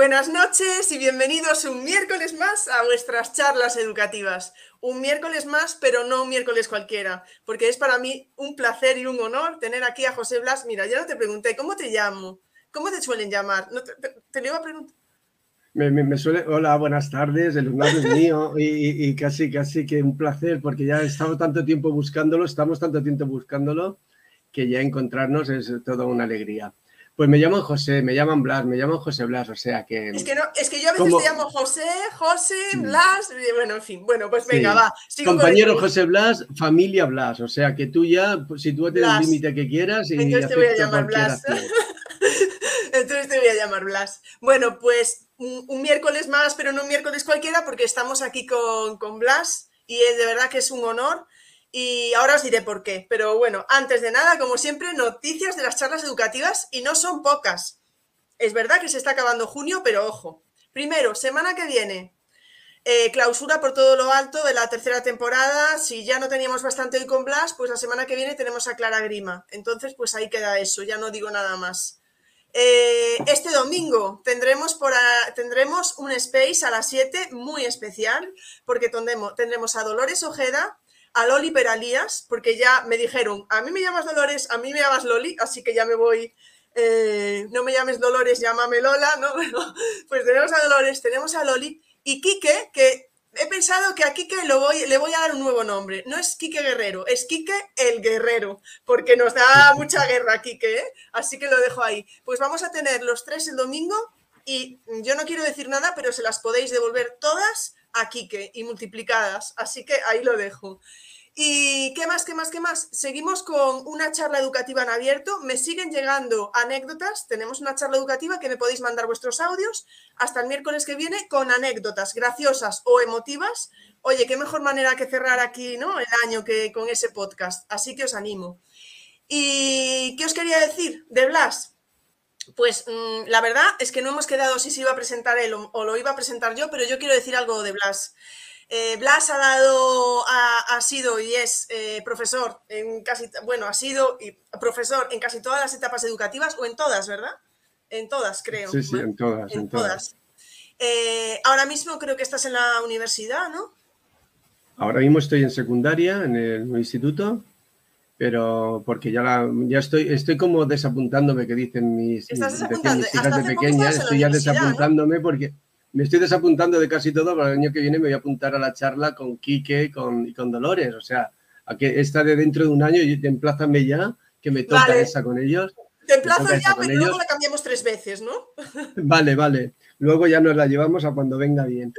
Buenas noches y bienvenidos un miércoles más a vuestras charlas educativas. Un miércoles más, pero no un miércoles cualquiera, porque es para mí un placer y un honor tener aquí a José Blas. Mira, ya no te pregunté, ¿cómo te llamo? ¿Cómo te suelen llamar? te, lo iba a preguntar. Me, suele, hola, buenas tardes, el honor es mío y, y, casi, casi que un placer porque ya he estado tanto tiempo buscándolo, estamos tanto tiempo buscándolo que ya encontrarnos es toda una alegría. Pues me llaman José, me llaman Blas, me llaman José Blas, o sea que. Es que, no, es que yo a veces te llamo José, José. Blas, bueno, en fin, bueno, pues venga, va. Compañero José Blas, familia Blas, o sea que tú ya pues, sitúate el límite que quieras y. Entonces te voy a llamar Blas. Entonces te voy a llamar Blas. Bueno, pues un, miércoles más, pero no un miércoles cualquiera, porque estamos aquí con, con Blas y es de verdad que es un honor y ahora os diré por qué. Pero bueno, antes de nada, como siempre, noticias de las charlas educativas y no son pocas. Es verdad que se está acabando junio, pero ojo. Primero, semana que viene, eh, clausura por todo lo alto de la tercera temporada. Si ya no teníamos bastante hoy con Blas, pues la semana que viene tenemos a Clara Grima. Entonces, pues ahí queda eso, ya no digo nada más. Eh, este domingo tendremos, por tendremos un space a las 7 muy especial, porque tendremos, tendremos a Dolores Ojeda, a Loli Peralías, porque ya me dijeron, a mí me llamas Dolores, a mí me llamas Loli, así que ya me voy, eh, no me llames Dolores, llámame Lola, ¿no? pues tenemos a Dolores, tenemos a Loli y Quique, que he pensado que a Quique lo voy, le voy a dar un nuevo nombre. No es Quique Guerrero, es Quique el Guerrero, porque nos da mucha guerra Quique, ¿eh? así que lo dejo ahí. Pues vamos a tener los tres el domingo y yo no quiero decir nada, pero se las podéis devolver todas a Quique y multiplicadas. Así que ahí lo dejo. ¿Y qué más, qué más, qué más? Seguimos con una charla educativa en abierto. Me siguen llegando anécdotas. Tenemos una charla educativa que me podéis mandar vuestros audios hasta el miércoles que viene con anécdotas graciosas o emotivas. Oye, qué mejor manera que cerrar aquí ¿no? el año que con ese podcast. Así que os animo. ¿Y qué os quería decir de Blas? Pues mm, la verdad es que no hemos quedado si se iba a presentar él o, lo iba a presentar yo, pero yo quiero decir algo de Blas. Eh, Blas ha dado, ha, sido y es eh, profesor en casi, bueno, ha sido y profesor en casi todas las etapas educativas o en todas, ¿verdad? En todas, creo. Sí, sí, en todas. En, todas. Eh, ahora mismo creo que estás en la universidad, ¿no? Ahora mismo estoy en secundaria, en el instituto, pero porque ya, la, ya estoy, estoy como desapuntándome, que dicen mis, hijas de pequeñas, estoy ya desapuntándome porque me estoy desapuntando de casi todo, para el año que viene me voy a apuntar a la charla con Quique con, y con Dolores, o sea, a que esta de dentro de un año, y emplázame ya, que me toca esa con ellos. Te emplazo ya, pero luego la cambiamos tres veces, ¿no? Vale, vale. Luego ya nos la llevamos a cuando venga bien.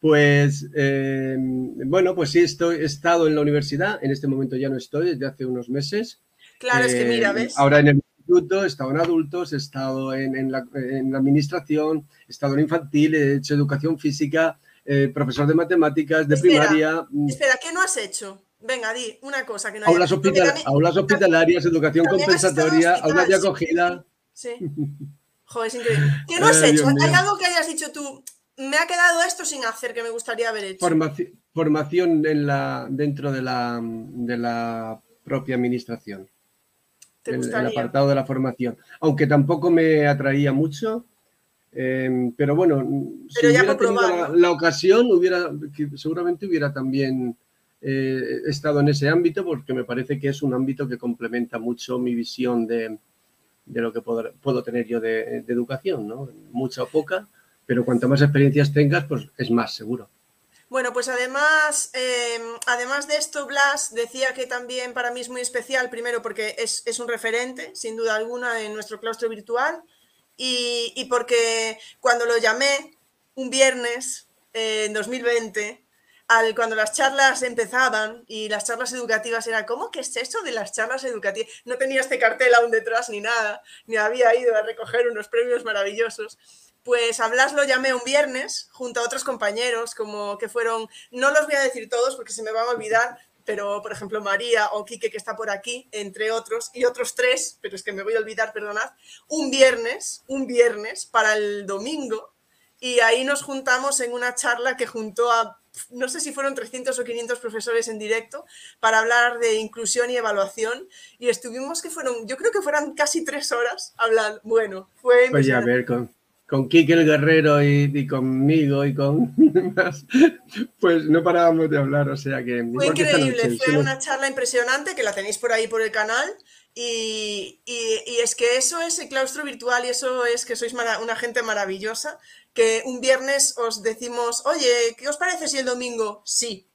Pues eh, bueno, pues sí, estoy, he estado en la universidad, en este momento ya no estoy, desde hace unos meses. Claro, es que mira, eh, ¿ves? Ahora en el instituto, he estado en adultos, he estado en, la, administración, he estado en infantil, he hecho educación física, eh, profesor de matemáticas, de primaria. Mm. Espera, ¿qué no has hecho? Venga, di una cosa que no aulas, aulas hospitalarias, educación compensatoria, aulas de acogida. Sí. Joder, es increíble. ¿Qué no has hecho? ¿Hay algo que hayas dicho tú? me ha quedado esto sin hacer que me gustaría haber hecho. Formación, en la, dentro de la, de la propia administración. El, apartado de la formación. Aunque tampoco me atraía mucho, em, pero bueno, si hubiera tenido la, ocasión, hubiera, seguramente hubiera también eh, estado en ese ámbito, porque me parece que es un ámbito que complementa mucho mi visión de, lo que puedo, puedo tener yo de, de educación, ¿no? Mucha o poca pero cuanto más experiencias tengas, pues es más seguro. Bueno, pues además, em, además de esto, Blas decía que también para mí es muy especial, primero porque es, un referente, sin duda alguna, en nuestro claustro virtual, y, porque cuando lo llamé un viernes eh, en 2020, al, cuando las charlas empezaban y las charlas educativas era, ¿cómo que es eso de las charlas educativas? No tenía este cartel aún detrás ni nada, ni había ido a recoger unos premios maravillosos pues a Blas lo llamé un viernes junto a otros compañeros, como que fueron, no los voy a decir todos porque se me van a olvidar, pero por ejemplo María o Quique que está por aquí, entre otros, y otros tres, pero es que me voy a olvidar, perdonad, un viernes, un viernes para el domingo, y ahí nos juntamos en una charla que juntó a, no sé si fueron 300 o 500 profesores en directo, para hablar de inclusión y evaluación, y estuvimos que fueron, yo creo que fueron casi tres horas hablando, bueno, fue... Pues ya ver, con, con Kike el Guerrero y, conmigo y con más, pues no parábamos de hablar, o sea que... Fue increíble, fue una charla impresionante que la tenéis por ahí por el canal y, es que eso es el claustro virtual y eso es que sois una gente maravillosa, que un viernes os decimos, oye, ¿qué os parece si el domingo? Sí.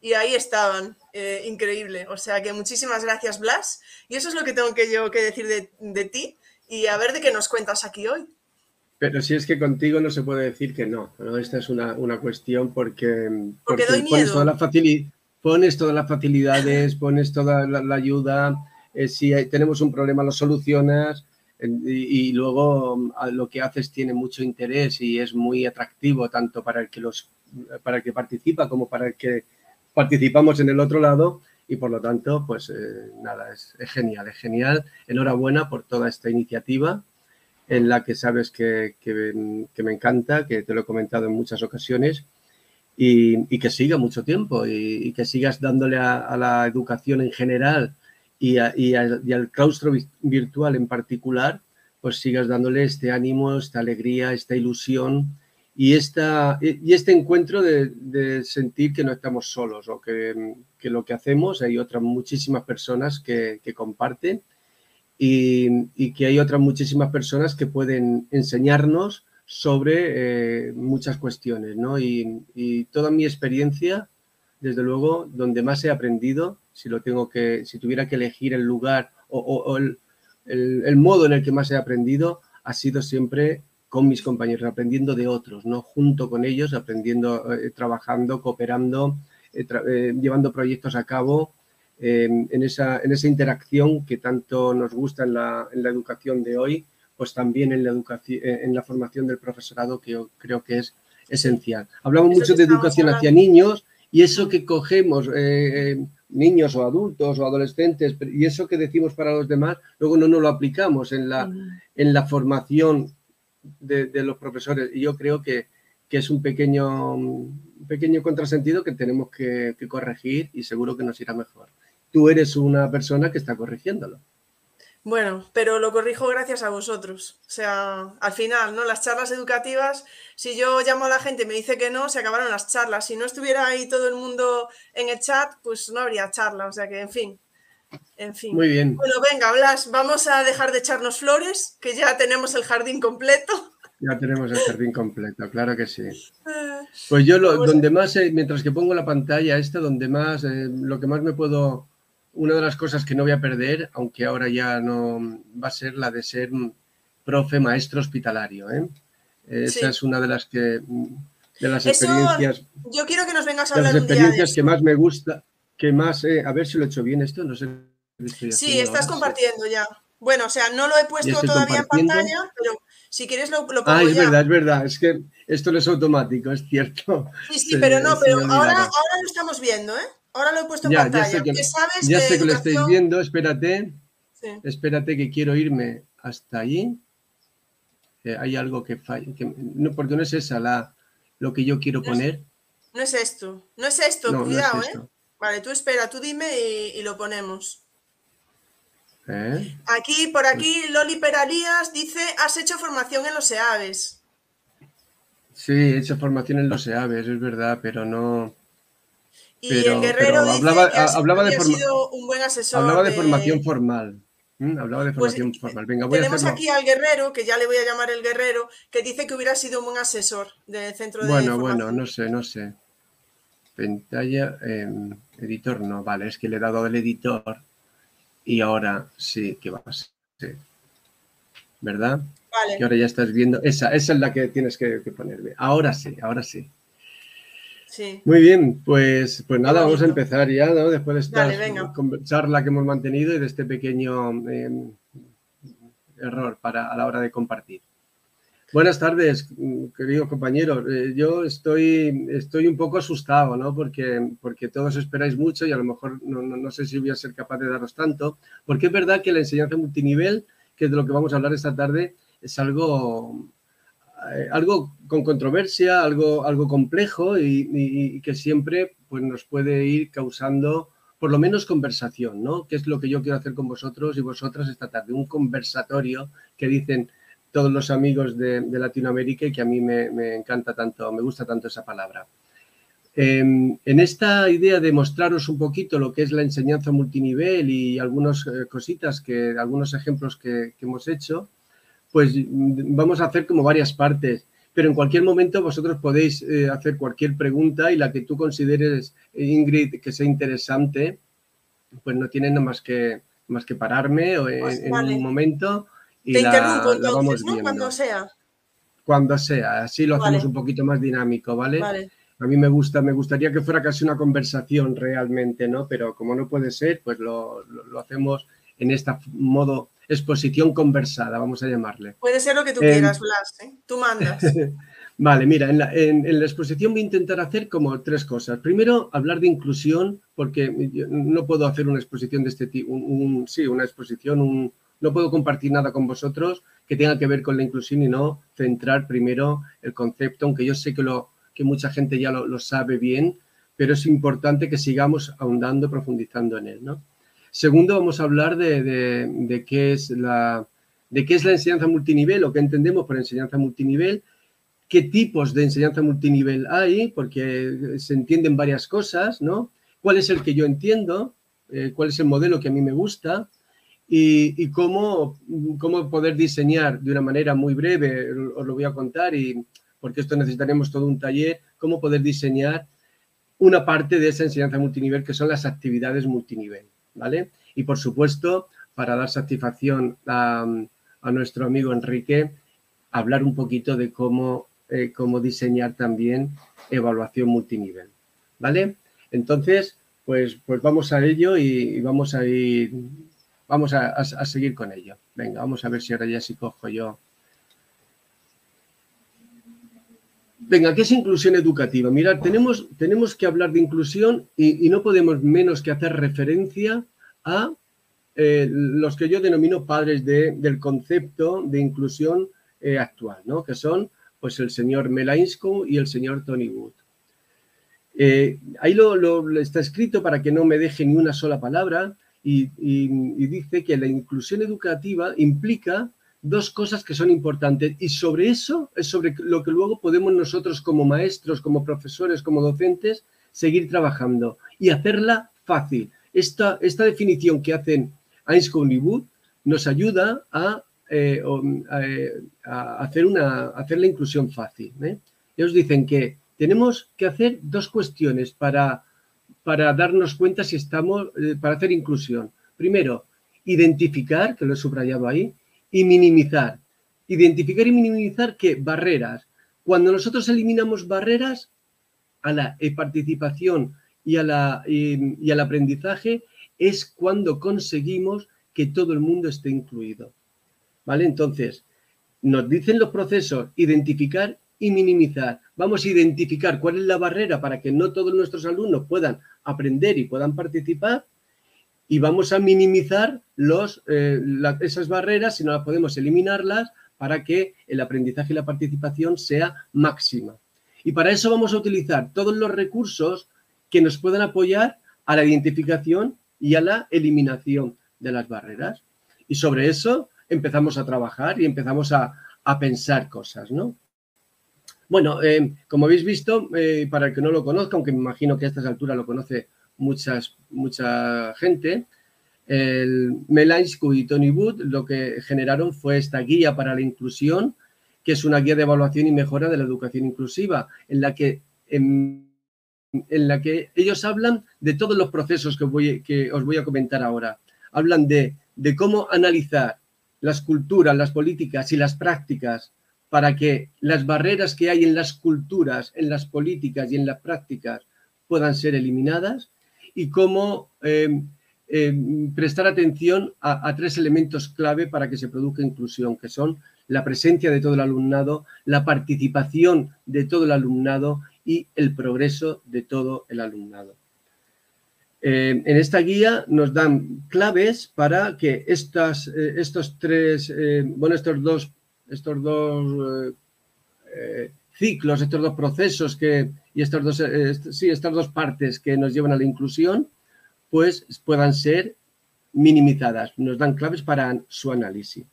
Y ahí estaban, eh, increíble. O sea que muchísimas gracias, Blas. Y eso es lo que tengo que yo que decir de, de ti y a ver de qué nos cuentas aquí hoy. Pero si es que contigo no se puede decir que no, Esta es una, cuestión porque, porque, pones, toda la pones todas las facilidades, pones toda la, ayuda, eh, si tenemos un problema lo solucionas y, luego lo que haces tiene mucho interés y es muy atractivo tanto para el que, los, para el que participa como para el que participamos en el otro lado y por lo tanto, pues eh, nada, es genial, es genial. Enhorabuena por toda esta iniciativa en la que sabes que, me encanta, que te lo he comentado en muchas ocasiones, y, que siga mucho tiempo y, que sigas dándole a, la educación en general y, al claustro virtual en particular, pues sigas dándole este ánimo, esta alegría, esta ilusión y, esta, y este encuentro de, sentir que no estamos solos o que, lo que hacemos hay otras muchísimas personas que comparten y, que hay otras muchísimas personas que pueden enseñarnos sobre eh, muchas cuestiones, ¿no? Y, toda mi experiencia, desde luego, donde más he aprendido, si lo tengo que, si tuviera que elegir el lugar o, el, modo en el que más he aprendido, ha sido siempre con mis compañeros, aprendiendo de otros, ¿no? Junto con ellos, aprendiendo, eh, trabajando, cooperando, eh, llevando proyectos a cabo en, esa, en esa interacción que tanto nos gusta en la, en la educación de hoy, pues también en la, educación, en la formación del profesorado, que yo creo que es esencial. Hablamos mucho de educación hacia niños y eso que cogemos, eh, eh, niños o adultos o adolescentes, y eso que decimos para los demás, luego no nos lo aplicamos en la, en la formación de, los profesores. Y yo creo que, que es un pequeño, un pequeño contrasentido que tenemos que, que corregir y seguro que nos irá mejor tú eres una persona que está corrigiéndolo. Bueno, pero lo corrijo gracias a vosotros. O sea, al final, ¿no? Las charlas educativas, si yo llamo a la gente y me dice que no, se acabaron las charlas. Si no estuviera ahí todo el mundo en el chat, pues no habría charla. O sea que, en fin. En fin. Muy bien. Bueno, venga, Blas, vamos a dejar de echarnos flores, que ya tenemos el jardín completo. Ya tenemos el jardín completo, claro que sí. Pues yo lo, donde más, eh, mientras que pongo la pantalla esta, donde más, eh, lo que más me puedo una de las cosas que no voy a perder, aunque ahora ya no va a ser la de ser profe maestro hospitalario. ¿eh? Esa es una de las que de las experiencias. Yo quiero que nos vengas a hablar de las experiencias que más me gusta, que más eh, a ver si lo he hecho bien esto, no sé. sí, estás compartiendo ya. Bueno, o sea, no lo he puesto todavía en pantalla, pero si quieres lo, lo pongo Ah, es verdad, es verdad. Es que esto no es automático, es cierto. Sí, sí, pero no, pero ahora, ahora lo estamos viendo, ¿eh? Ahora lo he puesto en pantalla. Ya sé que, ya sé que lo estáis viendo, espérate. Espérate que quiero irme hasta allí. Eh, hay algo que falla. no, porque no es esa la, lo que yo quiero poner. no es esto. No es esto, cuidado, ¿eh? Vale, tú espera, tú dime y, lo ponemos. ¿Eh? Aquí, por aquí, Loli Peralías dice: Has hecho formación en los EAVES. Sí, he hecho formación en los EAVES, es verdad, pero no. Y el guerrero hablaba, que hablaba de sido un buen asesor. Hablaba de, formación formal. Hablaba de pues, formación formal. Venga, voy tenemos aquí al guerrero, que ya le voy a llamar el guerrero, que dice que hubiera sido un buen asesor del centro de Bueno, bueno, no sé, no sé. Pantalla, em, editor, no, vale, es que le he dado al editor y ahora sí que va a ser. ¿Verdad? Vale. Y ahora ya estás viendo. Esa, esa es la que tienes que, que ponerme. Ahora sí, ahora sí. Muy bien, pues, pues nada, vamos a empezar ya, ¿no? Después de esta charla que hemos mantenido y de este pequeño em, error para, a la hora de compartir. Buenas tardes, queridos compañeros. Eh, yo estoy, estoy un poco asustado, ¿no? Porque, porque todos esperáis mucho y a lo mejor no, no, sé si voy a ser capaz de daros tanto. Porque es verdad que la enseñanza multinivel, que es de lo que vamos a hablar esta tarde, es algo, algo con controversia, algo, algo complejo y, que siempre pues, nos puede ir causando por lo menos conversación, ¿no? Que es lo que yo quiero hacer con vosotros y vosotras esta tarde, un conversatorio que dicen todos los amigos de, Latinoamérica y que a mí me, encanta tanto, me gusta tanto esa palabra. Em, en esta idea de mostraros un poquito lo que es la enseñanza multinivel y algunas eh, cositas, que, algunos ejemplos que, hemos hecho, pues vamos a hacer como varias partes pero en cualquier momento vosotros podéis eh, hacer cualquier pregunta y la que tú consideres, Ingrid, que sea interesante, pues no tienen más que, más que pararme o en, pues un momento te interrumpo entonces, ¿no? Cuando sea. Cuando sea, así lo hacemos un poquito más dinámico, ¿vale? A mí me gusta, me gustaría que fuera casi una conversación realmente, ¿no? Pero como no puede ser, pues lo, hacemos en este modo exposición conversada, vamos a llamarle. Puede ser lo que tú quieras, Blas, ¿eh? Tú mandas. vale, mira, en la, en la, exposición voy a intentar hacer como tres cosas. Primero, hablar de inclusión, porque no puedo hacer una exposición de este tipo, un, sí, una exposición, un, no puedo compartir nada con vosotros que tenga que ver con la inclusión y no centrar primero el concepto, aunque yo sé que, lo, que mucha gente ya lo, sabe bien, pero es importante que sigamos ahondando, profundizando en él. ¿no? Segundo, vamos a hablar de, qué es la, enseñanza multinivel o qué entendemos por enseñanza multinivel, qué tipos de enseñanza multinivel hay, porque se entienden varias cosas, ¿no? ¿Cuál es el que yo entiendo? Eh, ¿Cuál es el modelo que a mí me gusta? y, cómo, cómo, poder diseñar de una manera muy breve, os lo voy a contar, y porque esto necesitaremos todo un taller, cómo poder diseñar una parte de esa enseñanza multinivel que son las actividades multinivel, Y por supuesto, para dar satisfacción a, nuestro amigo Enrique, hablar un poquito de cómo, eh, cómo diseñar también evaluación multinivel, ¿vale? Entonces, pues, pues vamos a ello y vamos a ir vamos a, seguir con ello. Venga, vamos a ver si ahora ya sí cojo yo. Venga, ¿qué es inclusión educativa? Mirad, tenemos, tenemos que hablar de inclusión y, no podemos menos que hacer referencia a eh, los que yo denomino padres del concepto de inclusión eh, actual, ¿no? que son pues, el señor Melainsko y el señor Tony Wood. Eh, ahí lo, está escrito para que no me deje ni una sola palabra, y, dice que la inclusión educativa implica dos cosas que son importantes y sobre eso es sobre lo que luego podemos nosotros como maestros, como profesores, como docentes seguir trabajando y hacerla fácil. Esta, esta definición que hacen Einstein y Wood nos ayuda a, eh, eh, hacer, una, hacer la inclusión fácil. ¿eh? Ellos dicen que tenemos que hacer dos cuestiones para para darnos cuenta si estamos, para hacer inclusión. Primero, identificar, que lo he subrayado ahí, y minimizar. Identificar y minimizar qué? Barreras. Cuando nosotros eliminamos barreras a la participación y, a la, y al aprendizaje, es cuando conseguimos que todo el mundo esté incluido. ¿Vale? Entonces, nos dicen los procesos identificar y minimizar. Vamos a identificar cuál es la barrera para que no todos nuestros alumnos puedan aprender y puedan participar y vamos a minimizar los, eh, esas barreras, si no las podemos eliminarlas, para que el aprendizaje y la participación sea máxima. Y para eso vamos a utilizar todos los recursos que nos puedan apoyar a la identificación y a la eliminación de las barreras. Y sobre eso empezamos a trabajar y empezamos a, a pensar cosas, ¿no? Bueno, eh, como habéis visto, eh, para el que no lo conozca, aunque me imagino que a estas alturas lo conoce muchas, mucha gente, el y Tony Wood lo que generaron fue esta guía para la inclusión, que es una guía de evaluación y mejora de la educación inclusiva, en la que, en, la que ellos hablan de todos los procesos que, os voy a comentar ahora. Hablan de, de cómo analizar las culturas, las políticas y las prácticas para que las barreras que hay en las culturas, en las políticas y en las prácticas puedan ser eliminadas y cómo em, eh, prestar atención a, tres elementos clave para que se produzca inclusión, que son la presencia de todo el alumnado, la participación de todo el alumnado y el progreso de todo el alumnado. Eh, en esta guía nos dan claves para que estas, eh, estos tres, bueno, estos dos, estos dos ciclos, estos dos procesos que, y estos dos, sí, estas dos partes que nos llevan a la inclusión, pues puedan ser minimizadas. Nos dan claves para su análisis.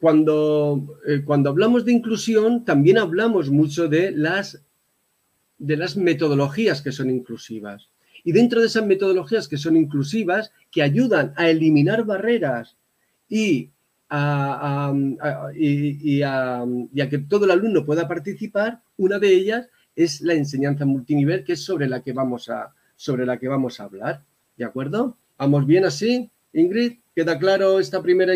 Cuando, eh, cuando hablamos de inclusión, también hablamos mucho de las, de las metodologías que son inclusivas. Y dentro de esas metodologías que son inclusivas, que ayudan a eliminar barreras y y a que todo el alumno pueda participar, una de ellas es la enseñanza multinivel, que es sobre la que vamos a, sobre la que vamos a hablar. ¿De acuerdo? ¿Vamos bien así, Ingrid? ¿Queda claro esta primera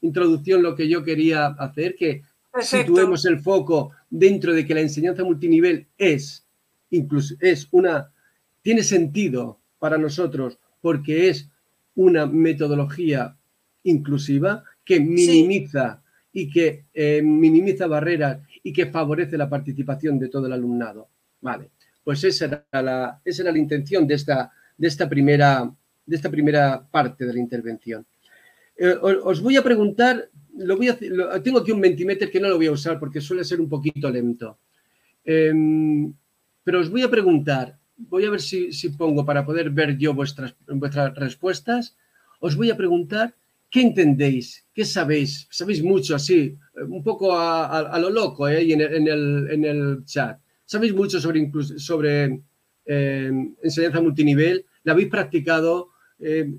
introducción lo que yo quería hacer? Que situemos el foco dentro de que la enseñanza multinivel es, incluso, es una, tiene sentido para nosotros porque es una metodología inclusiva que minimiza y que eh, minimiza barreras y que favorece la participación de todo el alumnado. Vale. Pues esa era la, esa era la intención de esta, de, esta primera, de esta primera parte de la intervención. Eh, os voy a preguntar, lo voy a, tengo aquí un Mentimeter que no lo voy a usar porque suele ser un poquito lento. Em, pero os voy a preguntar, voy a ver si, pongo para poder ver yo vuestras, vuestras respuestas, os voy a preguntar qué entendéis, qué sabéis, sabéis mucho así, un poco a, lo loco ¿eh? en, el, en el chat sabéis mucho sobre, eh, enseñanza multinivel, la habéis practicado, eh,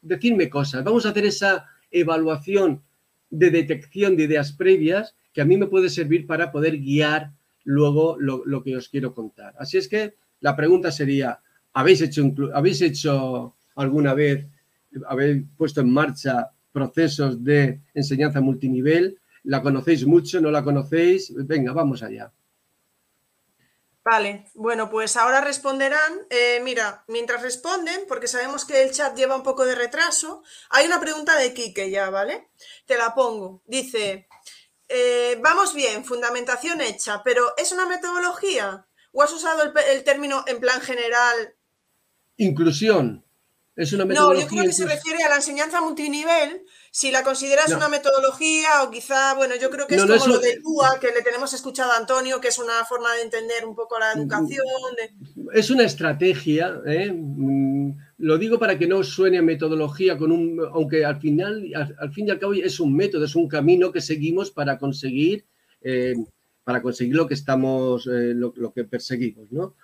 decidme cosas. Vamos a hacer esa evaluación de detección de ideas previas que a mí me puede servir para poder guiar luego lo, que os quiero contar. Así es que la pregunta sería, ¿habéis hecho, ¿habéis hecho alguna vez, habéis puesto en marcha procesos de enseñanza multinivel? ¿La conocéis mucho? ¿No la conocéis? Venga, vamos allá. Vale, bueno, pues ahora responderán. Eh, mira, mientras responden, porque sabemos que el chat lleva un poco de retraso, hay una pregunta de Quique ya, ¿vale? Te la pongo. Dice, eh, vamos bien, fundamentación hecha, pero ¿es una metodología? ¿O has usado el, el término en plan general? Inclusión. Es una metodología. No, yo creo que se refiere a la enseñanza multinivel, si la consideras una metodología o quizá, bueno, yo creo que es como lo de TUA que le tenemos escuchado a Antonio, que es una forma de entender un poco la educación. Es una estrategia, ¿eh? mm, lo digo para que no suene a metodología, con un, aunque al final, al, fin y al cabo es un método, es un camino que seguimos para conseguir, eh, para conseguir lo que estamos, eh, lo, que perseguimos, ¿no?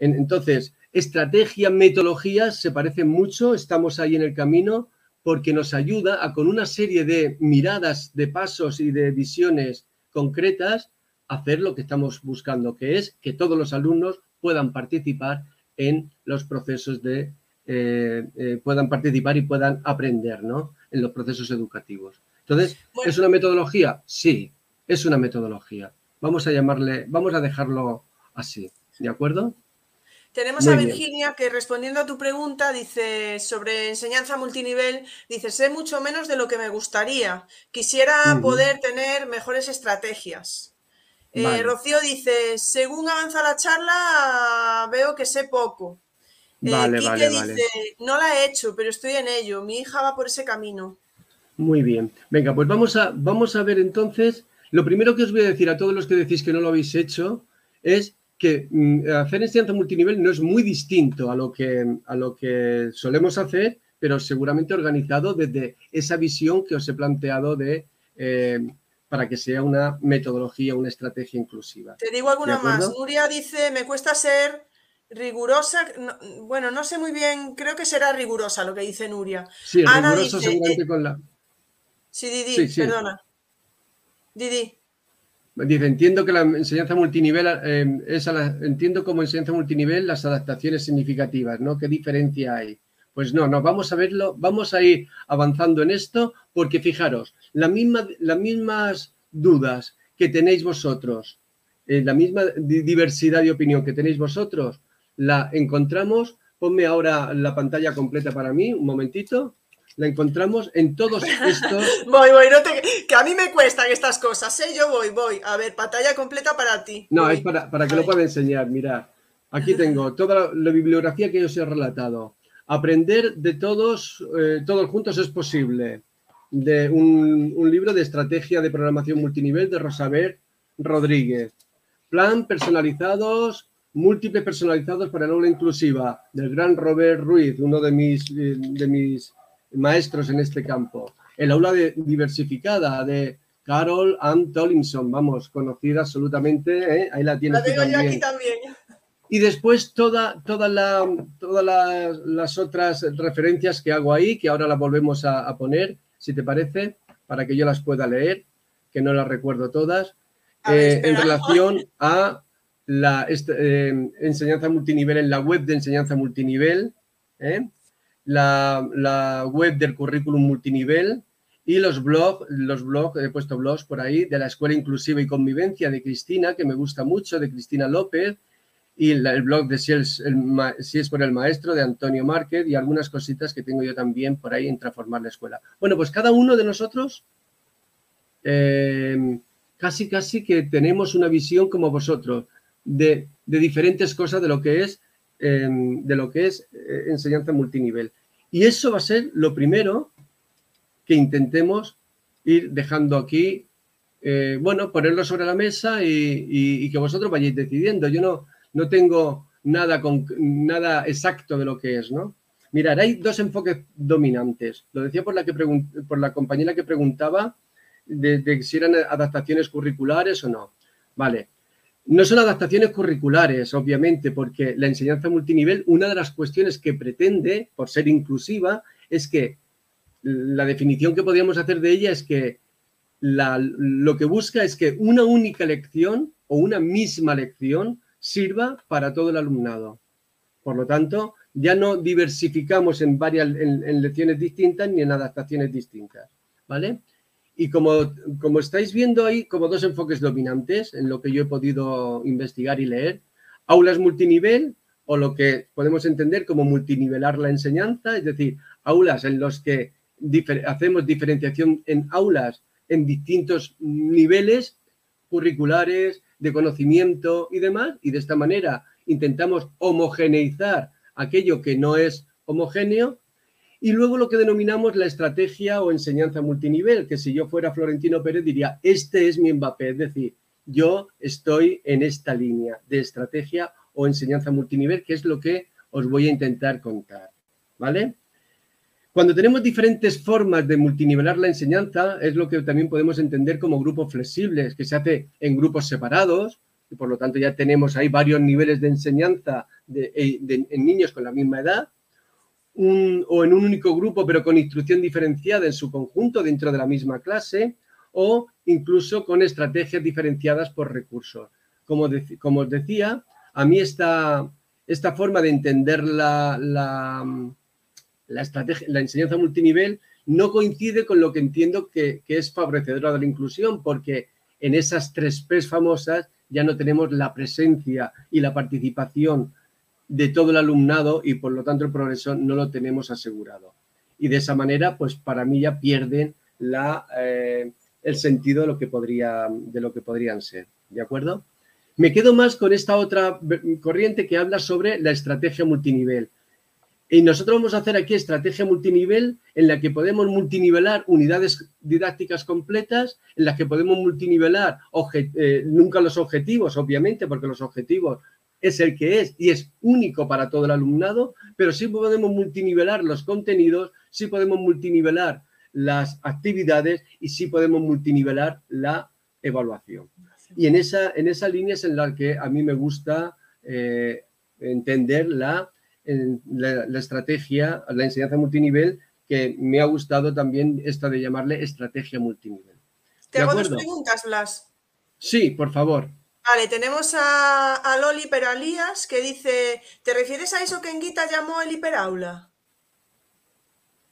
entonces, estrategia, metodología se parecen mucho, estamos ahí en el camino, porque nos ayuda a con una serie de miradas, de pasos y de visiones concretas, hacer lo que estamos buscando, que es que todos los alumnos puedan participar en los procesos de, eh, eh, puedan participar y puedan aprender, ¿no? En los procesos educativos. Entonces, ¿es una metodología? Sí, es una metodología. Vamos a llamarle, vamos a dejarlo así, ¿de acuerdo? Tenemos a Virginia que respondiendo a tu pregunta dice sobre enseñanza multinivel, dice, sé mucho menos de lo que me gustaría. Quisiera poder tener mejores estrategias. Eh, Rocío dice, según avanza la charla, veo que sé poco. Eh, vale, dice, no la he hecho, pero estoy en ello. Mi hija va por ese camino. Muy bien. Venga, pues vamos a, vamos a ver entonces. Lo primero que os voy a decir a todos los que decís que no lo habéis hecho es que mm, hacer enseñanza multinivel no es muy distinto a lo que, a lo que solemos hacer, pero seguramente organizado desde esa visión que os he planteado de eh, para que sea una metodología, una estrategia inclusiva. Te digo alguna más. Nuria dice, me cuesta ser rigurosa. bueno, no sé muy bien, creo que será rigurosa lo que dice Nuria. Sí, rigurosa seguramente eh, con la... Sí, Didi, perdona. Didi. Dice, entiendo que la enseñanza multinivel eh, es entiendo como enseñanza multinivel las adaptaciones significativas, ¿no? ¿Qué diferencia hay? Pues no, no, vamos a verlo, vamos a ir avanzando en esto, porque fijaros, la las mismas dudas que tenéis vosotros, eh, la misma diversidad de opinión que tenéis vosotros, la encontramos ponme ahora la pantalla completa para mí, un momentito. La encontramos en todos estos. voy, voy, no te... que a mí me cuestan estas cosas, ¿eh? Yo voy, voy. A ver, pantalla completa para ti. No, es para, para que lo pueda enseñar. Mira, aquí tengo toda la, bibliografía que yo os he relatado. Aprender de todos, eh, todos juntos es posible. De un, un libro de estrategia de programación multinivel de Rosaber Rodríguez. Plan personalizados, múltiples personalizados para el aula inclusiva, del gran Robert Ruiz, uno de mis, de mis maestros en este campo. El aula de, diversificada de Carol Ann Tollinson, vamos, conocida absolutamente, ¿eh? ahí la tienes. La tengo yo aquí también. Y después toda, toda la, todas las otras referencias que hago ahí, que ahora las volvemos a, a poner, si te parece, para que yo las pueda leer, que no las recuerdo todas. Eh, en relación a la este, eh, enseñanza multinivel en la web de enseñanza multinivel, ¿eh? La, web del currículum multinivel y los blogs, los blogs, he puesto blogs por ahí, de la Escuela Inclusiva y Convivencia de Cristina, que me gusta mucho, de Cristina López, y el blog de si es, si es por el maestro de Antonio Márquez y algunas cositas que tengo yo también por ahí en Transformar la Escuela. Bueno, pues cada uno de nosotros casi, casi que tenemos una visión como vosotros de, diferentes cosas de lo que es, em, de lo que es eh, enseñanza multinivel. Y eso va a ser lo primero que intentemos ir dejando aquí, eh, bueno, ponerlo sobre la mesa y, que vosotros vayáis decidiendo. Yo no, no tengo nada, con, nada exacto de lo que es, ¿no? Mirar, hay dos enfoques dominantes. Lo decía por la, que por la compañera que preguntaba de, si eran adaptaciones curriculares o no. Vale. No son adaptaciones curriculares, obviamente, porque la enseñanza multinivel, una de las cuestiones que pretende, por ser inclusiva, es que la definición que podríamos hacer de ella es que lo que busca es que una única lección o una misma lección sirva para todo el alumnado. Por lo tanto, ya no diversificamos en varias en lecciones distintas ni en adaptaciones distintas. ¿Vale? Y como, como estáis viendo ahí, como dos enfoques dominantes en lo que yo he podido investigar y leer, aulas multinivel o lo que podemos entender como multinivelar la enseñanza, es decir, aulas en los que hacemos diferenciación en aulas en distintos niveles curriculares, de conocimiento y demás, y de esta manera intentamos homogeneizar aquello que no es homogéneo y luego lo que denominamos la estrategia o enseñanza multinivel, que si yo fuera Florentino Pérez diría, este es mi Mbappé, es decir, yo estoy en esta línea de estrategia o enseñanza multinivel, que es lo que os voy a intentar contar, ¿vale? Cuando tenemos diferentes formas de multinivelar la enseñanza, es lo que también podemos entender como grupos flexibles, que se hace en grupos separados, y por lo tanto ya tenemos ahí varios niveles de enseñanza eh, en niños con la misma edad, o en un único grupo, pero con instrucción diferenciada en su conjunto dentro de la misma clase, o incluso con estrategias diferenciadas por recursos. Como, como os decía, a mí esta, esta forma de entender la, la, estrategia, la enseñanza multinivel no coincide con lo que entiendo que, que es favorecedora de la inclusión, porque en esas tres P's famosas ya no tenemos la presencia y la participación de todo el alumnado y por lo tanto el progreso no lo tenemos asegurado. Y de esa manera, pues para mí ya pierden la, eh, el sentido de lo, que podría, de lo que podrían ser. ¿De acuerdo? Me quedo más con esta otra corriente que habla sobre la estrategia multinivel. Y nosotros vamos a hacer aquí estrategia multinivel en la que podemos multinivelar unidades didácticas completas, en las que podemos multinivelar eh, nunca los objetivos, obviamente, porque los objetivos es el que es y es único para todo el alumnado, pero sí podemos multinivelar los contenidos, sí podemos multinivelar las actividades y sí podemos multinivelar la evaluación. Y en esa, en esa línea es en la que a mí me gusta eh, entender la, la, estrategia, la enseñanza multinivel, que me ha gustado también esta de llamarle estrategia multinivel. ¿Te hago dos preguntas, Blas? Sí, por favor. Vale, tenemos a, Loli Peralías que dice, ¿te refieres a eso que en Guita llamó el hiperaula?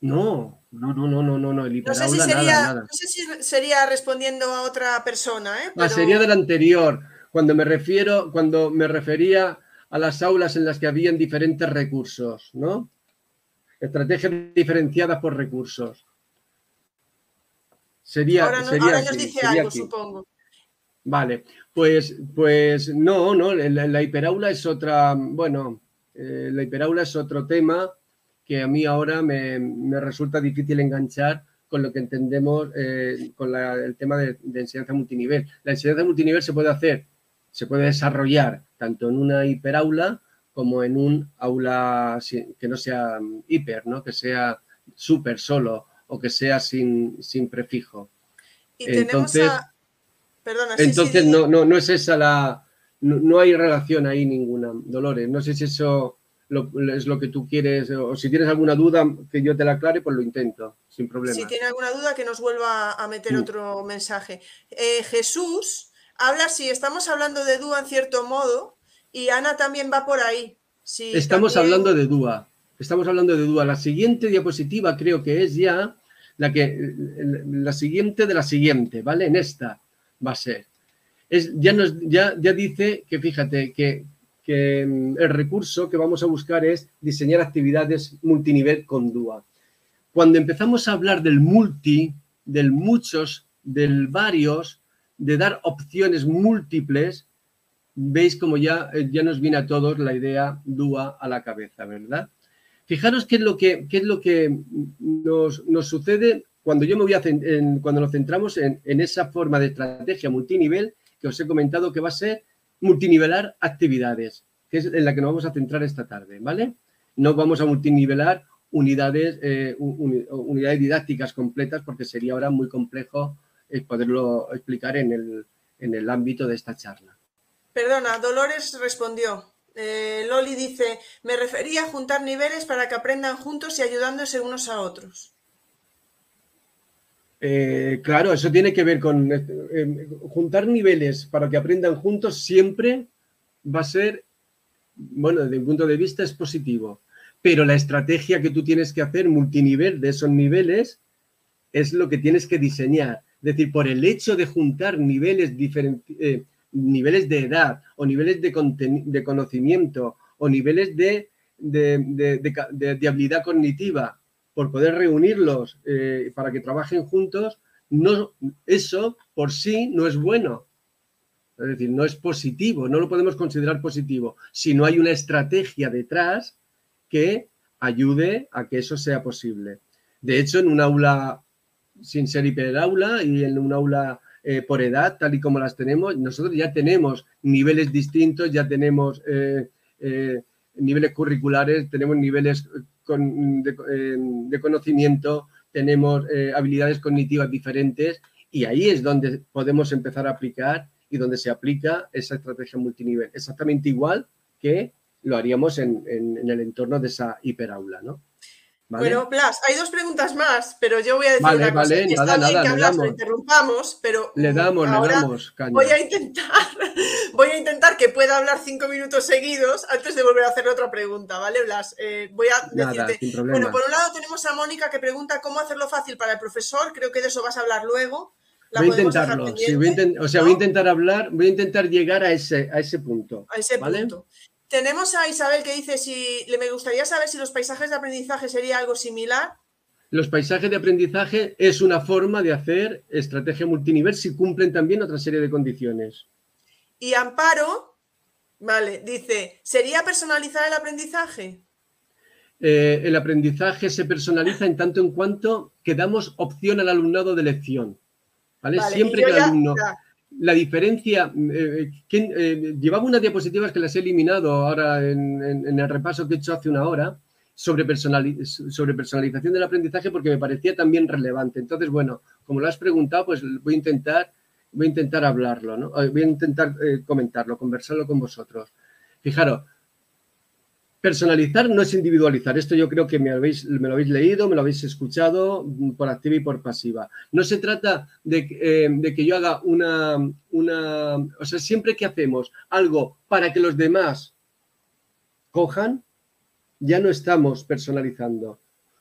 No, no, no, no, no, no, el hiperaula no sé si sería, No sé si sería respondiendo a otra persona, ¿eh? La sería del anterior, cuando me refiero, cuando me refería a las aulas en las que habían diferentes recursos, ¿no? Estrategias diferenciadas por recursos. Sería, ahora, sería nos dice algo, supongo. Vale, pues, pues no, no, la, hiperaula es otra, bueno, eh, la hiperaula es otro tema que a mí ahora me, resulta difícil enganchar con lo que entendemos eh, con el tema de, enseñanza multinivel. La enseñanza multinivel se puede hacer, se puede desarrollar tanto en una hiperaula como en un aula que no sea hiper, ¿no? que sea súper solo o que sea sin, sin prefijo. Y entonces, entonces no, no, no es esa la... No, hay relación ahí ninguna, Dolores. No sé si eso es lo que tú quieres o si tienes alguna duda que yo te la aclare, pues lo intento, sin problema. Si tiene alguna duda, que nos vuelva a meter mm. otro mensaje. Eh, Jesús habla si estamos hablando de Dúa en cierto modo y Ana también va por ahí. estamos hablando de Dúa. Estamos hablando de Dúa. La siguiente diapositiva creo que es ya la que la siguiente de la siguiente, ¿vale? En esta va a ser. Es, ya, nos, ya, ya dice que, fíjate, que, que mm, el recurso que vamos a buscar es diseñar actividades multinivel con DUA. Cuando empezamos a hablar del multi, del muchos, del varios, de dar opciones múltiples, veis como ya, eh, ya nos viene a todos la idea DUA a la cabeza, ¿verdad? Fijaros qué es lo que, es lo que nos, sucede cuando yo me voy a cuando nos centramos en, en, esa forma de estrategia multinivel que os he comentado que va a ser multinivelar actividades, que es en la que nos vamos a centrar esta tarde, ¿vale? No vamos a multinivelar unidades, eh, unidades didácticas completas porque sería ahora muy complejo eh, poderlo explicar en el, en el ámbito de esta charla. Perdona, Dolores respondió. Eh, Loli dice, me refería a juntar niveles para que aprendan juntos y ayudándose unos a otros. Eh, claro, eso tiene que ver con eh, juntar niveles para que aprendan juntos siempre va a ser, bueno, desde un punto de vista es positivo, pero la estrategia que tú tienes que hacer multinivel de esos niveles es lo que tienes que diseñar. Es decir, por el hecho de juntar niveles diferentes niveles de edad o niveles de, conocimiento o niveles de, habilidad cognitiva, por poder reunirlos eh, para que trabajen juntos, no, eso por sí no es bueno. Es decir, no es positivo, no lo podemos considerar positivo, si no hay una estrategia detrás que ayude a que eso sea posible. De hecho, en un aula sin ser hiperaula y en un aula eh, por edad, tal y como las tenemos. Nosotros ya tenemos niveles distintos, ya tenemos eh, niveles curriculares, tenemos niveles de, conocimiento, tenemos habilidades cognitivas diferentes y ahí es donde podemos empezar a aplicar y donde se aplica esa estrategia multinivel. Exactamente igual que lo haríamos en, en el entorno de esa hiperaula, ¿no? Bueno, Blas, hay dos preguntas más, pero yo voy a decir una cosa. Vale, Está bien que Blas lo interrumpamos, pero le damos, le damos voy a intentar, voy a intentar que pueda hablar cinco minutos seguidos antes de volver a hacer otra pregunta, ¿vale, Blas? Eh, voy a decirte. Bueno, por un lado tenemos a Mónica que pregunta cómo hacerlo fácil para el profesor. Creo que de eso vas a hablar luego. voy a intentarlo. o sea, voy a intentar hablar, voy a intentar llegar a ese, a ese punto. A ese punto. Tenemos a Isabel que dice si le me gustaría saber si los paisajes de aprendizaje sería algo similar. Los paisajes de aprendizaje es una forma de hacer estrategia multinivel si cumplen también otra serie de condiciones. Y Amparo, vale, dice, ¿sería personalizar el aprendizaje? Eh, el aprendizaje se personaliza en tanto en cuanto que damos opción al alumnado de elección. ¿vale? Siempre que el alumno la diferencia, eh, eh, llevaba unas diapositivas que las he eliminado ahora en, el repaso que he hecho hace una hora sobre, sobre personalización del aprendizaje porque me parecía también relevante. Entonces, bueno, como lo has preguntado, pues voy a intentar, voy a intentar hablarlo, ¿no? voy a intentar eh, comentarlo, conversarlo con vosotros. Fijaros, Personalizar no es individualizar. Esto yo creo que me, habéis, me lo habéis leído, me lo habéis escuchado mm, por activa y por pasiva. No se trata eh, de, que yo haga una, una... O sea, siempre que hacemos algo para que los demás cojan, ya no estamos personalizando.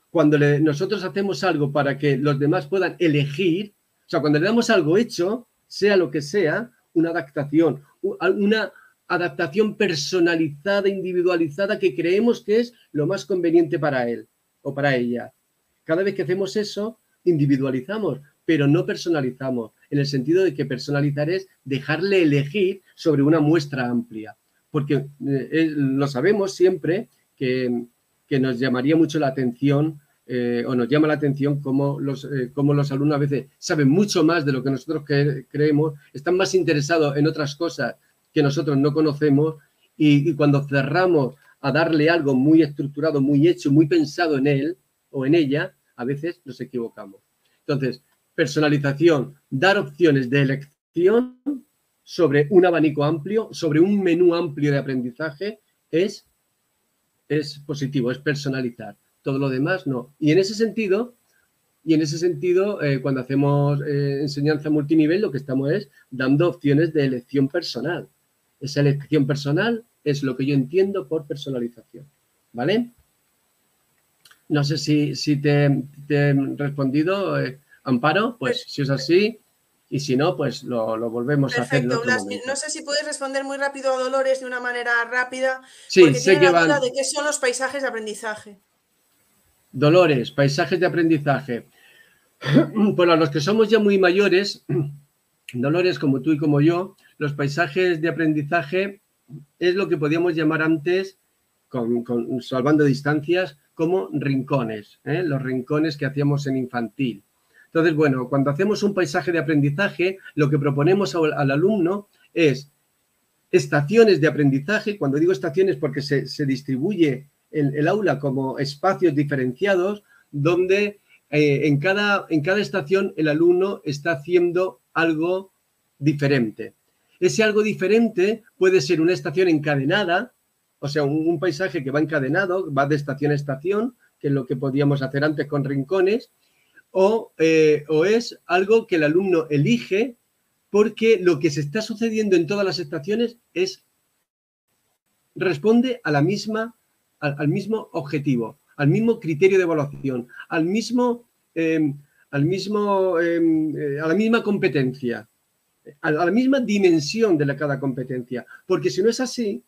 Cuando nosotros hacemos algo para que los demás puedan elegir, o sea, cuando le damos algo hecho, sea lo que sea, una adaptación, una adaptación personalizada, individualizada, que creemos que es lo más conveniente para él o para ella. Cada vez que hacemos eso, individualizamos, pero no personalizamos, en el sentido de que personalizar es dejarle elegir sobre una muestra amplia, porque eh, lo sabemos siempre que, nos llamaría mucho la atención eh, o nos llama la atención cómo los, eh, los alumnos a veces saben mucho más de lo que nosotros creemos, están más interesados en otras cosas que nosotros no conocemos y, cuando cerramos a darle algo muy estructurado, muy hecho, muy pensado en él o en ella, a veces nos equivocamos. Entonces, personalización, dar opciones de elección sobre un abanico amplio, sobre un menú amplio de aprendizaje, es, es positivo, es personalizar. Todo lo demás no. Y en ese sentido, y en ese sentido, eh, cuando hacemos eh, enseñanza multinivel, lo que estamos es dando opciones de elección personal. Esa elección personal es lo que yo entiendo por personalización. ¿Vale? No sé si, te, he respondido, eh, Amparo. Pues si es así, y si no, pues lo, volvemos a hacer. no sé si puedes responder muy rápido a Dolores de una manera rápida. Sí, porque sé que van... de qué son los paisajes de aprendizaje. Dolores, paisajes de aprendizaje. Bueno, los que somos ya muy mayores, Dolores como tú y como yo, los paisajes de aprendizaje es lo que podíamos llamar antes, con, salvando distancias, como rincones, ¿eh? los rincones que hacíamos en infantil. Entonces, bueno, cuando hacemos un paisaje de aprendizaje, lo que proponemos al, alumno es estaciones de aprendizaje. Cuando digo estaciones, porque se, distribuye el, aula como espacios diferenciados, donde eh, en, cada, en cada estación el alumno está haciendo algo diferente. Ese algo diferente puede ser una estación encadenada, o sea, un, paisaje que va encadenado, va de estación a estación, que es lo que podíamos hacer antes con rincones, o, eh, o es algo que el alumno elige porque lo que se está sucediendo en todas las estaciones es responde a la misma, al, mismo objetivo, al mismo criterio de evaluación, al mismo, em, al mismo, em, eh, a la misma competencia a la misma dimensión de la, cada competencia. Porque si no es así,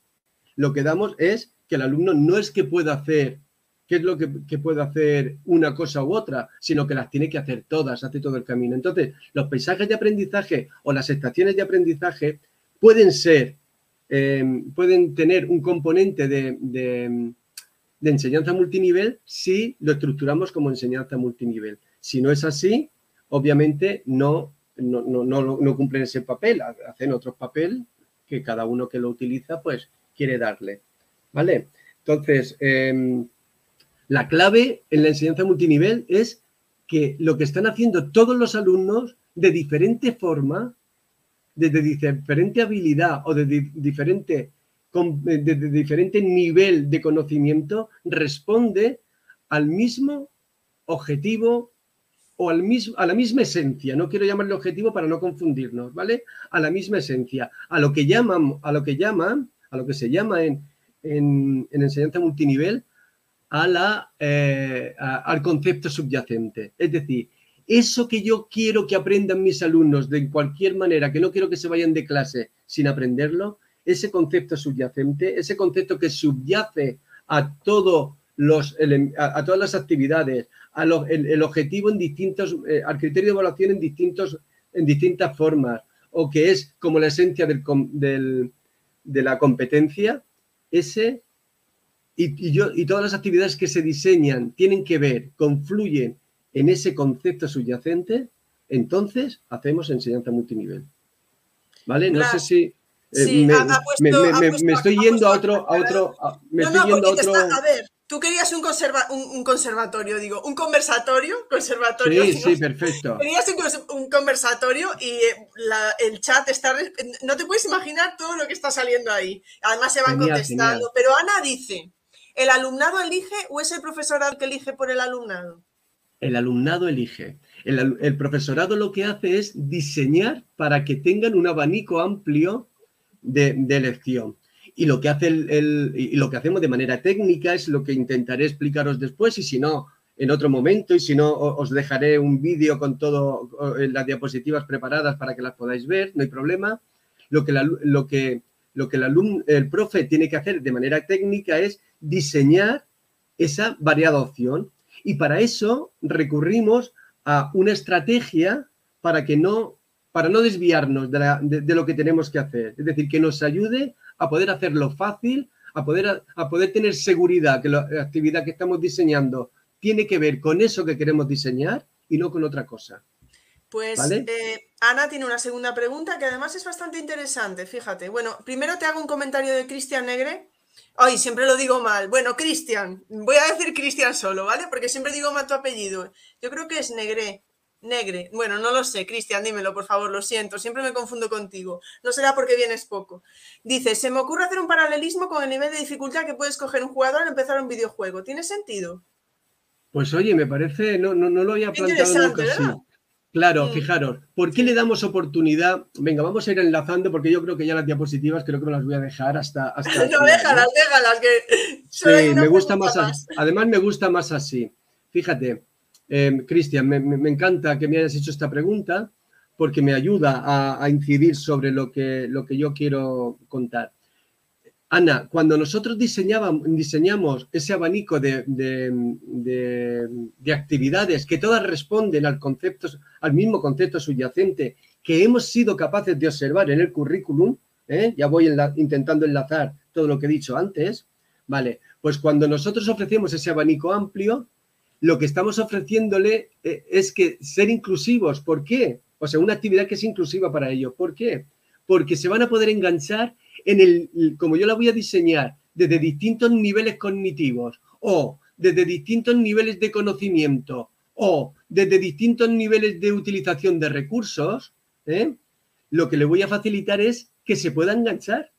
lo que damos es que el alumno no es que pueda hacer, qué es lo que, que puede hacer una cosa u otra, sino que las tiene que hacer todas, hace todo el camino. Entonces, los paisajes de aprendizaje o las estaciones de aprendizaje pueden ser, eh, pueden tener un componente de, de enseñanza multinivel si lo estructuramos como enseñanza multinivel. Si no es así, obviamente no no, no, no, cumplen ese papel, hacen otro papel que cada uno que lo utiliza pues quiere darle. ¿Vale? Entonces, em, la clave en la enseñanza multinivel es que lo que están haciendo todos los alumnos de diferente forma, de, diferente habilidad o de, diferente, de diferente nivel de conocimiento, responde al mismo objetivo o al mismo, a la misma esencia, no quiero llamarle objetivo para no confundirnos, ¿vale? A la misma esencia, a lo que llaman, a lo que llaman, a lo que se llama en, enseñanza multinivel, a la, eh, al concepto subyacente. Es decir, eso que yo quiero que aprendan mis alumnos de cualquier manera, que no quiero que se vayan de clase sin aprenderlo, ese concepto subyacente, ese concepto que subyace a los, a, todas las actividades, el, objetivo en distintos, eh, al criterio de evaluación en, distintos, en distintas formas, o que es como la esencia del, de la competencia, ese y, yo, y todas las actividades que se diseñan tienen que ver, confluyen en ese concepto subyacente, entonces hacemos enseñanza multinivel. ¿Vale? No sé si... me, estoy yendo a otro, a otro, me estoy yendo a otro. a ver, Tú querías un, un, conservatorio, digo, un conversatorio, conservatorio. Sí, sí, perfecto. Querías un, conversatorio y eh, el chat está... No te puedes imaginar todo lo que está saliendo ahí. Además se van contestando. Pero Ana dice, ¿el alumnado elige o es el profesorado que elige por el alumnado? El alumnado elige. El, profesorado lo que hace es diseñar para que tengan un abanico amplio de, de elección. Y lo que, hace el, y lo que hacemos de manera técnica es lo que intentaré explicaros después y si no, en otro momento y si no, os dejaré un vídeo con todas las diapositivas preparadas para que las podáis ver, no hay problema. Lo que, lo que, lo que el, alumno, profe tiene que hacer de manera técnica es diseñar esa variada opción. Y para eso recurrimos a una estrategia para que no, para no desviarnos de, lo que tenemos que hacer. Es decir, que nos ayude a poder hacerlo fácil, a poder, a poder tener seguridad que la actividad que estamos diseñando tiene que ver con eso que queremos diseñar y no con otra cosa. Pues eh, Ana tiene una segunda pregunta que además es bastante interesante, fíjate. Bueno, primero te hago un comentario de Cristian Negre. Ay, siempre lo digo mal. Bueno, Cristian, voy a decir Cristian solo, ¿vale? Porque siempre digo mal tu apellido. Yo creo que es Negre. Negre. Bueno, no lo sé, Cristian, dímelo, por favor, lo siento, siempre me confundo contigo. No será porque vienes poco. Dice, se me ocurre hacer un paralelismo con el nivel de dificultad que puedes coger un jugador al empezar un videojuego. ¿Tiene sentido? Pues oye, me parece, no, no, no lo había planteado nunca así. Claro, mm. fijaros, ¿por qué le damos oportunidad? Venga, vamos a ir enlazando porque yo creo que ya las diapositivas creo que me las voy a dejar hasta... hasta no, déjalas, déjalas, que... Sí, me gusta más, así. además me gusta más así. Fíjate, eh, Cristian, me, encanta que me hayas hecho esta pregunta porque me ayuda a, incidir sobre lo que, lo que yo quiero contar. Ana, cuando nosotros diseñamos ese abanico de, actividades que todas responden al, concepto, al mismo concepto subyacente que hemos sido capaces de observar en el currículum, ¿eh? ya voy intentando enlazar todo lo que he dicho antes, ¿vale? Pues cuando nosotros ofrecemos ese abanico amplio, lo que estamos ofreciéndole eh, es que ser inclusivos. ¿Por qué? O sea, una actividad que es inclusiva para ellos. ¿Por qué? Porque se van a poder enganchar en el, como yo la voy a diseñar, desde distintos niveles cognitivos o desde distintos niveles de conocimiento o desde distintos niveles de utilización de recursos, ¿eh? lo que le voy a facilitar es que se pueda enganchar.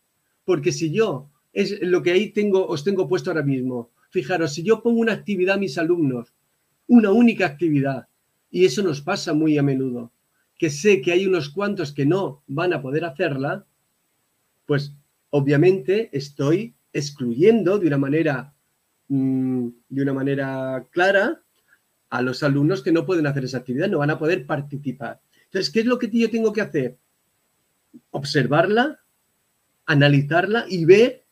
Porque si yo, es lo que ahí tengo, os tengo puesto ahora mismo, fijaros, si yo pongo una actividad a mis alumnos, una única actividad, y eso nos pasa muy a menudo, que sé que hay unos cuantos que no van a poder hacerla, pues obviamente estoy excluyendo de una manera, mm, de una manera clara a los alumnos que no pueden hacer esa actividad, no van a poder participar. Entonces, ¿qué es lo que yo tengo que hacer? Observarla, analizarla y ver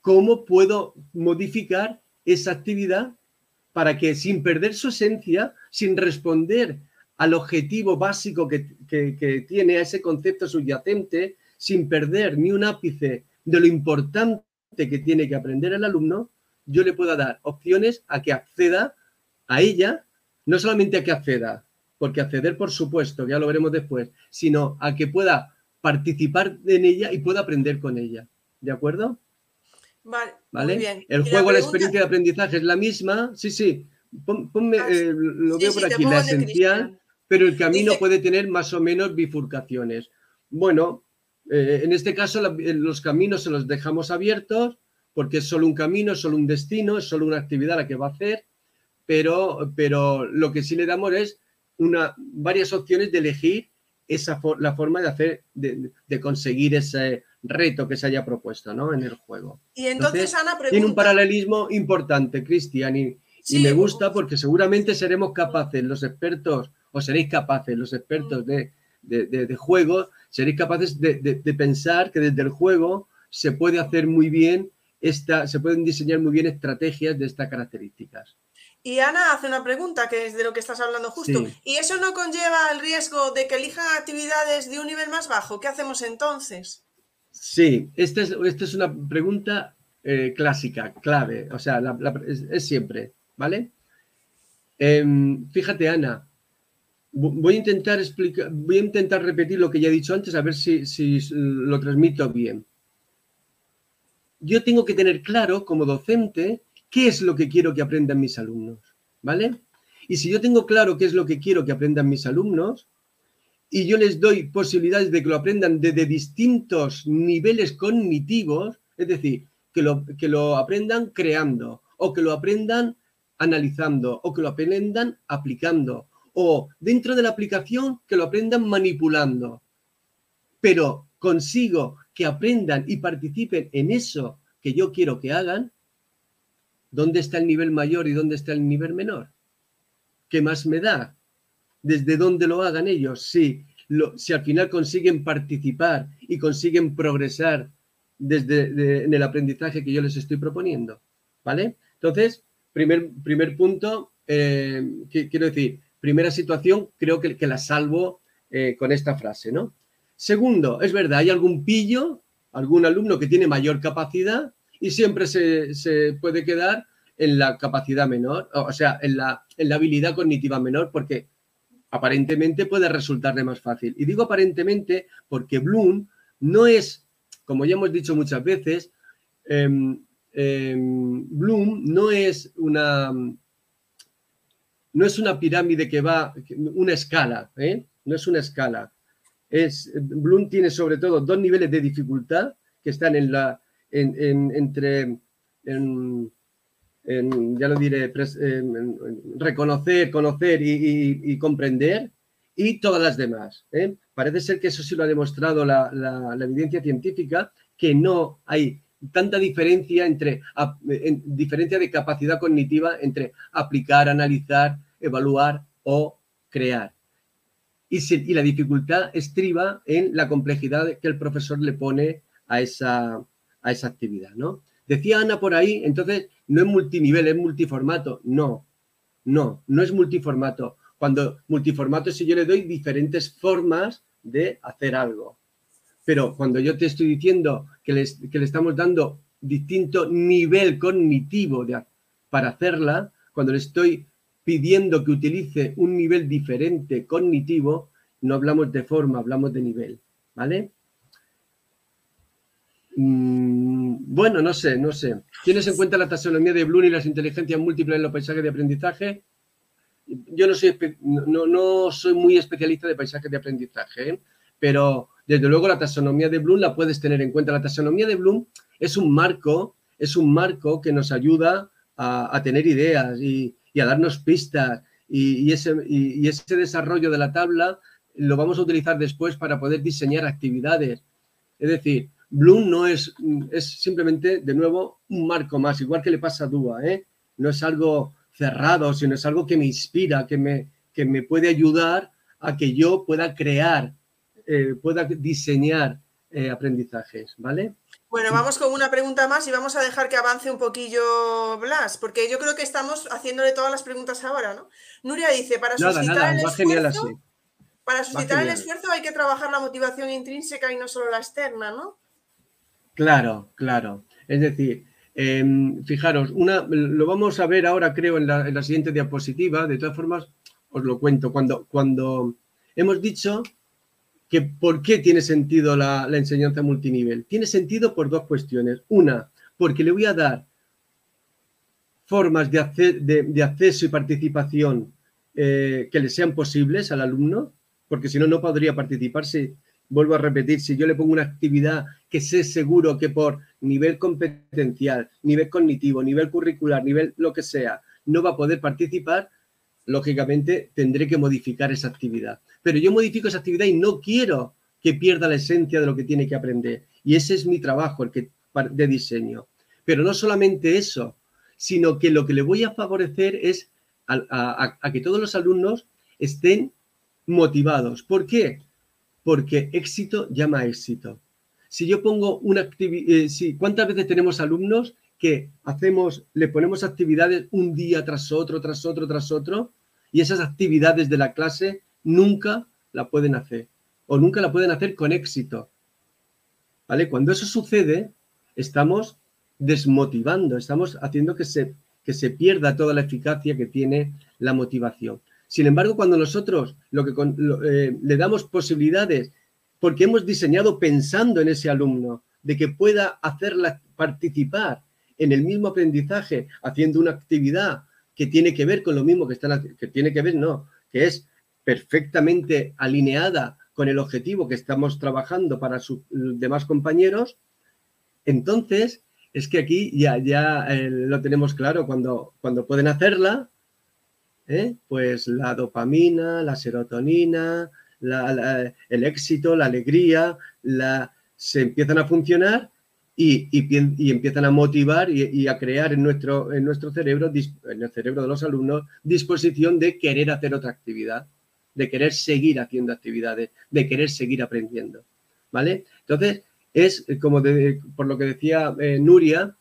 cómo puedo modificar esa actividad para que sin perder su esencia, sin responder al objetivo básico que, que tiene a ese concepto subyacente, sin perder ni un ápice de lo importante que tiene que aprender el alumno, yo le puedo dar opciones a que acceda a ella, no solamente a que acceda, porque acceder, por supuesto, ya lo veremos después, sino a que pueda participar en ella y pueda aprender con ella. ¿De acuerdo? Vale. ¿Vale? Muy bien. El juego, la, experiencia de aprendizaje es la misma. Sí, sí. ponme, ah, eh, lo veo por aquí, la esencial, pero el camino puede tener más o menos bifurcaciones. Bueno, eh, en este caso, eh, los caminos se los dejamos abiertos porque es solo un camino, es solo un destino, es solo una actividad la que va a hacer, pero, pero lo que sí le damos es una, varias opciones de elegir esa la forma de hacer, de, conseguir ese reto que se haya propuesto ¿no? en el juego. Y entonces, Ana Tiene un paralelismo importante, Cristian, y, me gusta porque seguramente seremos capaces, los expertos, o seréis capaces, los expertos de, de, de juegos, seréis capaces de, pensar que desde el juego se puede hacer muy bien esta, se pueden diseñar muy bien estrategias de estas características. Y Ana hace una pregunta que es de lo que estás hablando justo. ¿Y eso no conlleva el riesgo de que elijan actividades de un nivel más bajo? ¿Qué hacemos entonces? Sí, esta es, esta es una pregunta eh, clásica, clave, o sea, es, siempre, ¿vale? Em, fíjate, Ana, Voy a intentar explicar, voy a intentar repetir lo que ya he dicho antes, a ver si, lo transmito bien. Yo tengo que tener claro, como docente, qué es lo que quiero que aprendan mis alumnos, ¿vale? Y si yo tengo claro qué es lo que quiero que aprendan mis alumnos, y yo les doy posibilidades de que lo aprendan desde distintos niveles cognitivos, es decir, que lo, que lo aprendan creando, o que lo aprendan analizando, o que lo aprendan aplicando, o dentro de la aplicación que lo aprendan manipulando, pero consigo que aprendan y participen en eso que yo quiero que hagan, ¿dónde está el nivel mayor y dónde está el nivel menor? ¿Qué más me da? ¿Desde dónde lo hagan ellos? Si, si al final consiguen participar y consiguen progresar desde en el aprendizaje que yo les estoy proponiendo, ¿vale? Entonces, primer, primer punto, eh, quiero decir, primera situación, creo que, que la salvo eh, con esta frase, ¿no? Segundo, es verdad, hay algún pillo, algún alumno que tiene mayor capacidad y siempre se, se puede quedar en la capacidad menor, o sea, en la, en la habilidad cognitiva menor, porque aparentemente puede resultarle más fácil. Y digo aparentemente porque Bloom no es, como ya hemos dicho muchas veces, em, em, Bloom no es una no es una pirámide que va, una escala, ¿eh? no es una escala. Es, Bloom tiene sobre todo dos niveles de dificultad que están en la, entre, ya lo diré, reconocer, conocer y, comprender y todas las demás. ¿eh? Parece ser que eso sí lo ha demostrado la, evidencia científica, que no hay tanta diferencia entre diferencia de capacidad cognitiva entre aplicar, analizar, evaluar o crear. Y, y, la dificultad estriba en la complejidad que el profesor le pone a esa, a esa actividad, ¿no? Decía Ana por ahí, entonces no es multinivel, es multiformato. No, no, no es multiformato. Cuando multiformato es si yo le doy diferentes formas de hacer algo. Pero cuando yo te estoy diciendo que, que le estamos dando distinto nivel cognitivo de, para hacerla, cuando le estoy pidiendo que utilice un nivel diferente cognitivo, no hablamos de forma, hablamos de nivel, ¿vale? Mm, bueno, no sé, no sé. ¿Tienes en cuenta la taxonomía de Bloom y las inteligencias múltiples en los paisajes de aprendizaje? Yo no soy, no, no soy muy especialista de paisajes de aprendizaje, pero desde luego la taxonomía de Bloom la puedes tener en cuenta. La taxonomía de Bloom es un marco, es un marco que nos ayuda a, tener ideas y, a darnos pistas y, ese, y ese desarrollo de la tabla lo vamos a utilizar después para poder diseñar actividades. Es decir, Bloom no es, es simplemente, de nuevo, un marco más, igual que le pasa a Dúa, ¿eh? No es algo cerrado, sino es algo que me inspira, que me, que me puede ayudar a que yo pueda crear, eh, pueda diseñar eh, aprendizajes, ¿vale? Bueno, vamos con una pregunta más y vamos a dejar que avance un poquillo Blas, porque yo creo que estamos haciéndole todas las preguntas ahora, ¿no? Nuria dice, para suscitar el esfuerzo, para suscitar el esfuerzo hay que trabajar la motivación intrínseca y no solo la externa, ¿no? Claro, claro. Es decir, em, fijaros, una, lo vamos a ver ahora, creo, en la, siguiente diapositiva. De todas formas, os lo cuento. Cuando, cuando hemos dicho que por qué tiene sentido la, enseñanza multinivel. Tiene sentido por dos cuestiones. Una, porque le voy a dar formas de, de, acceso y participación eh, que le sean posibles al alumno, porque si no, no podría participar vuelvo a repetir, si yo le pongo una actividad que sé seguro que por nivel competencial, nivel cognitivo, nivel curricular, nivel lo que sea, no va a poder participar, lógicamente tendré que modificar esa actividad. Pero yo modifico esa actividad y no quiero que pierda la esencia de lo que tiene que aprender. Y ese es mi trabajo el que, de diseño. Pero no solamente eso, sino que lo que le voy a favorecer es a, a que todos los alumnos estén motivados. ¿Por qué? Porque éxito llama éxito. Si yo pongo una actividad, eh, ¿cuántas veces tenemos alumnos que hacemos, le ponemos actividades un día tras otro, tras otro, tras otro, y esas actividades de la clase nunca la pueden hacer o nunca la pueden hacer con éxito? ¿Vale? Cuando eso sucede, estamos desmotivando, estamos haciendo que se, que se pierda toda la eficacia que tiene la motivación. Sin embargo, cuando nosotros lo que, eh, le damos posibilidades, porque hemos diseñado pensando en ese alumno, de que pueda hacerla participar en el mismo aprendizaje, haciendo una actividad que tiene que ver con lo mismo que están, que tiene que ver, no, que es perfectamente alineada con el objetivo que estamos trabajando para sus demás compañeros, entonces es que aquí ya, ya eh, lo tenemos claro, cuando, cuando pueden hacerla, ¿eh? pues la dopamina, la serotonina, el éxito, la alegría, se empiezan a funcionar y, empiezan a motivar y, a crear en nuestro, en nuestro cerebro, en el cerebro de los alumnos, disposición de querer hacer otra actividad, de querer seguir haciendo actividades, de querer seguir aprendiendo. ¿Vale? Entonces, es, como por lo que decía Nuria,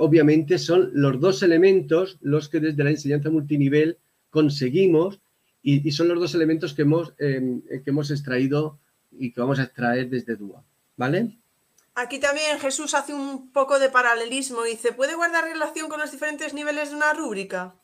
obviamente son los dos elementos los que desde la enseñanza multinivel conseguimos y, son los dos elementos que hemos, em, que hemos extraído y que vamos a extraer desde DUA. ¿Vale? Aquí también Jesús hace un poco de paralelismo. Dice, ¿puede guardar relación con los diferentes niveles de una rúbrica?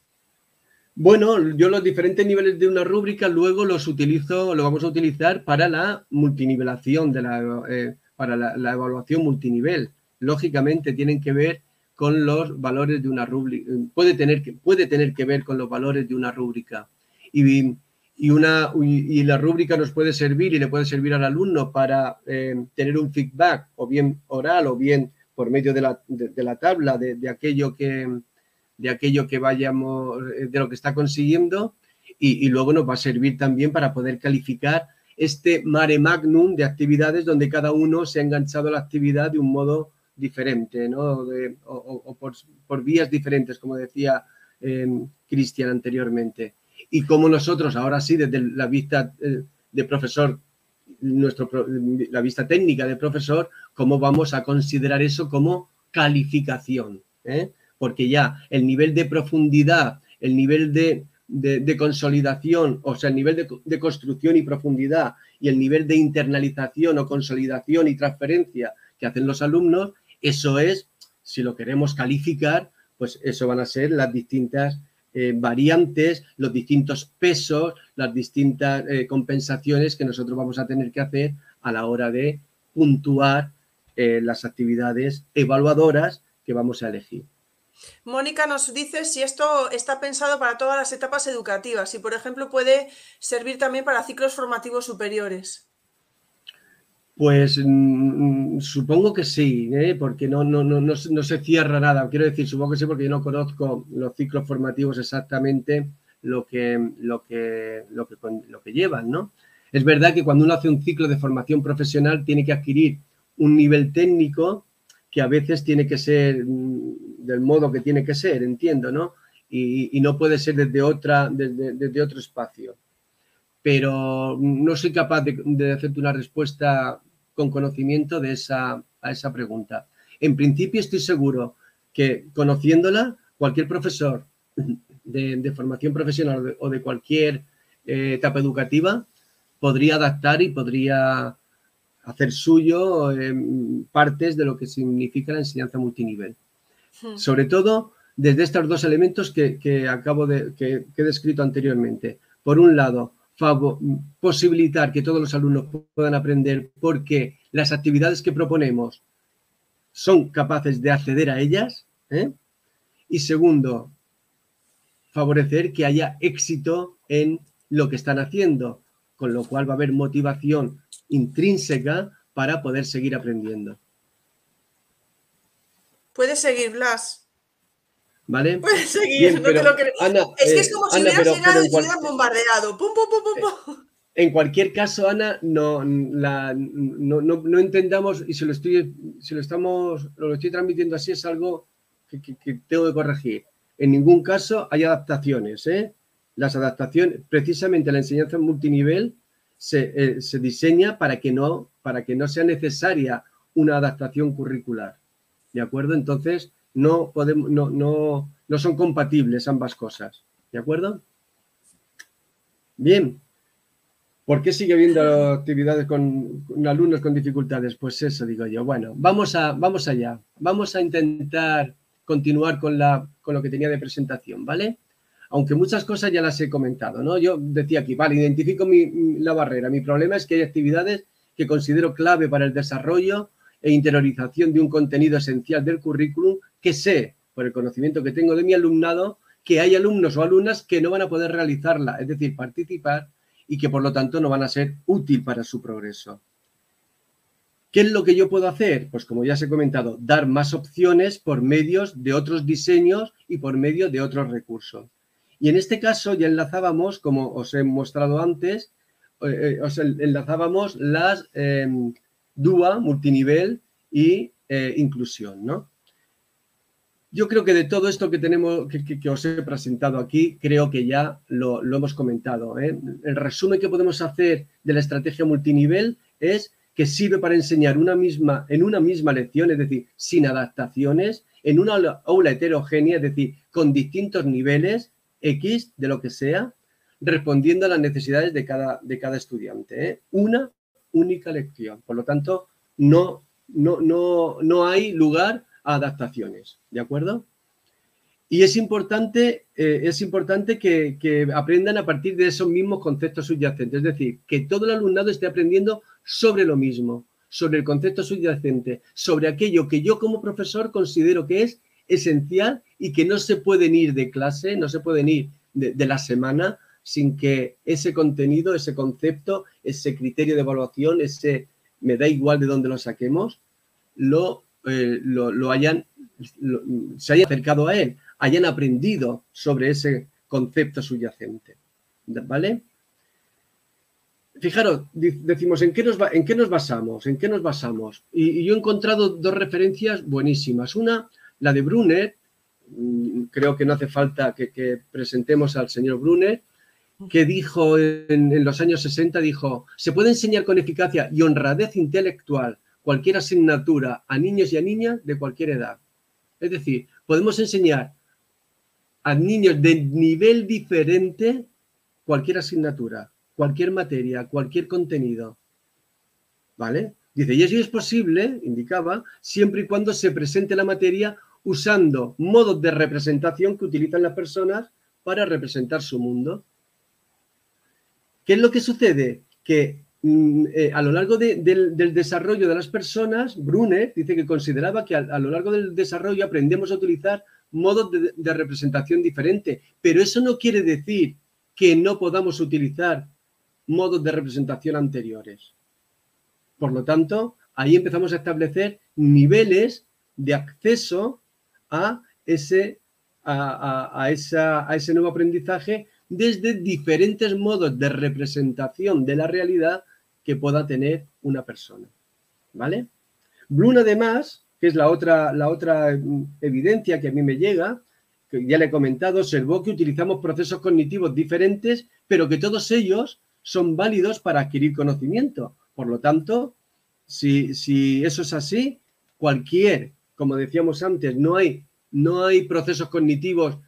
Bueno, yo los diferentes niveles de una rúbrica luego los utilizo, lo vamos a utilizar para la multinivelación, de la, eh, para la, evaluación multinivel. Lógicamente tienen que ver con los valores de una rúbrica, puede tener que, puede tener que ver con los valores de una rúbrica. Y, y, una, y la rúbrica nos puede servir y le puede servir al alumno para eh, tener un feedback, o bien oral o bien por medio de la, de, la tabla de, aquello que, de aquello que vayamos, eh, de lo que está consiguiendo, y, luego nos va a servir también para poder calificar este mare magnum de actividades donde cada uno se ha enganchado a la actividad de un modo diferente, ¿no? o, por, vías diferentes, como decía eh, Cristian anteriormente y cómo nosotros ahora sí, desde la vista eh, de profesor, nuestro, la vista técnica de profesor, cómo vamos a considerar eso como calificación. ¿eh? Porque ya el nivel de profundidad, el nivel de, consolidación, o sea, el nivel de, construcción y profundidad y el nivel de internalización o consolidación y transferencia que hacen los alumnos, eso es, si lo queremos calificar, pues eso van a ser las distintas eh, variantes, los distintos pesos, las distintas eh, compensaciones que nosotros vamos a tener que hacer a la hora de puntuar eh, las actividades evaluadoras que vamos a elegir. Mónica nos dice si esto está pensado para todas las etapas educativas, si por ejemplo puede servir también para ciclos formativos superiores. Pues mm, supongo que sí, ¿eh? porque no, no, no, no, se cierra nada. Quiero decir, supongo que sí, porque yo no conozco los ciclos formativos exactamente lo que, lo que, lo que, lo que llevan, ¿no? Es verdad que cuando uno hace un ciclo de formación profesional tiene que adquirir un nivel técnico que a veces tiene que ser mm, del modo que tiene que ser, entiendo, ¿no? Y, no puede ser desde, otra, desde, desde otro espacio pero no soy capaz de, hacerte una respuesta con conocimiento de esa, a esa pregunta. En principio estoy seguro que conociéndola, cualquier profesor de, formación profesional o de, cualquier eh, etapa educativa podría adaptar y podría hacer suyo em, partes de lo que significa la enseñanza multinivel. Hmm. Sobre todo desde estos dos elementos que, acabo de, que he descrito anteriormente. Por un lado, posibilitar que todos los alumnos puedan aprender porque las actividades que proponemos son capaces de acceder a ellas. ¿eh? Y segundo, favorecer que haya éxito en lo que están haciendo, con lo cual va a haber motivación intrínseca para poder seguir aprendiendo. Puedes seguir, Blas. ¿Vale? Puedes seguir, no te lo creo. es que es como si hubieras llegado y bombardeado. Pum, pum, pum, pum, pum. En cualquier caso, Ana, no, la, no, no, no, entendamos, y si lo estoy, si lo estamos, lo estoy transmitiendo así, es algo que, que, tengo que corregir. En ningún caso hay adaptaciones, ¿eh? Las adaptaciones, precisamente la enseñanza multinivel se, eh, se diseña para que, no, para que no sea necesaria una adaptación curricular. ¿De acuerdo? Entonces, no, podemos, no, no, no son compatibles ambas cosas. ¿De acuerdo? Bien. ¿Por qué sigue habiendo actividades con, alumnos con dificultades? Pues eso digo yo. Bueno, vamos, a, vamos allá. Vamos a intentar continuar con, la, con lo que tenía de presentación, ¿vale? Aunque muchas cosas ya las he comentado, ¿no? Yo decía aquí, vale, identifico mi, la barrera. Mi problema es que hay actividades que considero clave para el desarrollo e interiorización de un contenido esencial del currículum que sé, por el conocimiento que tengo de mi alumnado, que hay alumnos o alumnas que no van a poder realizarla, es decir, participar y que por lo tanto no van a ser útil para su progreso. ¿Qué es lo que yo puedo hacer? Pues como ya os he comentado, dar más opciones por medios de otros diseños y por medio de otros recursos. Y en este caso ya enlazábamos, como os he mostrado antes, eh, eh, os enlazábamos las eh, DUA, multinivel y inclusión, ¿no? Yo creo que de todo esto que tenemos, que, os he presentado aquí, creo que ya lo, hemos comentado. ¿eh? El resumen que podemos hacer de la estrategia multinivel es que sirve para enseñar una misma, en una misma lección, es decir, sin adaptaciones, en una aula heterogénea, es decir, con distintos niveles X de lo que sea, respondiendo a las necesidades de cada, de cada estudiante. ¿eh? Una única lección. Por lo tanto, no, no, no, no hay lugar a adaptaciones. ¿De acuerdo? Y es importante, eh, es importante que, que, aprendan a partir de esos mismos conceptos subyacentes, es decir, que todo el alumnado esté aprendiendo sobre lo mismo, sobre el concepto subyacente, sobre aquello que yo como profesor considero que es esencial y que no se pueden ir de clase, no se pueden ir de, la semana sin que ese contenido, ese concepto, ese criterio de evaluación, ese me da igual de dónde lo saquemos, lo, eh, lo, hayan, se haya acercado a él, hayan aprendido sobre ese concepto subyacente. ¿Vale? Fijaros, decimos, ¿en qué nos, en qué nos basamos? ¿En qué nos basamos? Y, yo he encontrado dos referencias buenísimas. Una, la de Brunner, mm, creo que no hace falta que, presentemos al señor Brunner, que dijo en, los años 60, dijo, se puede enseñar con eficacia y honradez intelectual cualquier asignatura a niños y a niñas de cualquier edad. Es decir, podemos enseñar a niños de nivel diferente cualquier asignatura cualquier materia, cualquier contenido. ¿Vale? Dice, y eso es posible, indicaba, siempre y cuando se presente la materia usando modos de representación que utilizan las personas para representar su mundo. ¿Qué es lo que sucede? Que mm, eh, a lo largo del, desarrollo de las personas, Brunner dice que consideraba que a, lo largo del desarrollo aprendemos a utilizar modos de representación diferentes, pero eso no quiere decir que no podamos utilizar modos de representación anteriores. Por lo tanto, ahí empezamos a establecer niveles de acceso a ese, a, a ese nuevo aprendizaje desde diferentes modos de representación de la realidad que pueda tener una persona. ¿Vale? Bloom, además, que es la otra, la otra evidencia que a mí me llega, que ya le he comentado, observó que utilizamos procesos cognitivos diferentes, pero que todos ellos son válidos para adquirir conocimiento. Por lo tanto, si, eso es así, cualquier, como decíamos antes, no hay, no hay procesos cognitivos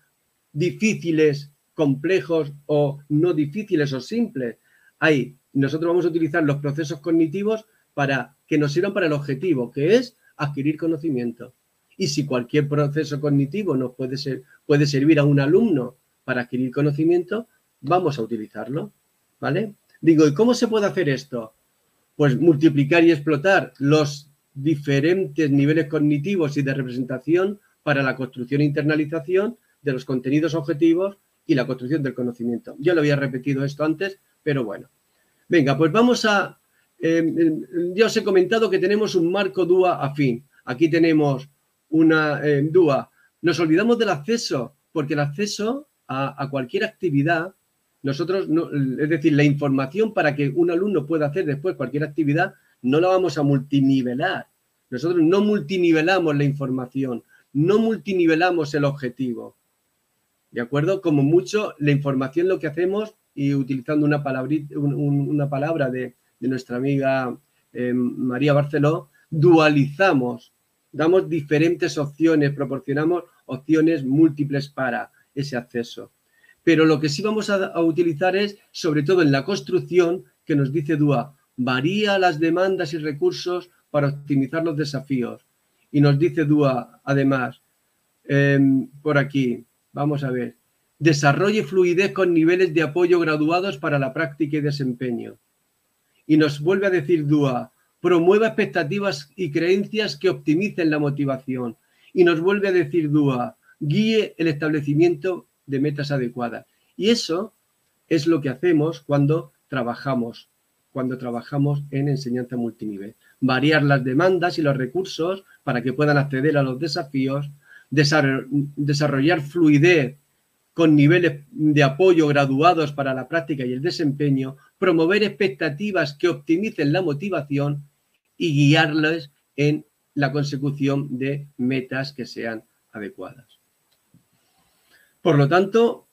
difíciles, complejos o no difíciles o simples. Hay, nosotros vamos a utilizar los procesos cognitivos para que nos sirvan para el objetivo, que es adquirir conocimiento. Y si cualquier proceso cognitivo nos puede, ser, puede servir a un alumno para adquirir conocimiento, vamos a utilizarlo. ¿vale? Digo, ¿y cómo se puede hacer esto? Pues multiplicar y explotar los diferentes niveles cognitivos y de representación para la construcción e internalización de los contenidos objetivos y la construcción del conocimiento. Ya lo había repetido esto antes, pero bueno. Venga, pues vamos a... Eh, ya os he comentado que tenemos un marco DUA afín. Aquí tenemos una eh, DUA. Nos olvidamos del acceso, porque el acceso a cualquier actividad nosotros, no, es decir, la información para que un alumno pueda hacer después cualquier actividad, no la vamos a multinivelar. Nosotros no multinivelamos la información, no multinivelamos el objetivo. ¿De acuerdo? Como mucho, la información lo que hacemos, y utilizando una, palabra de, nuestra amiga eh, María Barceló, dualizamos, damos diferentes opciones, proporcionamos opciones múltiples para ese acceso. Pero lo que sí vamos a, utilizar es, sobre todo en la construcción, que nos dice DUA, varía las demandas y recursos para optimizar los desafíos. Y nos dice DUA, además, em, por aquí, vamos a ver, desarrolle fluidez con niveles de apoyo graduados para la práctica y desempeño. Y nos vuelve a decir DUA, promueva expectativas y creencias que optimicen la motivación. Y nos vuelve a decir DUA, guíe el establecimiento de metas adecuadas. Y eso es lo que hacemos cuando trabajamos, cuando trabajamos en enseñanza multinivel. Variar las demandas y los recursos para que puedan acceder a los desafíos, desarrollar fluidez con niveles de apoyo graduados para la práctica y el desempeño, promover expectativas que optimicen la motivación y guiarles en la consecución de metas que sean adecuadas. Por lo tanto,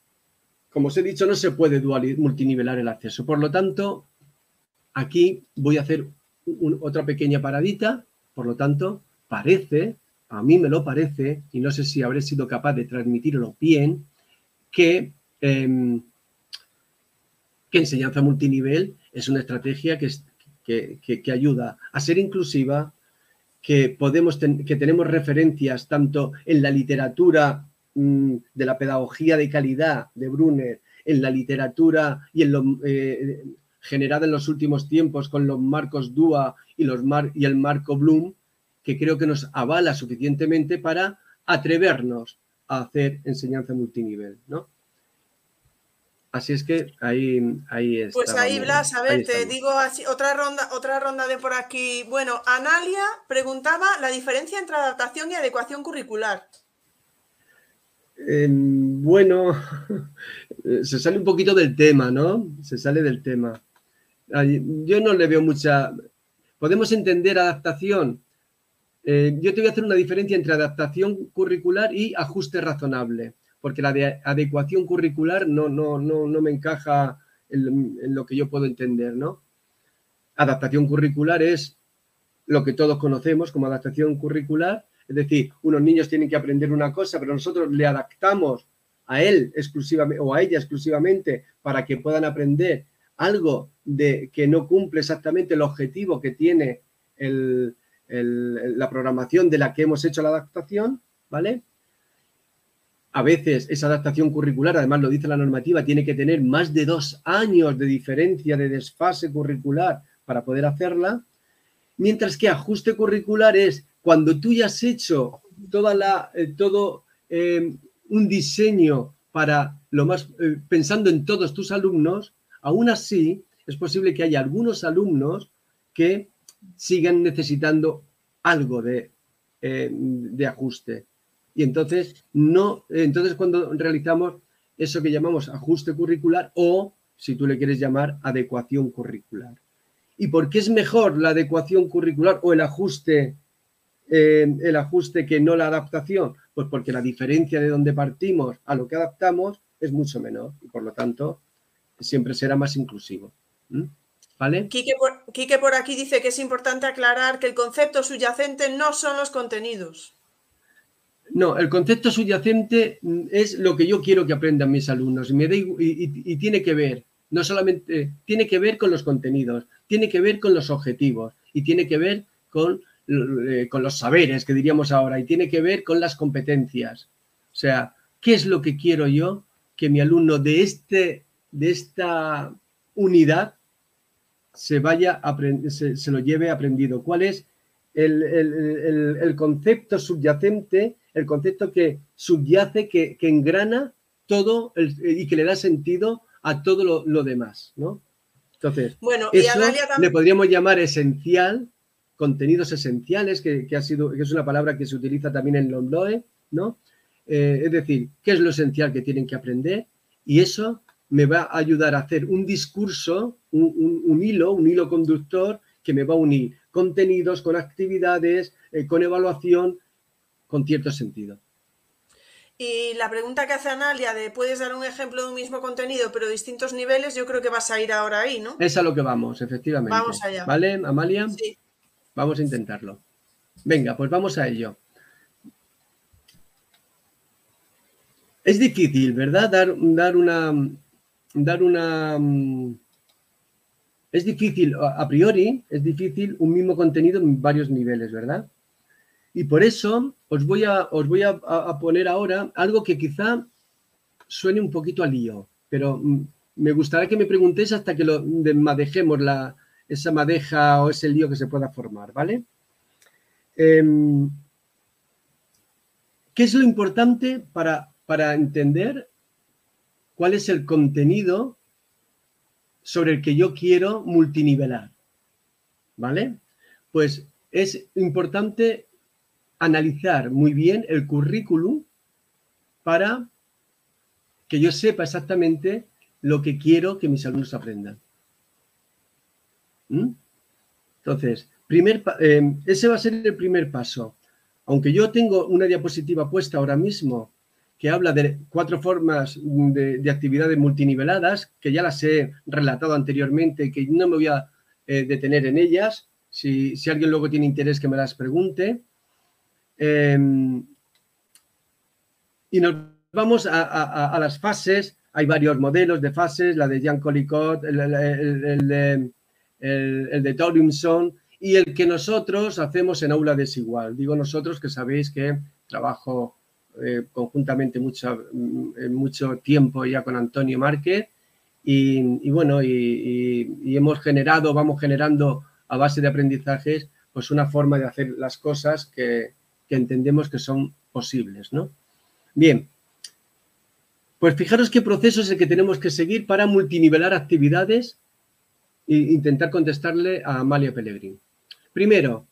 como os he dicho, no se puede multinivelar el acceso. Por lo tanto, aquí voy a hacer otra pequeña paradita, por lo tanto, parece, a mí me lo parece, y no sé si habré sido capaz de transmitirlo bien, que, em, que enseñanza multinivel es una estrategia que, que, ayuda a ser inclusiva, que, podemos que tenemos referencias tanto en la literatura mm, de la pedagogía de calidad de Brunner, en la literatura y en lo, eh, generada en los últimos tiempos con los marcos DUA y, los y el marco Bloom, que creo que nos avala suficientemente para atrevernos a hacer enseñanza multinivel, ¿no? Así es que ahí, ahí está. Pues ahí, Blas, a ver, te digo así, otra ronda, otra ronda de por aquí. Bueno, Analia preguntaba la diferencia entre adaptación y adecuación curricular. Em, bueno, se sale un poquito del tema, ¿no? Se sale del tema. Yo no le veo mucha... ¿Podemos entender adaptación? Eh, yo te voy a hacer una diferencia entre adaptación curricular y ajuste razonable, porque la de adecuación curricular no, no, no, no me encaja en, en, lo que yo puedo entender, ¿no? Adaptación curricular es lo que todos conocemos como adaptación curricular, es decir, unos niños tienen que aprender una cosa, pero nosotros le adaptamos a él exclusivamente o a ella exclusivamente para que puedan aprender algo de que no cumple exactamente el objetivo que tiene la programación de la que hemos hecho la adaptación, ¿vale? A veces esa adaptación curricular, además lo dice la normativa, tiene que tener más de dos años de diferencia de desfase curricular para poder hacerla, mientras que ajuste curricular es cuando tú ya has hecho toda la, eh, todo eh, un diseño para lo más, eh, pensando en todos tus alumnos, Aún así, es posible que haya algunos alumnos que sigan necesitando algo de, eh, ajuste. Y entonces, no, entonces cuando realizamos eso que llamamos ajuste curricular o, si tú le quieres llamar, adecuación curricular. ¿Y por qué es mejor la adecuación curricular o el ajuste, eh, el ajuste que no la adaptación? Pues porque la diferencia de donde partimos a lo que adaptamos es mucho menor y por lo tanto siempre será más inclusivo. ¿Vale? Quique por, por, aquí dice que es importante aclarar que el concepto subyacente no son los contenidos. No, el concepto subyacente es lo que yo quiero que aprendan mis alumnos y, me y, tiene que ver, no solamente, tiene que ver con los contenidos, tiene que ver con los objetivos y tiene que ver con, eh, con los saberes que diríamos ahora y tiene que ver con las competencias. O sea, ¿qué es lo que quiero yo que mi alumno de este de esta unidad se vaya se, se, lo lleve aprendido. ¿Cuál es el, concepto subyacente, el concepto que subyace, que, engrana todo y que le da sentido a todo lo, demás, ¿no? Entonces, bueno, eso le podríamos llamar esencial, contenidos esenciales, que, ha sido, que es una palabra que se utiliza también en Lomloe, ¿no? Eh, es decir, ¿qué es lo esencial que tienen que aprender? Y eso me va a ayudar a hacer un discurso, un, hilo, un hilo conductor que me va a unir contenidos con actividades, eh, con evaluación, con cierto sentido. Y la pregunta que hace Analia de puedes dar un ejemplo de un mismo contenido pero distintos niveles, yo creo que vas a ir ahora ahí, ¿no? Es a lo que vamos, efectivamente. Vamos allá. ¿Vale, Amalia? Sí. Vamos a intentarlo. Venga, pues vamos a ello. Es difícil, ¿verdad? Dar, dar una, dar una... Mm, es difícil, a priori, es difícil un mismo contenido en varios niveles, ¿verdad? Y por eso os voy a, os voy a, poner ahora algo que quizá suene un poquito a lío, pero mm, me gustaría que me preguntéis hasta que lo madejemos la, esa madeja o ese lío que se pueda formar, ¿vale? Em, ¿Qué es lo importante para, para entender cuál es el contenido sobre el que yo quiero multinivelar. ¿Vale? Pues es importante analizar muy bien el currículum para que yo sepa exactamente lo que quiero que mis alumnos aprendan. ¿Mm? Entonces, primer, eh, ese va a ser el primer paso. Aunque yo tengo una diapositiva puesta ahora mismo que habla de cuatro formas de, actividades multiniveladas, que ya las he relatado anteriormente, que no me voy a eh, detener en ellas, Si, alguien luego tiene interés que me las pregunte. Em, y nos vamos a, las fases. Hay varios modelos de fases, la de Jean Collicott, el, de, el, de Torimson y el que nosotros hacemos en aula desigual. Digo nosotros que sabéis que trabajo eh, conjuntamente mucho, mm, mucho tiempo ya con Antonio Márquez y, bueno, y, hemos generado, vamos generando a base de aprendizajes, pues una forma de hacer las cosas que, entendemos que son posibles, ¿no? Bien, pues fijaros qué proceso es el que tenemos que seguir para multinivelar actividades e intentar contestarle a Amalia Pellegrini. Primero,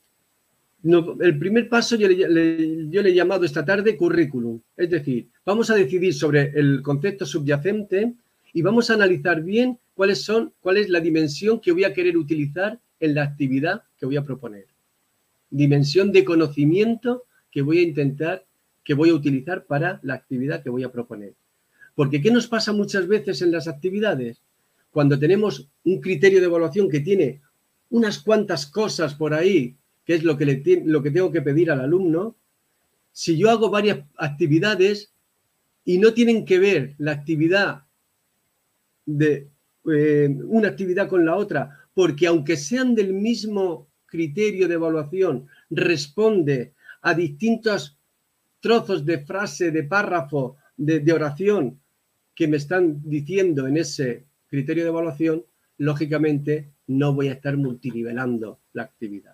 el primer paso yo le, yo le, he llamado esta tarde currículum. Es decir, vamos a decidir sobre el concepto subyacente y vamos a analizar bien cuáles son, cuál es la dimensión que voy a querer utilizar en la actividad que voy a proponer. Dimensión de conocimiento que voy a intentar, que voy a utilizar para la actividad que voy a proponer. Porque ¿qué nos pasa muchas veces en las actividades? Cuando tenemos un criterio de evaluación que tiene unas cuantas cosas por ahí, que es lo que, lo que tengo que pedir al alumno, si yo hago varias actividades y no tienen que ver la actividad de eh, una actividad con la otra, porque aunque sean del mismo criterio de evaluación, responde a distintos trozos de frase, de párrafo, de, oración que me están diciendo en ese criterio de evaluación, lógicamente no voy a estar multinivelando la actividad.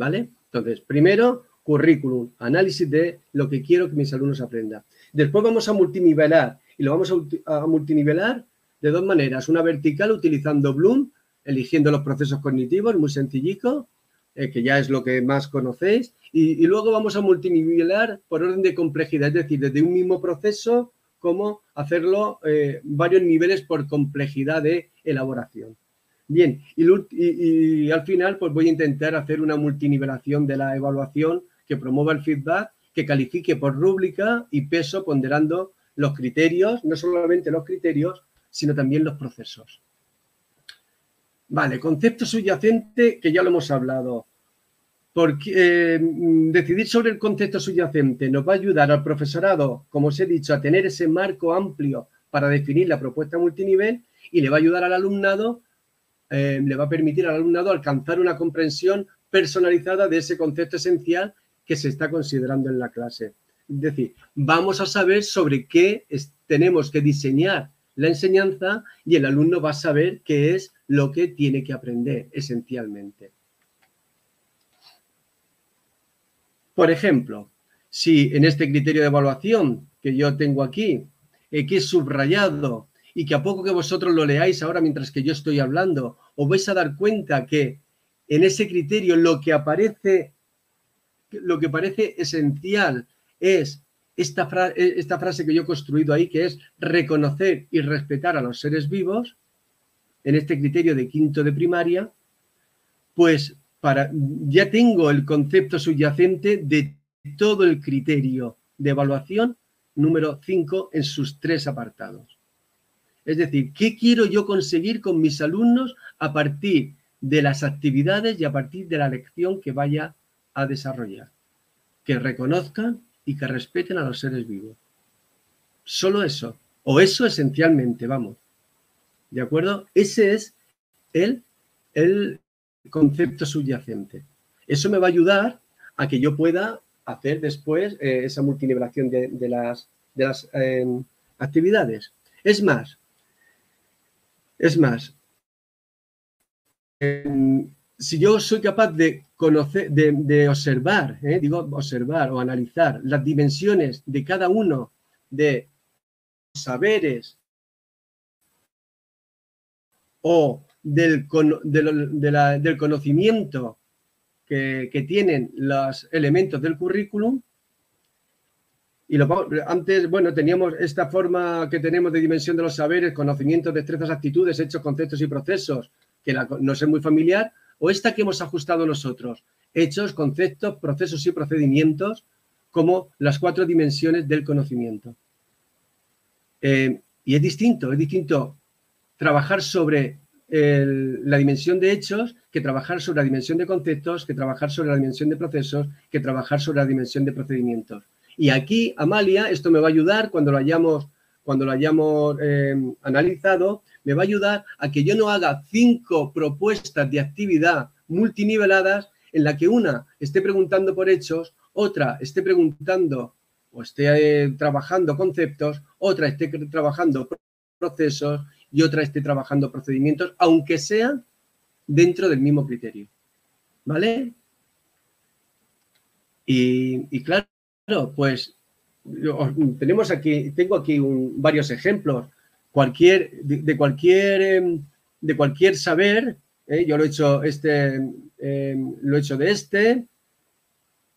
¿Vale? Entonces, primero, currículum, análisis de lo que quiero que mis alumnos aprendan. Después vamos a multinivelar y lo vamos a multinivelar de dos maneras. Una vertical utilizando Bloom, eligiendo los procesos cognitivos, muy sencillico, eh, que ya es lo que más conocéis. Y, luego vamos a multinivelar por orden de complejidad, es decir, desde un mismo proceso, cómo hacerlo eh, varios niveles por complejidad de elaboración. Bien, y, al final pues voy a intentar hacer una multinivelación de la evaluación que promueva el feedback, que califique por rúbrica y peso ponderando los criterios, no solamente los criterios, sino también los procesos. Vale, concepto subyacente que ya lo hemos hablado. Porque eh, decidir sobre el concepto subyacente nos va a ayudar al profesorado, como os he dicho, a tener ese marco amplio para definir la propuesta multinivel y le va a ayudar al alumnado, eh, le va a permitir al alumnado alcanzar una comprensión personalizada de ese concepto esencial que se está considerando en la clase. Es decir, vamos a saber sobre qué tenemos que diseñar la enseñanza y el alumno va a saber qué es lo que tiene que aprender esencialmente. Por ejemplo, si en este criterio de evaluación que yo tengo aquí, es subrayado y que a poco que vosotros lo leáis ahora mientras que yo estoy hablando, os vais a dar cuenta que en ese criterio lo que aparece, lo que parece esencial es esta, frase que yo he construido ahí, que es reconocer y respetar a los seres vivos, en este criterio de quinto de primaria, pues para, ya tengo el concepto subyacente de todo el criterio de evaluación número 5 en sus tres apartados. Es decir, ¿qué quiero yo conseguir con mis alumnos a partir de las actividades y a partir de la lección que vaya a desarrollar? Que reconozcan y que respeten a los seres vivos. Solo eso, o eso esencialmente, vamos. ¿De acuerdo? Ese es el, el concepto subyacente. Eso me va a ayudar a que yo pueda hacer después eh, esa multinivelación de, las, de las em, actividades. Es más, es más, si yo soy capaz de conocer, de, observar, ¿eh? digo observar o analizar las dimensiones de cada uno de saberes o del, del conocimiento que, que, tienen los elementos del currículum. Y antes, bueno, teníamos esta forma que tenemos de dimensión de los saberes, conocimientos, destrezas, actitudes, hechos, conceptos y procesos, que no nos es muy familiar, o esta que hemos ajustado nosotros, hechos, conceptos, procesos y procedimientos como las cuatro dimensiones del conocimiento. Eh, y es distinto, es distinto trabajar sobre la dimensión de hechos que trabajar sobre la dimensión de conceptos, que trabajar sobre la dimensión de procesos, que trabajar sobre la dimensión de procedimientos. Y aquí, Amalia, esto me va a ayudar cuando lo hayamos, cuando lo hayamos eh, analizado, me va a ayudar a que yo no haga cinco propuestas de actividad multiniveladas en la que una esté preguntando por hechos, otra esté preguntando o esté eh, trabajando conceptos, otra esté trabajando procesos y otra esté trabajando procedimientos, aunque sean dentro del mismo criterio. ¿Vale? Y, claro, pues tenemos aquí, tengo aquí varios ejemplos. Cualquier, de, cualquier, em, de cualquier saber, ¿eh? yo lo he hecho este, em, lo he hecho de este,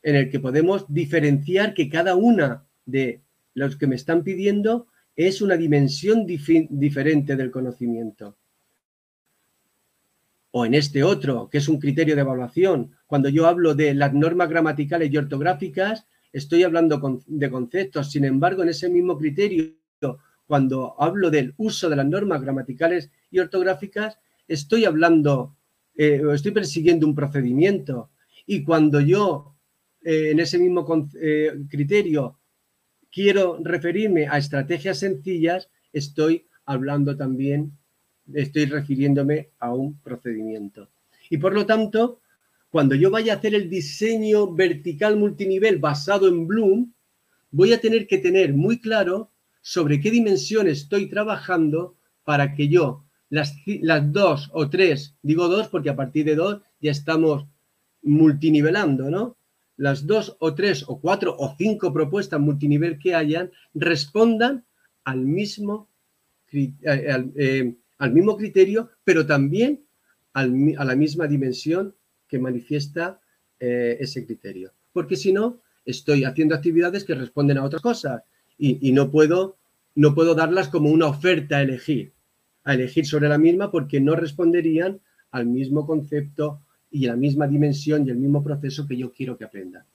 en el que podemos diferenciar que cada una de los que me están pidiendo es una dimensión diferente del conocimiento. O en este otro, que es un criterio de evaluación. Cuando yo hablo de las normas gramaticales y ortográficas, estoy hablando de conceptos. Sin embargo, en ese mismo criterio, cuando hablo del uso de las normas gramaticales y ortográficas, estoy hablando, eh, estoy persiguiendo un procedimiento. Y cuando yo, eh, en ese mismo eh, criterio, quiero referirme a estrategias sencillas, estoy hablando también, estoy refiriéndome a un procedimiento. Y por lo tanto, cuando yo vaya a hacer el diseño vertical multinivel basado en Bloom, voy a tener que tener muy claro sobre qué dimensión estoy trabajando para que yo las, dos o tres, digo dos porque a partir de dos ya estamos multinivelando, ¿no? las dos o tres o cuatro o cinco propuestas multinivel que hayan respondan al mismo, eh, eh, al, mismo criterio, pero también a la misma dimensión que manifiesta eh, ese criterio. Porque si no, estoy haciendo actividades que responden a otras cosas y, y, no, puedo, no puedo darlas como una oferta a elegir, a elegir sobre la misma porque no responderían al mismo concepto y la misma dimensión y el mismo proceso que yo quiero que aprenda.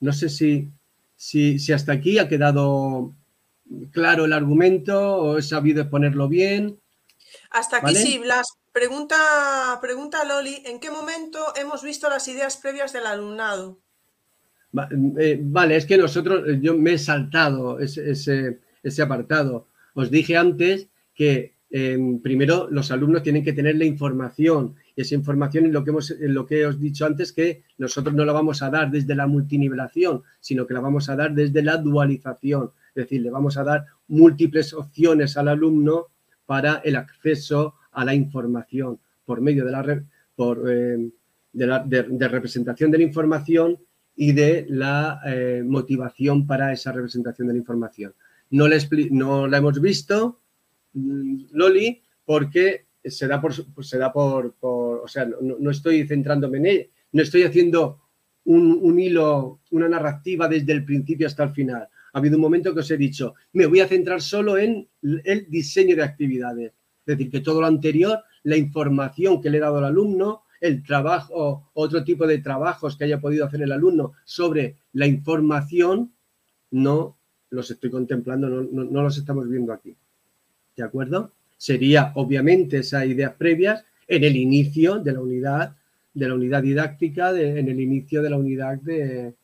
No sé si, si, hasta aquí ha quedado claro el argumento o he sabido exponerlo bien. Hasta aquí sí, Blas. Pregunta, pregunta Loli, ¿en qué momento hemos visto las ideas previas del alumnado? Eh, vale, es que nosotros, eh, yo me he saltado ese, apartado. Os dije antes que em, primero los alumnos tienen que tener la información y esa información es lo que, hemos, lo que os he dicho antes, que nosotros no la vamos a dar desde la multinivelación, sino que la vamos a dar desde la dualización. Es decir, le vamos a dar múltiples opciones al alumno para el acceso a la información por medio de la, por, eh, de, representación de la información y de la eh, motivación para esa representación de la información. No la, no la hemos visto, mm, Loli, porque se da por, se da por, o sea, no, estoy centrándome en él, no estoy haciendo un, hilo, una narrativa desde el principio hasta el final. Ha habido un momento que os he dicho, me voy a centrar solo en el diseño de actividades. Es decir, que todo lo anterior, la información que le he dado al alumno, el trabajo, otro tipo de trabajos que haya podido hacer el alumno sobre la información, no los estoy contemplando, no los estamos viendo aquí. ¿De acuerdo? sería obviamente esas ideas previas en el inicio de la unidad, de la unidad didáctica, en el inicio de la unidad de,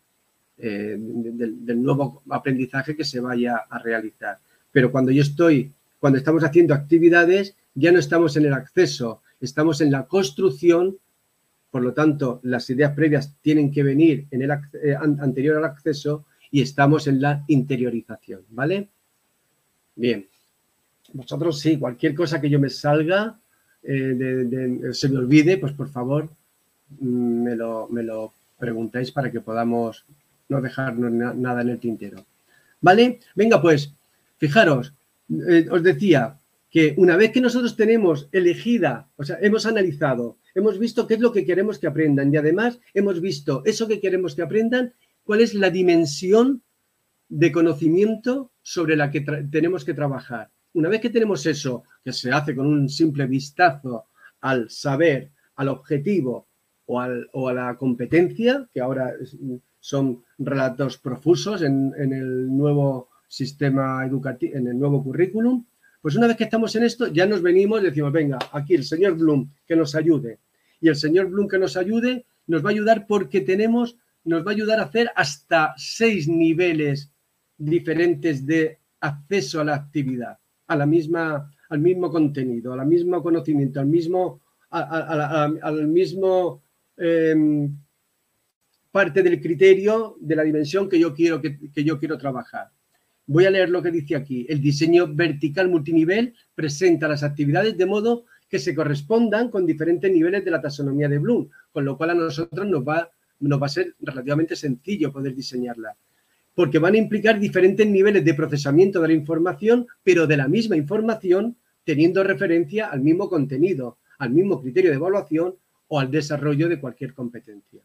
eh, del nuevo aprendizaje que se vaya a realizar. Pero cuando yo estoy, cuando estamos haciendo actividades, ya no estamos en el acceso, estamos en la construcción, por lo tanto, las ideas previas tienen que venir en el eh, anterior al acceso y estamos en la interiorización, ¿vale? Bien vosotros sí, cualquier cosa que yo me salga, eh, se me olvide, pues por favor mm, me lo, me lo preguntáis para que podamos no dejarnos nada en el tintero. ¿Vale? Venga, pues, fijaros, eh, os decía que una vez que nosotros tenemos elegida, o sea, hemos analizado, hemos visto qué es lo que queremos que aprendan y además hemos visto eso que queremos que aprendan, cuál es la dimensión de conocimiento sobre la que tenemos que trabajar. Una vez que tenemos eso, que se hace con un simple vistazo al saber, al objetivo o, a la competencia, que ahora son relatos profusos en, el nuevo sistema educativo, en el nuevo currículum, Pues una vez que estamos en esto, ya nos venimos y decimos, venga, aquí el señor Bloom que nos ayude. Y el señor Bloom que nos ayude nos va a ayudar porque tenemos, nos va a ayudar a hacer hasta seis niveles diferentes de acceso a la actividad, a la misma, al mismo contenido, al mismo conocimiento, al mismo, al mismo em, parte del criterio de la dimensión que yo quiero que, que yo quiero trabajar. Voy a leer lo que dice aquí. El diseño vertical multinivel presenta las actividades de modo que se correspondan con diferentes niveles de la taxonomía de Bloom, con lo cual a nosotros nos va, nos va a ser relativamente sencillo poder diseñarla, porque van a implicar diferentes niveles de procesamiento de la información, pero de la misma información, teniendo referencia al mismo contenido, al mismo criterio de evaluación o al desarrollo de cualquier competencia.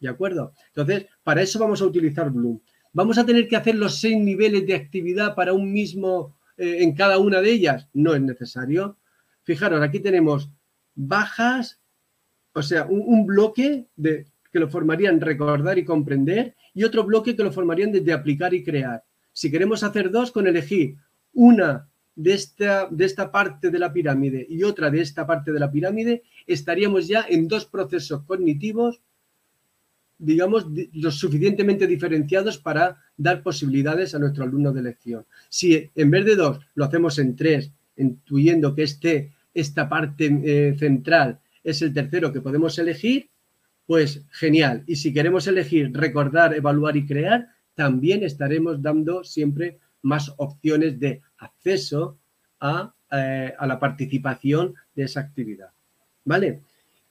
¿De acuerdo? Entonces, para eso vamos a utilizar Bloom. ¿Vamos a tener que hacer los seis niveles de actividad para un mismo eh, en cada una de ellas? No es necesario. Fijaros, aquí tenemos bajas, o sea, un, bloque de, que lo formarían recordar y comprender y otro bloque que lo formarían desde aplicar y crear. Si queremos hacer dos, con elegir una de esta, de esta parte de la pirámide y otra de esta parte de la pirámide, estaríamos ya en dos procesos cognitivos digamos, lo suficientemente diferenciados para dar posibilidades a nuestro alumno de lección. Si en vez de dos lo hacemos en tres, intuyendo que este, esta parte eh, central es el tercero que podemos elegir, pues genial. Y si queremos elegir recordar, evaluar y crear, también estaremos dando siempre más opciones de acceso a, eh, a la participación de esa actividad. ¿Vale?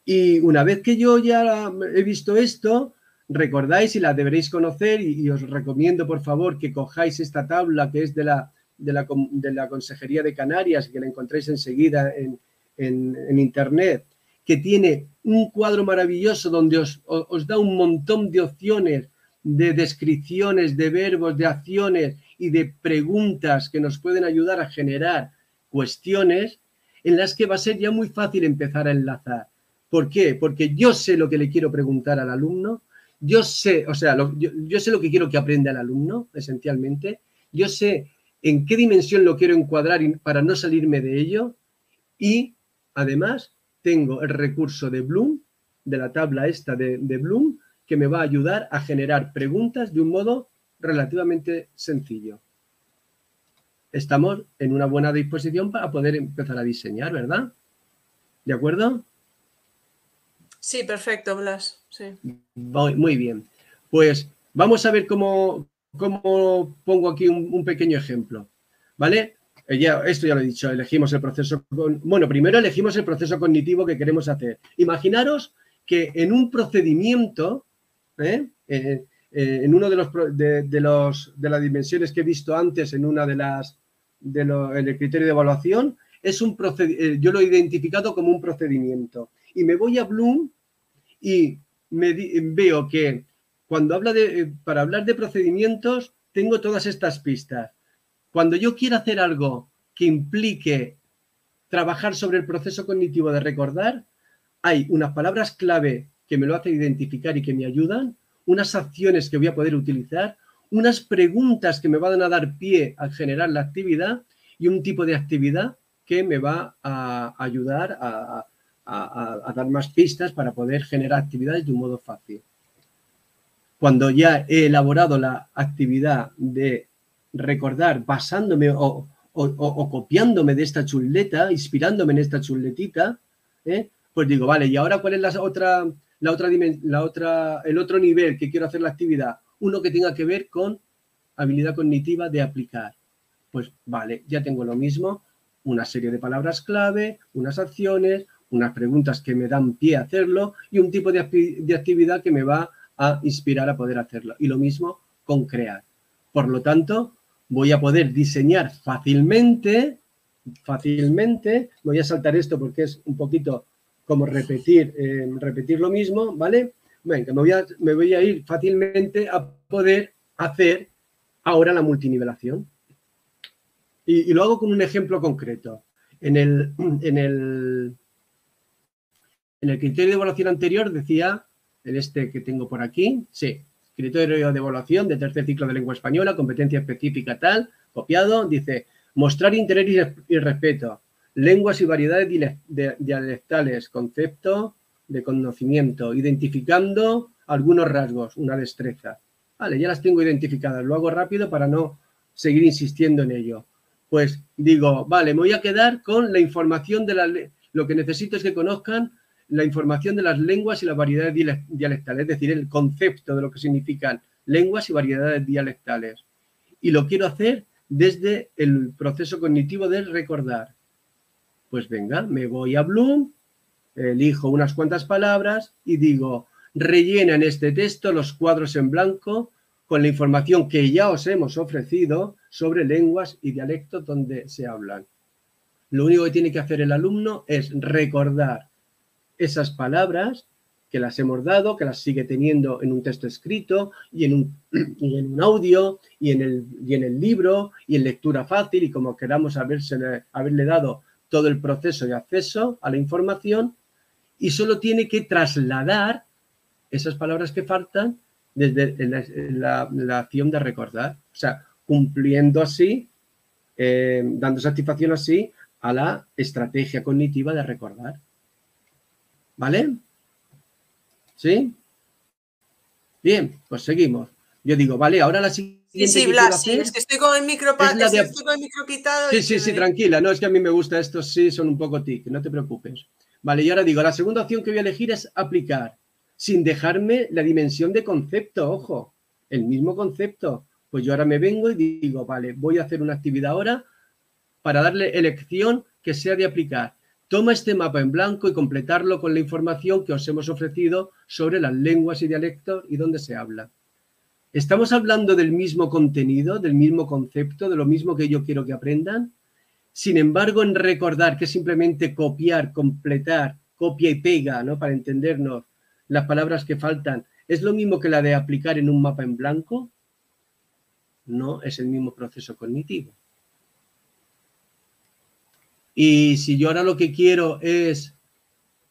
Y una vez que yo ya he visto esto, recordáis y la deberéis conocer y, os recomiendo por favor que cojáis esta tabla que es de la, de la, de la Consejería de Canarias, que la encontréis enseguida en, en, Internet, que tiene un cuadro maravilloso donde os, os da un montón de opciones de descripciones, de verbos, de acciones y de preguntas que nos pueden ayudar a generar cuestiones en las que va a ser ya muy fácil empezar a enlazar. ¿Por qué? Porque yo sé lo que le quiero preguntar al alumno, yo sé, o sea, yo, sé lo que quiero que aprenda el alumno, esencialmente, yo sé en qué dimensión lo quiero encuadrar para no salirme de ello y además tengo el recurso de Bloom, de la tabla esta de, de Bloom, que me va a ayudar a generar preguntas de un modo relativamente sencillo. Estamos en una buena disposición para poder empezar a diseñar, ¿verdad? ¿De acuerdo? Sí, perfecto, Blas. Muy bien. Pues vamos a ver cómo, cómo pongo aquí un, pequeño ejemplo. ¿Vale? Eh, esto ya lo he dicho, elegimos el proceso. bueno, primero elegimos el proceso cognitivo que queremos hacer. Imaginaros que en un procedimiento, ¿eh? Eh, en uno de los, de, los de las dimensiones que he visto antes en una de las de en el criterio de evaluación, es un yo lo he identificado como un procedimiento. Y me voy a Bloom y me veo que cuando habla de, eh, para hablar de procedimientos, tengo todas estas pistas. Cuando yo quiero hacer algo que implique trabajar sobre el proceso cognitivo de recordar, hay unas palabras clave que me lo hacen identificar y que me ayudan, unas acciones que voy a poder utilizar, unas preguntas que me van a dar pie a generar la actividad y un tipo de actividad que me va a ayudar a, a, dar más pistas para poder generar actividades de un modo fácil. Cuando ya he elaborado la actividad de recordar basándome o, copiándome de esta chuleta, inspirándome en esta chuletita, ¿eh? pues digo, vale, ¿y ahora cuál es la otra, la otra, la otra, el otro nivel que quiero hacer la actividad? Uno que tenga que ver con habilidad cognitiva de aplicar. Pues vale, ya tengo lo mismo, una serie de palabras clave, unas acciones, unas preguntas que me dan pie a hacerlo y un tipo de, actividad que me va a inspirar a poder hacerlo. Y lo mismo con crear. Por lo tanto, voy a poder diseñar fácilmente, fácilmente, voy a saltar esto porque es un poquito como repetir, eh, repetir lo mismo, ¿vale? Venga, me voy, a, me voy a ir fácilmente a poder hacer ahora la multinivelación. Y, y, lo hago con un ejemplo concreto. En el, en el, en el criterio de evaluación anterior decía, en este que tengo por aquí, sí, criterio de evaluación de tercer ciclo de lengua española, competencia específica tal, copiado, dice, Mostrar interés y respeto. Lenguas y variedades dialectales. Concepto de conocimiento. Identificando algunos rasgos. Una destreza. Vale, ya las tengo identificadas. Lo hago rápido para no seguir insistiendo en ello. Pues digo, vale, me voy a quedar con la información de la... Lo que necesito es que conozcan la información de las lenguas y las variedades dialectales, es decir, el concepto de lo que significan lenguas y variedades dialectales. Y lo quiero hacer desde el proceso cognitivo de recordar. Pues venga, me voy a Bloom, elijo unas cuantas palabras y digo, rellena en este texto los cuadros en blanco con la información que ya os hemos ofrecido sobre lenguas y dialectos donde se hablan. Lo único que tiene que hacer el alumno es recordar esas palabras que las hemos dado, que las sigue teniendo en un texto escrito y en un, en un audio y en, el, y en el libro y en lectura fácil y como queramos haberle dado todo el proceso de acceso a la información y solo tiene que trasladar esas palabras que faltan desde la, acción de recordar. O sea, cumpliendo así, eh, dando satisfacción así a la estrategia cognitiva de recordar. ¿Vale? ¿Sí? Bien, pues seguimos. Yo digo, vale, ahora la siguiente. Sí, sí, Blas, sí, es que estoy con el micro, quitado. Sí, sí, sí, tranquila. No, es que a mí me gusta estos, sí, son un poco tic, no te preocupes. Vale, y ahora digo, la segunda opción que voy a elegir es aplicar, sin dejarme la dimensión de concepto, ojo, el mismo concepto. Pues yo ahora me vengo y digo, vale, voy a hacer una actividad ahora para darle elección que sea de aplicar. Toma este mapa en blanco y completarlo con la información que os hemos ofrecido sobre las lenguas y dialectos y dónde se habla. ¿Estamos hablando del mismo contenido, del mismo concepto, de lo mismo que yo quiero que aprendan? Sin embargo, en recordar que simplemente copiar, completar, copia y pega, ¿no? Para entendernos las palabras que faltan, ¿es lo mismo que la de aplicar en un mapa en blanco? No, es el mismo proceso cognitivo. Y si yo ahora lo que quiero es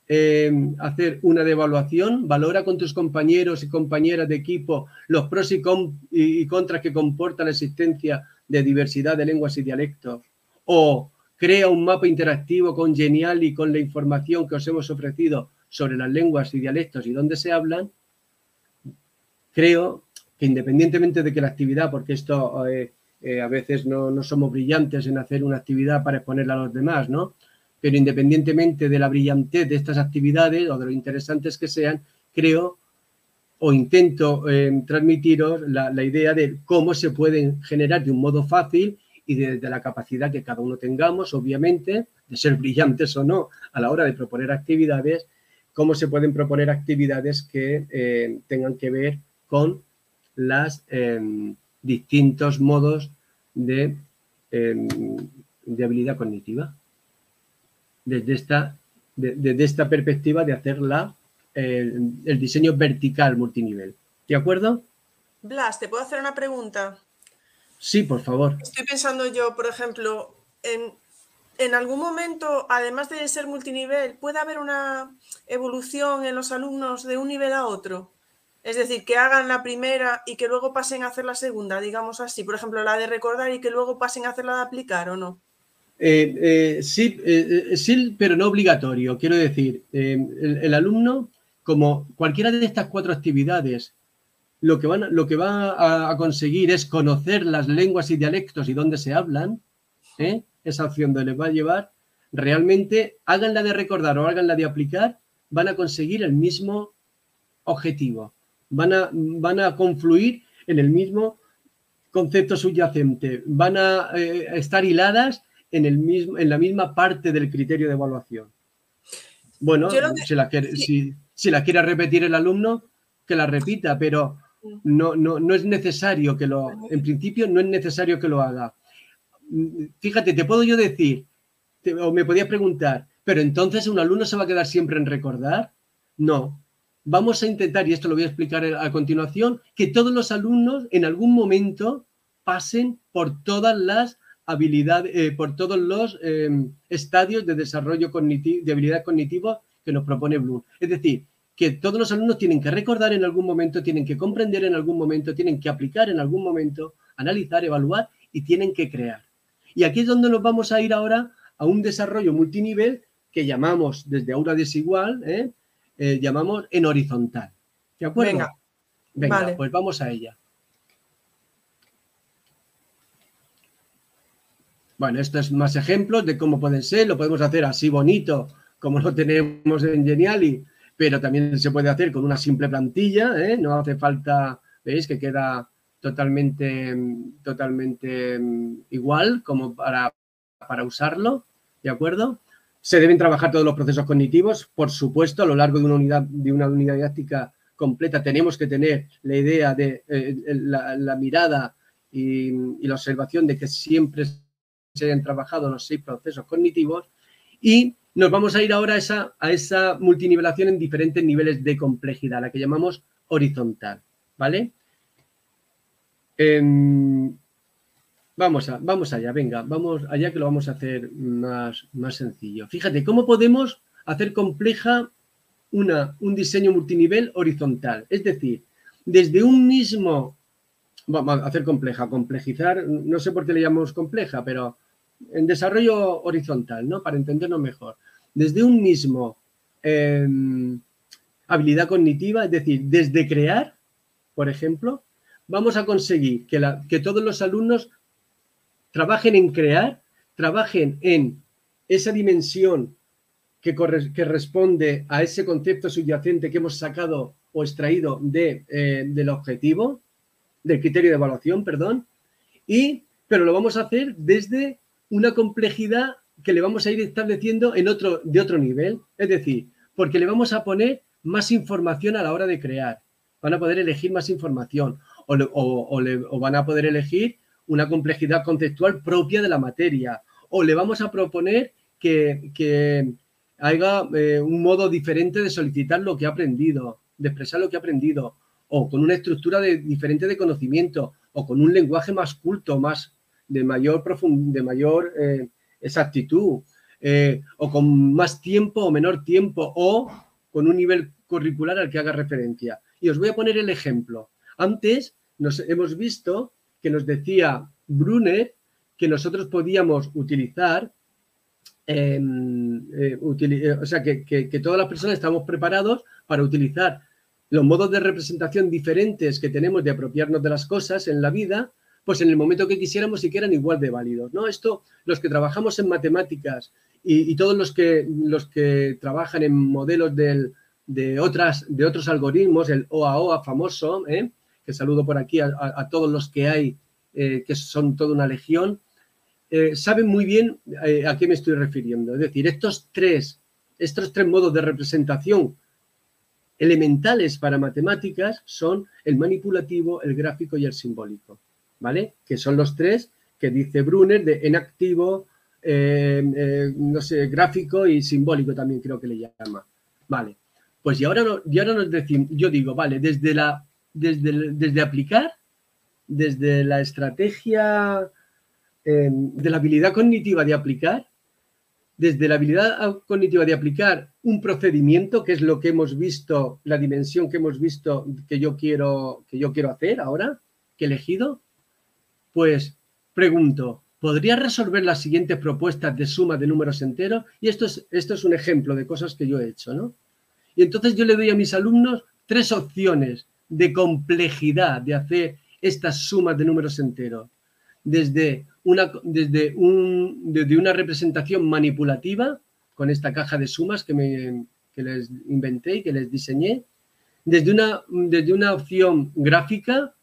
em, hacer una devaluación, valora con tus compañeros y compañeras de equipo los pros y, contras que comporta la existencia de diversidad de lenguas y dialectos. O crea un mapa interactivo con Genial y con la información que os hemos ofrecido sobre las lenguas y dialectos y dónde se hablan. Creo que independientemente de que la actividad, porque esto eh, eh, a veces no, somos brillantes en hacer una actividad para exponerla a los demás, ¿no? Pero independientemente de la brillantez de estas actividades o de lo interesantes que sean, creo o intento eh, transmitiros la, idea de cómo se pueden generar de un modo fácil y de, la capacidad que cada uno tengamos, obviamente, de ser brillantes o no a la hora de proponer actividades, cómo se pueden proponer actividades que eh, tengan que ver con las distintos modos de, em, de habilidad cognitiva. Desde esta, desde esta perspectiva de hacer el, diseño vertical multinivel. ¿De acuerdo? Blas, ¿te puedo hacer una pregunta? Sí, por favor. Estoy pensando yo, por ejemplo, en, en algún momento, además de ser multinivel, ¿puede haber una evolución en los alumnos de un nivel a otro? Es decir, que hagan la primera y que luego pasen a hacer la segunda, digamos así. Por ejemplo, la de recordar y que luego pasen a hacer la de aplicar, ¿o no? Eh, eh, sí, eh, sí, pero no obligatorio. Quiero decir, el, alumno, como cualquiera de estas cuatro actividades, lo que, va a, conseguir es conocer las lenguas y dialectos y dónde se hablan, esa opción donde les va a llevar, realmente hagan la de recordar o hagan la de aplicar, van a conseguir el mismo objetivo van a, van a confluir en el mismo concepto subyacente, van a eh, estar hiladas en, el mismo, en la misma parte del criterio de evaluación. Bueno, si, la quiere, si, la quiere repetir el alumno, que la repita, pero no, no, no es necesario que lo, en principio no es necesario que lo haga. Fíjate, te puedo yo decir, o me podías preguntar, pero entonces un alumno se va a quedar siempre en recordar. No, vamos a intentar, y esto lo voy a explicar a continuación, que todos los alumnos en algún momento pasen por todas las habilidades, eh, por todos los em, estadios de desarrollo cognitivo, de habilidad cognitiva que nos propone Bloom. Es decir, que todos los alumnos tienen que recordar en algún momento, tienen que comprender en algún momento, tienen que aplicar en algún momento, analizar, evaluar y tienen que crear. Y aquí es donde nos vamos a ir ahora a un desarrollo multinivel que llamamos desde aura desigual, ¿eh? Eh, llamamos en horizontal. ¿De acuerdo? Venga, Venga pues vamos a ella. Bueno, estos es más ejemplos de cómo pueden ser. Lo podemos hacer así bonito, como lo tenemos en Geniali, pero también se puede hacer con una simple plantilla. ¿eh? No hace falta, veis que queda totalmente, totalmente mm, igual como para, para usarlo. ¿De acuerdo? Se deben trabajar todos los procesos cognitivos, por supuesto, a lo largo de una unidad, de una unidad didáctica completa tenemos que tener la idea de eh, la, mirada y, la observación de que siempre se hayan trabajado los seis procesos cognitivos y nos vamos a ir ahora a esa, a esa multinivelación en diferentes niveles de complejidad, la que llamamos horizontal, ¿vale? Em, vamos, a, vamos allá, venga, vamos allá que lo vamos a hacer más, más sencillo. Fíjate, ¿cómo podemos hacer compleja una, un diseño multinivel horizontal? Es decir, desde un mismo, vamos a hacer compleja, complejizar, no sé por qué le llamamos compleja, pero en desarrollo horizontal, ¿no? Para entendernos mejor. Desde un mismo em, habilidad cognitiva, es decir, desde crear, por ejemplo, vamos a conseguir que, que todos los alumnos trabajen en crear, trabajen en esa dimensión que, que responde a ese concepto subyacente que hemos sacado o extraído eh, del objetivo, del criterio de evaluación, perdón, y, pero lo vamos a hacer desde una complejidad que le vamos a ir estableciendo en otro, de otro nivel. Es decir, porque le vamos a poner más información a la hora de crear. Van a poder elegir más información o, van a poder elegir una complejidad conceptual propia de la materia. O le vamos a proponer que, que haya eh, un modo diferente de solicitar lo que ha aprendido, de expresar lo que ha aprendido, o con una estructura de, diferente de conocimiento, o con un lenguaje más culto, más, de mayor, de mayor eh, exactitud, eh, o con más tiempo o menor tiempo, o con un nivel curricular al que haga referencia. Y os voy a poner el ejemplo. Antes nos hemos visto que nos decía Brunner que nosotros podíamos utilizar, em, eh, o sea, que, que todas las personas estamos preparados para utilizar los modos de representación diferentes que tenemos de apropiarnos de las cosas en la vida pues en el momento que quisiéramos y que eran igual de válidos. ¿no? Esto, los que trabajamos en matemáticas y, todos los que, los que trabajan en modelos de, otras, de otros algoritmos, el OAOA famoso, ¿eh? Que saludo por aquí a, todos los que hay, eh, que son toda una legión, eh, saben muy bien a qué me estoy refiriendo. Es decir, estos tres, estos tres modos de representación elementales para matemáticas son el manipulativo, el gráfico y el simbólico. ¿vale? Que son los tres que dice Brunner de en activo, eh, eh, no sé, gráfico y simbólico también creo que le llama. Vale. Pues y ahora, y ahora nos decimos, yo digo, vale, desde la, desde, desde aplicar, desde la estrategia eh, de la habilidad cognitiva de aplicar, desde la habilidad cognitiva de aplicar un procedimiento, que es lo que hemos visto, la dimensión que hemos visto que yo quiero, que yo quiero hacer ahora, que he elegido, pues pregunto, ¿podría resolver las siguientes propuestas de suma de números enteros? Y esto es, esto es un ejemplo de cosas que yo he hecho, ¿no? Y entonces yo le doy a mis alumnos tres opciones de complejidad de hacer estas sumas de números enteros. Desde una, desde un, desde una representación manipulativa, con esta caja de sumas que, me, que les inventé y que les diseñé, desde una, desde una opción gráfica,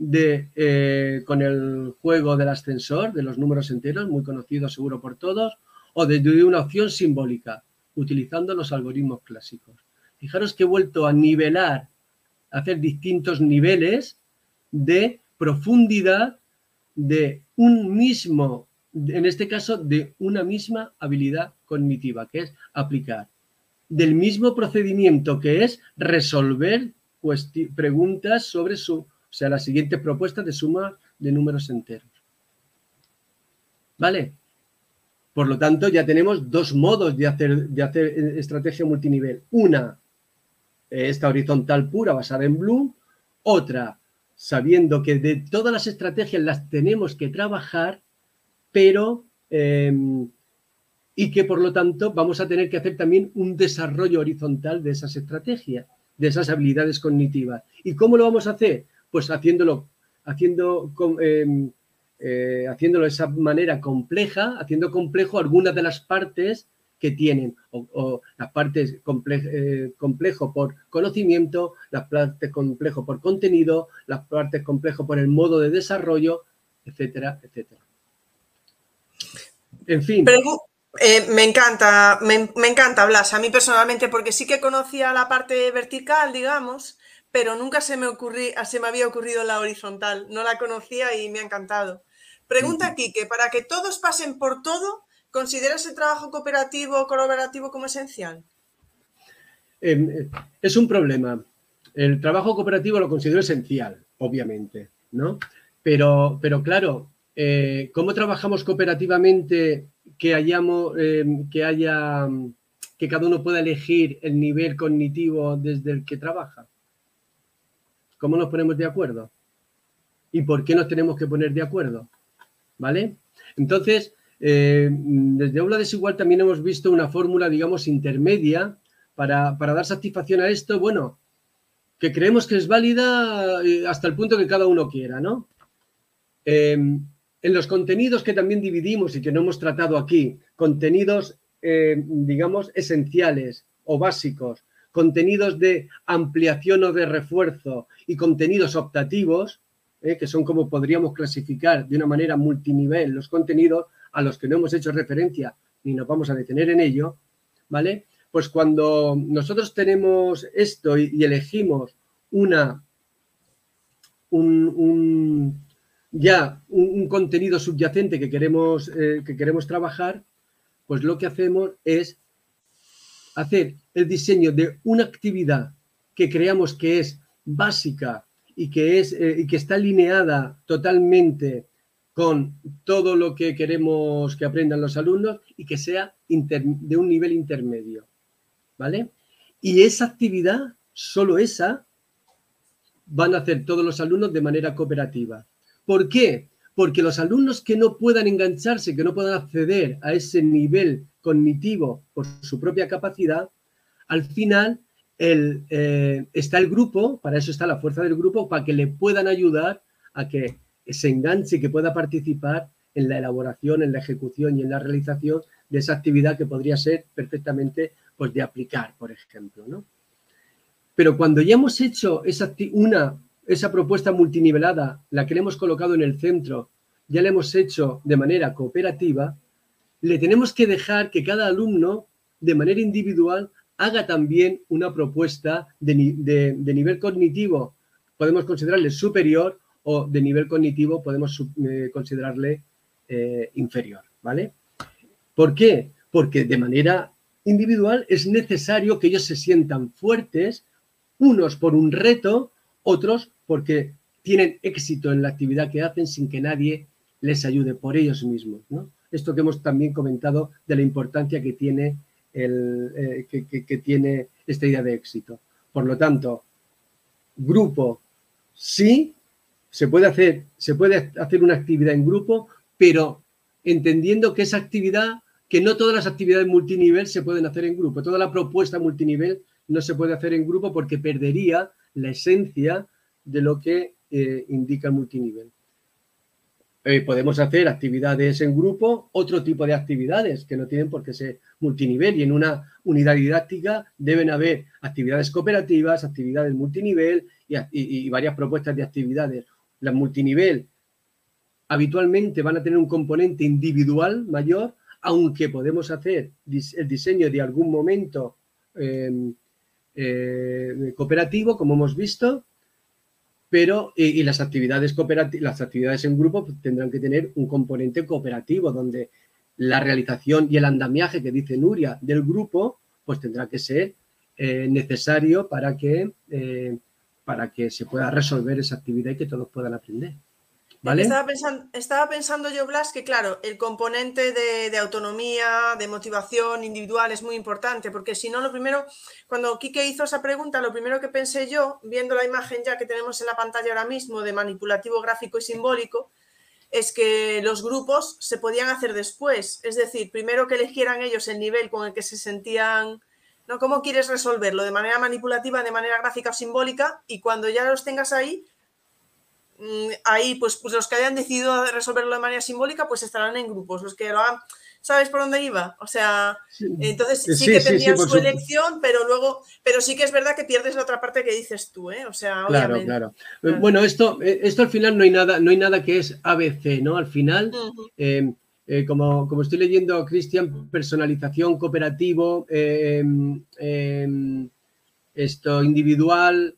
de, eh, con el juego del ascensor, de los números enteros, muy conocido seguro por todos, o desde una opción simbólica, utilizando los algoritmos clásicos. Fijaros que he vuelto a nivelar, hacer distintos niveles de profundidad de un mismo, en este caso, de una misma habilidad cognitiva, que es aplicar. Del mismo procedimiento que es resolver preguntas sobre su o sea, la siguiente propuesta de suma de números enteros. ¿Vale? Por lo tanto, ya tenemos dos modos de hacer, de hacer estrategia multinivel. Una, esta horizontal pura basada en Bloom. Otra, sabiendo que de todas las estrategias las tenemos que trabajar pero em, y que por lo tanto vamos a tener que hacer también un desarrollo horizontal de esas estrategias, de esas habilidades cognitivas. ¿Y cómo lo vamos a hacer? Pues haciéndolo, haciendo, em, eh, haciéndolo de esa manera compleja, haciendo complejo algunas de las partes que tienen, o, las partes eh, complejo por conocimiento, las partes complejo por contenido, las partes complejo por el modo de desarrollo, etcétera, etcétera. En fin. Eh, me encanta, me, encanta Blas, a mí personalmente, porque sí que conocía la parte vertical, digamos, pero nunca se me, se me había ocurrido la horizontal. No la conocía y me ha encantado. Pregunta aquí, que para que todos pasen por todo, ¿consideras el trabajo cooperativo o colaborativo como esencial? Em, eh, es un problema. El trabajo cooperativo lo considero esencial, obviamente, ¿no? Pero, pero claro, eh, ¿cómo trabajamos cooperativamente que hayamos, eh, que haya, que cada uno pueda elegir el nivel cognitivo desde el que trabaja? ¿Cómo nos ponemos de acuerdo? ¿Y por qué nos tenemos que poner de acuerdo? ¿Vale? Entonces, eh, desde Aula Desigual también hemos visto una fórmula, digamos, intermedia para, dar satisfacción a esto, bueno, que creemos que es válida hasta el punto que cada uno quiera, ¿no? En los contenidos que también dividimos y que no hemos tratado aquí, contenidos, eh, digamos, esenciales o básicos, contenidos de ampliación o de refuerzo y contenidos optativos, eh, que son como podríamos clasificar de una manera multinivel los contenidos a los que no hemos hecho referencia ni nos vamos a detener en ello, ¿vale? Pues cuando nosotros tenemos esto y, elegimos una, un ya un, contenido subyacente que queremos, eh, que queremos trabajar, pues lo que hacemos es hacer el diseño de una actividad que creamos que es básica y que, es, eh, y que está alineada totalmente con todo lo que queremos que aprendan los alumnos y que sea de un nivel intermedio. ¿Vale? Y esa actividad, solo esa, van a hacer todos los alumnos de manera cooperativa. ¿Por qué? Porque los alumnos que no puedan engancharse, que no puedan acceder a ese nivel cognitivo por su propia capacidad, al final eh, está el grupo, para eso está la fuerza del grupo, para que le puedan ayudar a que se enganche y que pueda participar en la elaboración, en la ejecución y en la realización de esa actividad que podría ser perfectamente pues, de aplicar, por ejemplo. ¿no? Pero cuando ya hemos hecho esa, una esa propuesta multinivelada, la que le hemos colocado en el centro, ya la hemos hecho de manera cooperativa, le tenemos que dejar que cada alumno, de manera individual, haga también una propuesta de, nivel cognitivo, podemos considerarle superior o de nivel cognitivo podemos eh, considerarle eh, inferior, ¿vale? ¿Por qué? Porque de manera individual es necesario que ellos se sientan fuertes, unos por un reto, otros porque tienen éxito en la actividad que hacen sin que nadie les ayude por ellos mismos. Esto que hemos también comentado de la importancia que tiene, el, eh, que, tiene esta idea de éxito. Por lo tanto, grupo, sí, se puede hacer, se puede hacer una actividad en grupo, pero entendiendo que esa actividad, que no todas las actividades multinivel se pueden hacer en grupo, toda la propuesta multinivel no se puede hacer en grupo porque perdería la esencia de lo que eh, indica multinivel. Eh, podemos hacer actividades en grupo, otro tipo de actividades que no tienen por qué ser multinivel y en una unidad didáctica deben haber actividades cooperativas, actividades multinivel y, varias propuestas de actividades. Las multinivel habitualmente van a tener un componente individual mayor, aunque podemos hacer el diseño de algún momento em, eh, cooperativo, como hemos visto, pero y, las actividades las actividades en grupo pues, tendrán que tener un componente cooperativo donde la realización y el andamiaje que dice Nuria del grupo, pues tendrá que ser eh, necesario para que, eh, para que se pueda resolver esa actividad y que todos puedan aprender. Estaba pensando, yo, Blas, que claro, el componente de, autonomía, de motivación individual es muy importante, porque si no, lo primero, cuando Quique hizo esa pregunta, lo primero que pensé yo, viendo la imagen ya que tenemos en la pantalla ahora mismo de manipulativo gráfico y simbólico, es que los grupos se podían hacer después. Es decir, primero que eligieran ellos el nivel con el que se sentían, ¿no? ¿Cómo quieres resolverlo? ¿De manera manipulativa, de manera gráfica o simbólica? Y cuando ya los tengas ahí, mm, ahí pues, pues los que hayan decidido resolverlo de manera simbólica, pues estarán en grupos. Los que lo hagan ¿Sabes por dónde iba? O sea, entonces sí, que tenían su elección, pero luego, pero sí que es verdad que pierdes la otra parte que dices tú, ¿eh? O sea, claro, claro. Bueno, esto, eh, esto al final no hay nada, no hay nada que es ABC, ¿no? Al final, eh, como, como, estoy leyendo, Cristian, personalización, cooperativo, em, em, esto individual,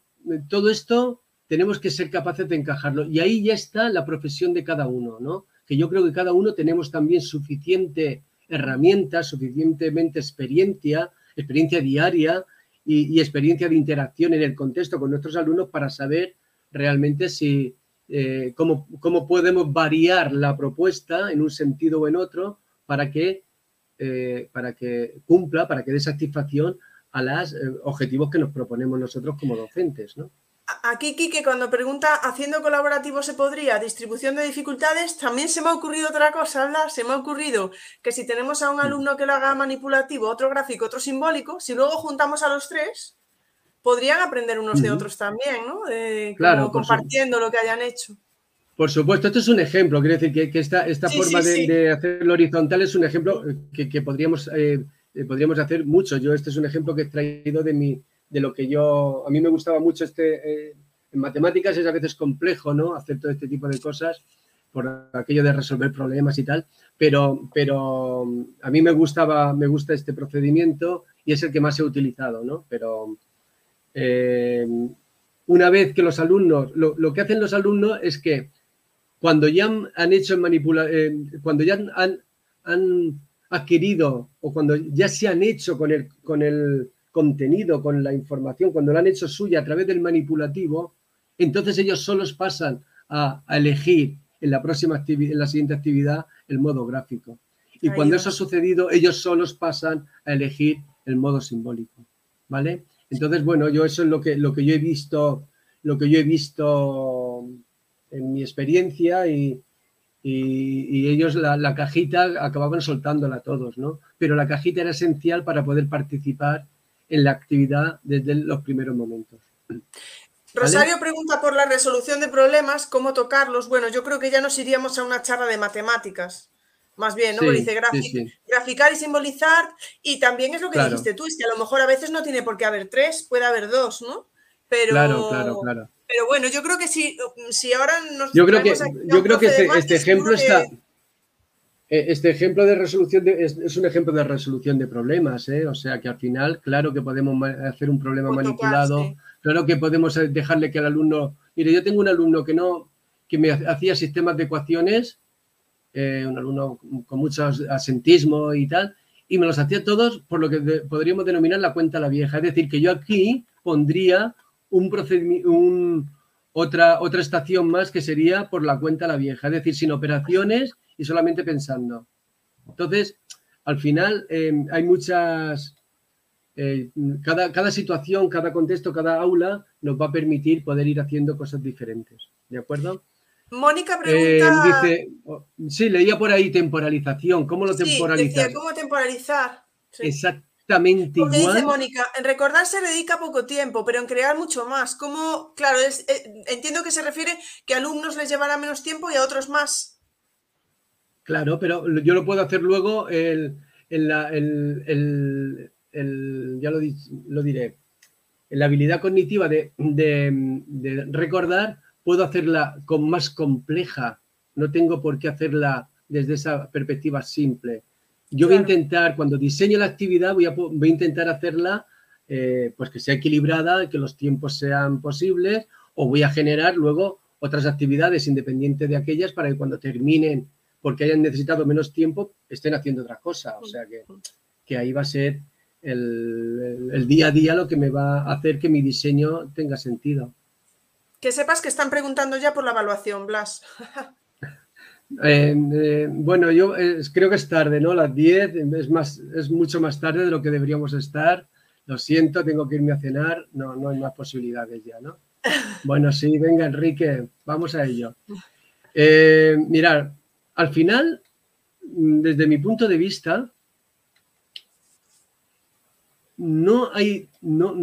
todo esto tenemos que ser capaces de encajarlo. Y ahí ya está la profesión de cada uno, ¿no? que yo creo que cada uno tenemos también suficiente herramienta, suficientemente experiencia, experiencia diaria y, experiencia de interacción en el contexto con nuestros alumnos para saber realmente si, eh, cómo, podemos variar la propuesta en un sentido o en otro para que, eh, para que cumpla, para que dé satisfacción a los eh, objetivos que nos proponemos nosotros como docentes. ¿no? Aquí, Kike, cuando pregunta, ¿haciendo colaborativo se podría? Distribución de dificultades, también se me ha ocurrido otra cosa, hablar, se me ha ocurrido que si tenemos a un alumno que lo haga manipulativo, otro gráfico, otro simbólico, si luego juntamos a los tres, podrían aprender unos de otros también, ¿no? claro, compartiendo lo que hayan hecho. Por supuesto, esto es un ejemplo, quiere decir que, esta, esta forma de, hacerlo horizontal es un ejemplo que, podríamos, eh, eh, podríamos hacer mucho. Yo este es un ejemplo que he traído de mi, de lo que yo, a mí me gustaba mucho este, eh, en matemáticas es a veces complejo, ¿no? Hacer todo este tipo de cosas por aquello de resolver problemas y tal, pero, pero a mí me gustaba, me gusta este procedimiento y es el que más he utilizado, ¿no? Pero eh, una vez que los alumnos, lo, que hacen los alumnos es que cuando ya han hecho manipula, eh, cuando ya han, han, adquirido o cuando ya se han hecho con el, con el contenido, con la información, cuando la han hecho suya a través del manipulativo, entonces ellos solos pasan a, elegir en la próxima en la siguiente actividad el modo gráfico. Y cuando eso ha sucedido, ellos solos pasan a elegir el modo simbólico. ¿Vale? Entonces, bueno, yo eso es lo que, lo que yo he visto, lo que yo he visto en mi experiencia y, ellos la, la, cajita acababan soltándola a todos, ¿no? Pero la cajita era esencial para poder participar en la actividad desde los primeros momentos. Rosario pregunta por la resolución de problemas, cómo tocarlos. Bueno, yo creo que ya nos iríamos a una charla de matemáticas, más bien, ¿no? dice graficar y simbolizar, y también es lo que dijiste tú, es que a lo mejor a veces no tiene por qué haber tres, puede haber dos, ¿no? Pero, claro, claro, claro. Pero bueno, yo creo que si, si ahora nos... Yo creo que, yo creo que este, este ejemplo está... Eh, este ejemplo de resolución es, un ejemplo de resolución de problemas, ¿eh? o sea que al final, claro que podemos hacer un problema manipulado, claro que podemos dejarle que el alumno, mire, yo tengo un alumno que no, que me hacía sistemas de ecuaciones, eh, un alumno con mucho asentismo y tal, y me los hacía todos por lo que podríamos denominar la cuenta la vieja, es decir, que yo aquí pondría un procedimiento, otra, otra estación más que sería por la cuenta la vieja, es decir, sin operaciones y solamente pensando. Entonces, al final em, hay muchas, eh, cada, cada, situación, cada contexto, cada aula nos va a permitir poder ir haciendo cosas diferentes. ¿De acuerdo? Mónica pregunta. Em, dice, oh, sí, leía por ahí temporalización. ¿Cómo lo temporalizar? Decía, ¿Cómo temporalizar? Exactamente igual. dice Mónica, en recordar se dedica poco tiempo, pero en crear mucho más. ¿Cómo? Claro, es, eh, entiendo que se refiere que a alumnos les llevará menos tiempo y a otros más. Claro, pero yo lo puedo hacer luego el, la, ya lo, diré, en la habilidad cognitiva de, recordar, puedo hacerla con más compleja. No tengo por qué hacerla desde esa perspectiva simple. Yo voy a intentar, cuando diseño la actividad, voy a, voy a intentar hacerla eh, pues que sea equilibrada, que los tiempos sean posibles, o voy a generar luego otras actividades independientes de aquellas para que cuando terminen porque hayan necesitado menos tiempo, estén haciendo otra cosa. O sea que, que ahí va a ser el, día a día lo que me va a hacer que mi diseño tenga sentido. Que sepas que están preguntando ya por la evaluación, Blas. Eh, eh, bueno, yo eh, creo que es tarde, ¿no? Las 10 es, más, es mucho más tarde de lo que deberíamos estar. Lo siento, tengo que irme a cenar. No, no hay más posibilidades ya, ¿no? Bueno, sí, venga, Enrique, vamos a ello. Mirar, al final, desde mi punto de vista, no hay, no,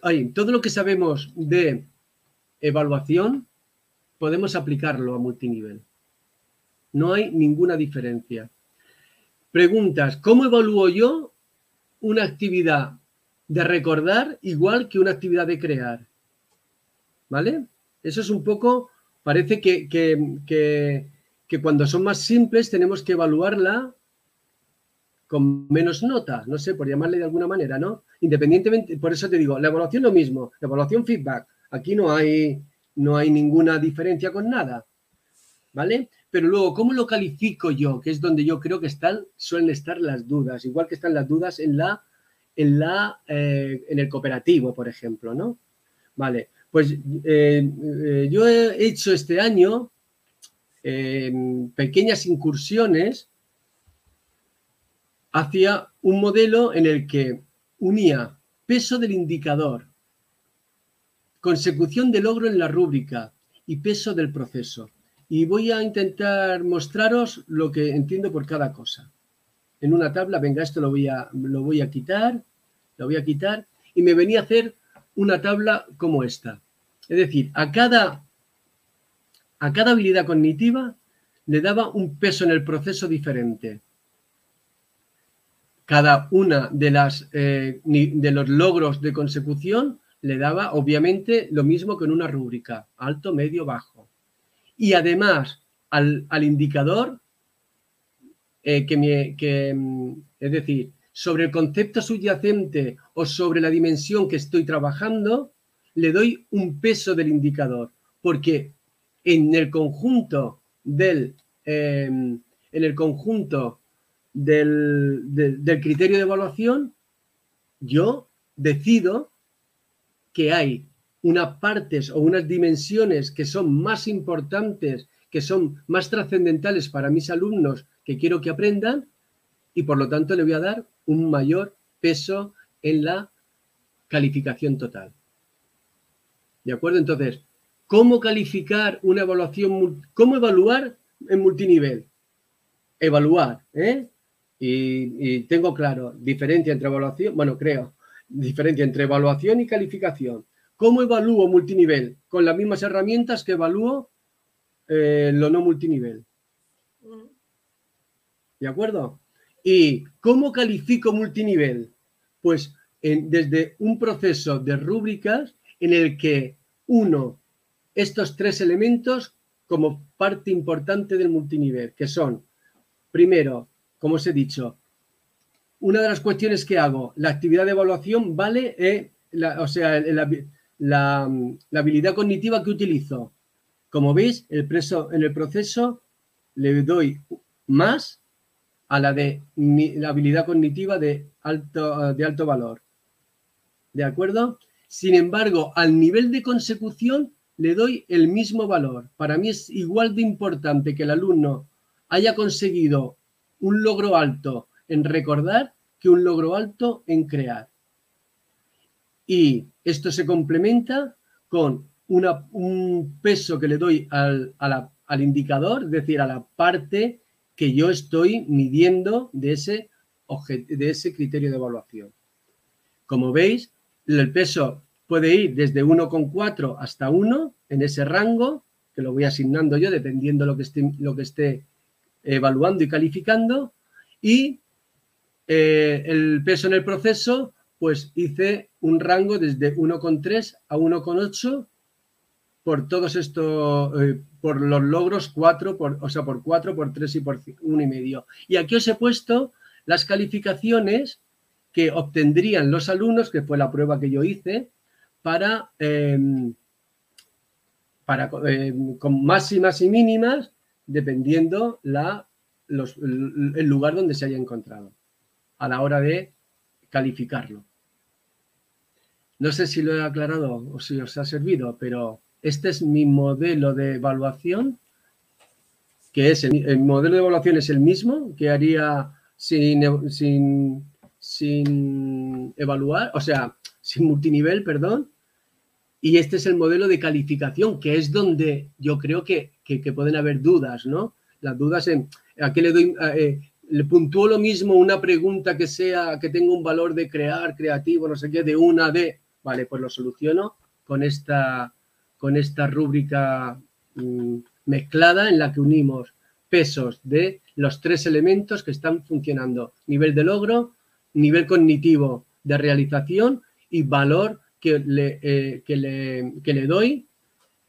hay todo lo que sabemos de evaluación, podemos aplicarlo a multinivel. No hay ninguna diferencia. Preguntas, ¿cómo evalúo yo una actividad de recordar igual que una actividad de crear? ¿Vale? Eso es un poco, parece que, que, cuando son más simples tenemos que evaluarla con menos nota, no sé, por llamarle de alguna manera, ¿no? Independientemente, por eso te digo, la evaluación lo mismo, la evaluación feedback, aquí no hay, no hay ninguna diferencia con nada, ¿vale? Pero luego, ¿cómo lo califico yo? Que es donde yo creo que están, suelen estar las dudas, igual que están las dudas en la, en la, eh, en el cooperativo, por ejemplo, ¿no? Vale, pues eh, eh, yo he hecho este año pequeñas incursiones hacia un modelo en el que unía peso del indicador, consecución de logro en la rúbrica y peso del proceso. Y voy a intentar mostraros lo que entiendo por cada cosa. En una tabla, venga, esto lo voy a, lo voy a quitar, lo voy a quitar, y me venía a hacer una tabla como esta. Es decir, a cada, a cada habilidad cognitiva le daba un peso en el proceso diferente. Cada una de, las, eh, de los logros de consecución le daba obviamente lo mismo que en una rúbrica, alto, medio, bajo. Y además al, indicador, eh, que, me, que, mm, es decir, sobre el concepto subyacente o sobre la dimensión que estoy trabajando, le doy un peso del indicador, porque en el conjunto del, em, en el conjunto del criterio de evaluación, yo decido que hay unas partes o unas dimensiones que son más importantes, que son más trascendentales para mis alumnos que quiero que aprendan y por lo tanto le voy a dar un mayor peso en la calificación total. ¿De acuerdo? Entonces, ¿cómo calificar una evaluación? ¿Cómo evaluar en multinivel? Evaluar, ¿eh? Y, tengo claro, diferencia entre evaluación, bueno, creo, diferencia entre evaluación y calificación. ¿Cómo evalúo multinivel? Con las mismas herramientas que evalúo eh, lo no multinivel. ¿De acuerdo? ¿Y cómo califico multinivel? Pues desde un proceso de rúbricas en el que uno, estos tres elementos como parte importante del multinivel, que son, primero, como os he dicho, una de las cuestiones que hago, la actividad de evaluación vale, eh, o sea, la, habilidad cognitiva que utilizo. Como veis, el preso, en el proceso le doy más a la de la habilidad cognitiva de alto, de alto valor. ¿De acuerdo? Sin embargo, al nivel de consecución le doy el mismo valor. Para mí es igual de importante que el alumno haya conseguido un logro alto en recordar que un logro alto en crear. Y esto se complementa con un peso que le doy al, al indicador, es decir, a la parte que yo estoy midiendo de ese, de ese criterio de evaluación. Como veis, el peso puede ir desde 1,4 hasta 1 en ese rango, que lo voy asignando yo dependiendo lo que esté, lo que esté evaluando y calificando. Y eh, el peso en el proceso, pues hice un rango desde 1,3 a 1,8 por todos estos, eh, por los logros 4, por, o sea, por 4, por 3 y por 1,5. Y aquí os he puesto las calificaciones que obtendrían los alumnos, que fue la prueba que yo hice, para, em, para em, con máximas y mínimas, dependiendo la, el lugar donde se haya encontrado, a la hora de calificarlo. No sé si lo he aclarado o si os ha servido, pero este es mi modelo de evaluación, que es el, modelo de evaluación es el mismo que haría sin, sin sin evaluar, o sea, sin multinivel, perdón. Y este es el modelo de calificación, que es donde yo creo que, pueden haber dudas, ¿no? Las dudas en a qué le doy, eh, le puntúo lo mismo una pregunta que sea, que tenga un valor de crear, creativo, no sé qué, de una de, vale, pues lo soluciono con esta, con esta rúbrica mm, mezclada en la que unimos pesos de los tres elementos que están funcionando, nivel de logro, nivel cognitivo de realización y valor que le, eh, que le, le doy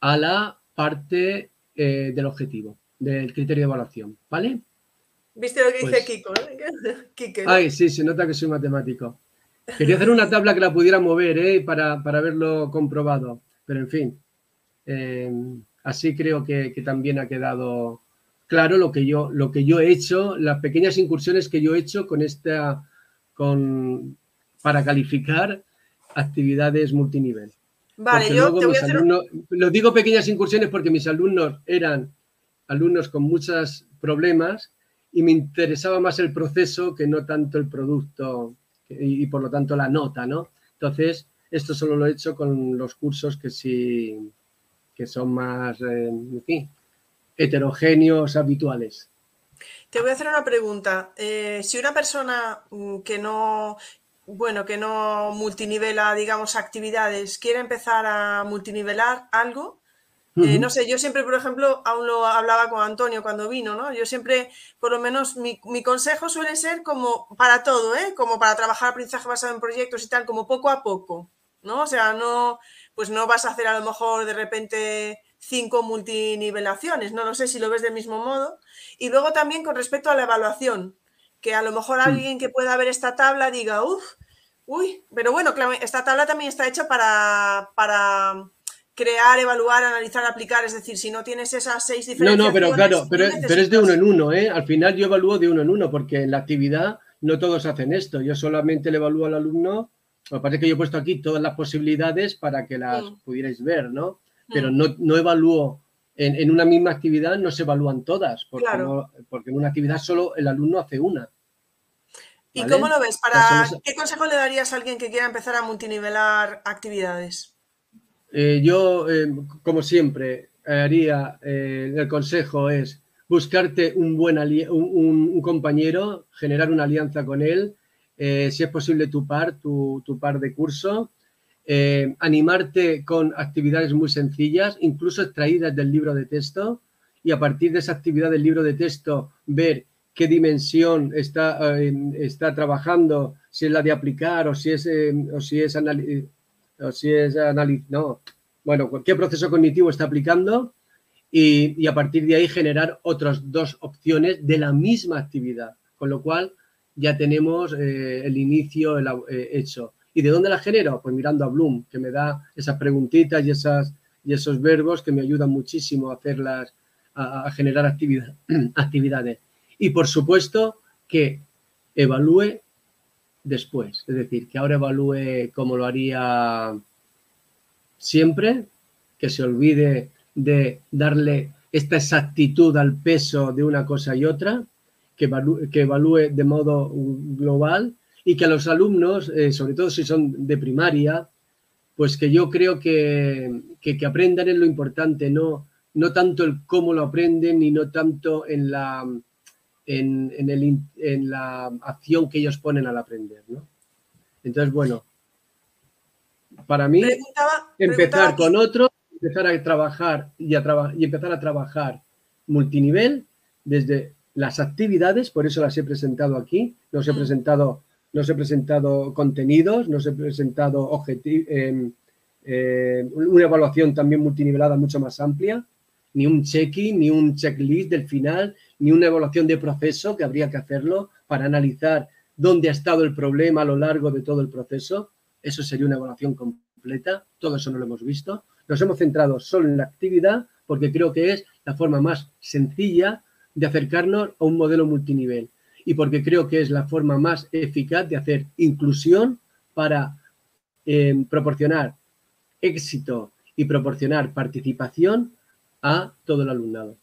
a la parte eh, del objetivo, del criterio de evaluación, ¿vale? ¿Viste lo que dice pues Kiko? ¿eh? Ay, sí, se nota que soy matemático. Quería hacer una tabla que la pudiera mover ¿eh? para, para verlo comprobado, pero en fin, así creo que, que, también ha quedado claro lo que, yo, lo que yo he hecho, las pequeñas incursiones que yo he hecho con esta, con, para calificar actividades multinivel. Vale, yo te voy a hacer... Lo digo pequeñas incursiones porque mis alumnos eran alumnos con muchos problemas y me interesaba más el proceso que no tanto el producto y, por lo tanto la nota, ¿no? Entonces, esto solo lo he hecho con los cursos que sí, que son más, eh, heterogéneos, habituales. Te voy a hacer una pregunta. Eh, si una persona mm, que no, bueno, que no multinivela, digamos, actividades, quiere empezar a multinivelar algo, eh, no sé, yo siempre, por ejemplo, aún lo hablaba con Antonio cuando vino, ¿no? Yo siempre, por lo menos, mi, consejo suele ser como para todo, ¿eh? Como para trabajar aprendizaje basado en proyectos y tal, como poco a poco, ¿no? O sea, no, pues no vas a hacer a lo mejor de repente cinco multinivelaciones, no lo sé si lo ves del mismo modo. Y luego también con respecto a la evaluación, que a lo mejor mm. alguien que pueda ver esta tabla diga, uff, uy, pero bueno, esta tabla también está hecha para, para crear, evaluar, analizar, aplicar. Es decir, si no tienes esas seis diferencias. No, no, pero claro, pero, pero, es de uno en uno, ¿eh? Al final yo evalúo de uno en uno, porque en la actividad no todos hacen esto. Yo solamente le evalúo al alumno. Me parece que yo he puesto aquí todas las posibilidades para que las mm. pudierais ver, ¿no? Pero mm. no, no evalúo. En, en, una misma actividad no se evalúan todas, porque, porque en una actividad solo el alumno hace una. ¿Y cómo lo ves? Para, ¿Qué consejo le darías a alguien que quiera empezar a multinivelar actividades? Eh, yo, eh, como siempre, haría, eh, el consejo es buscarte un buen un, compañero, generar una alianza con él, si es posible tu par, tu, tu par de curso, animarte con actividades muy sencillas, incluso extraídas del libro de texto, y a partir de esa actividad del libro de texto ver qué dimensión está, está trabajando, si es la de aplicar o si es, o si es o si es análisis, no, bueno, cualquier proceso cognitivo está aplicando y, a partir de ahí generar otras dos opciones de la misma actividad, con lo cual ya tenemos eh, el inicio eh, hecho. ¿Y de dónde la genero? Pues mirando a Bloom, que me da esas preguntitas y, esos verbos que me ayudan muchísimo a hacerlas, a, generar actividad, actividades. Y por supuesto que evalúe después, es decir, que ahora evalúe como lo haría siempre, que se olvide de darle esta exactitud al peso de una cosa y otra, que evalúe, de modo global y que a los alumnos, eh, sobre todo si son de primaria, pues que yo creo que, que, aprendan en lo importante, no, no tanto el cómo lo aprenden, ni no tanto en la, en, el, en la acción que ellos ponen al aprender, ¿no? Entonces, bueno, para mí, empezar con otro, empezar a trabajar y, a y empezar a trabajar multinivel desde las actividades, por eso las he presentado aquí, no os he mm. presentado, no he presentado contenidos, no os he presentado em, em, una evaluación también multinivelada mucho más amplia, ni un check-in, ni un checklist del final, ni una evaluación de proceso que habría que hacerlo para analizar dónde ha estado el problema a lo largo de todo el proceso. Eso sería una evaluación completa. Todo eso no lo hemos visto. Nos hemos centrado solo en la actividad porque creo que es la forma más sencilla de acercarnos a un modelo multinivel y porque creo que es la forma más eficaz de hacer inclusión para eh, proporcionar éxito y proporcionar participación a todo el alumnado.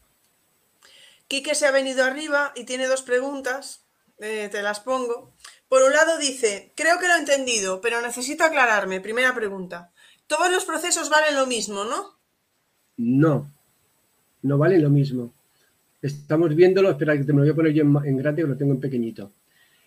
Quique se ha venido arriba y tiene dos preguntas, eh, te las pongo. Por un lado dice, creo que lo he entendido, pero necesito aclararme. Primera pregunta. Todos los procesos valen lo mismo, ¿no? No, no valen lo mismo. Estamos viéndolo, espera que te me lo voy a poner yo en, grande, que lo tengo en pequeñito.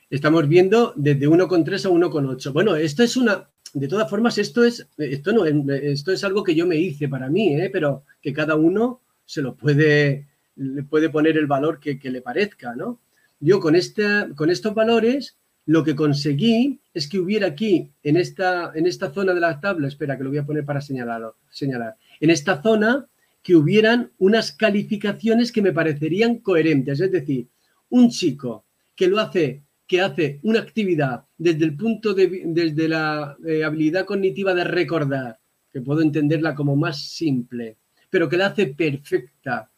Estamos viendo desde 1,3 a 1,8. Bueno, esto es una, de todas formas, esto es, esto no, esto es algo que yo me hice para mí, ¿eh? pero que cada uno se lo puede, le puede poner el valor que, le parezca, ¿no? Yo con, esta, con estos valores lo que conseguí es que hubiera aquí, en esta, en esta zona de la tabla, espera que lo voy a poner para señalarlo, señalar, en esta zona que hubieran unas calificaciones que me parecerían coherentes. Es decir, un chico que lo hace, que hace una actividad desde el punto de desde la eh, habilidad cognitiva de recordar, que puedo entenderla como más simple, pero que la hace perfecta.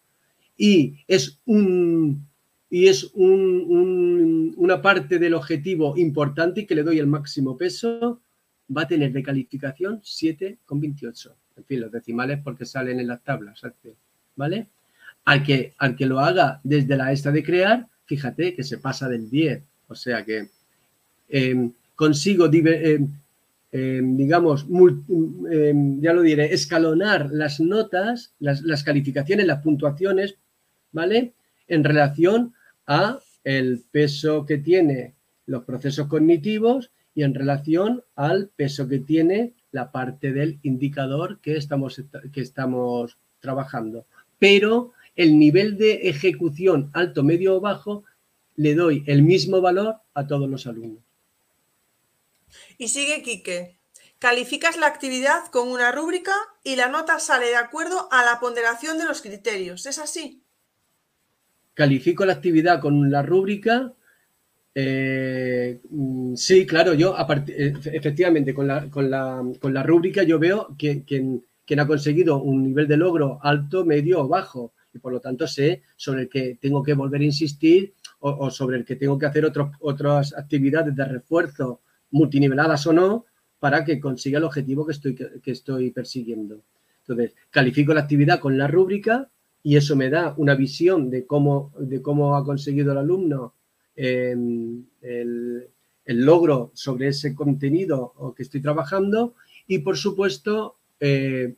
Y es un y es una parte del objetivo importante y que le doy el máximo peso, va a tener de calificación 7,28 en fin, los decimales porque salen en las tablas, ¿vale? Al que, al que lo haga desde la esta de crear, fíjate que se pasa del 10, o sea que em, consigo, em, em, digamos, ya lo diré, escalonar las notas, las, las calificaciones, las puntuaciones, ¿vale? En relación a el peso que tiene los procesos cognitivos y en relación al peso que tiene la parte del indicador que estamos, que estamos trabajando. Pero el nivel de ejecución alto, medio o bajo le doy el mismo valor a todos los alumnos. Y sigue Quique. Calificas la actividad con una rúbrica y la nota sale de acuerdo a la ponderación de los criterios. ¿Es así? Califico la actividad con la rúbrica eh, mm, sí, claro, yo eh, efectivamente con la, con, la, con la, rúbrica yo veo que, quien, ha conseguido un nivel de logro alto, medio o bajo y por lo tanto sé sobre el que tengo que volver a insistir o, sobre el que tengo que hacer otras actividades de refuerzo multiniveladas o no para que consiga el objetivo que estoy, que estoy persiguiendo. Entonces, califico la actividad con la rúbrica y eso me da una visión de cómo, de cómo ha conseguido el alumno el, logro sobre ese contenido que estoy trabajando y, por supuesto, eh,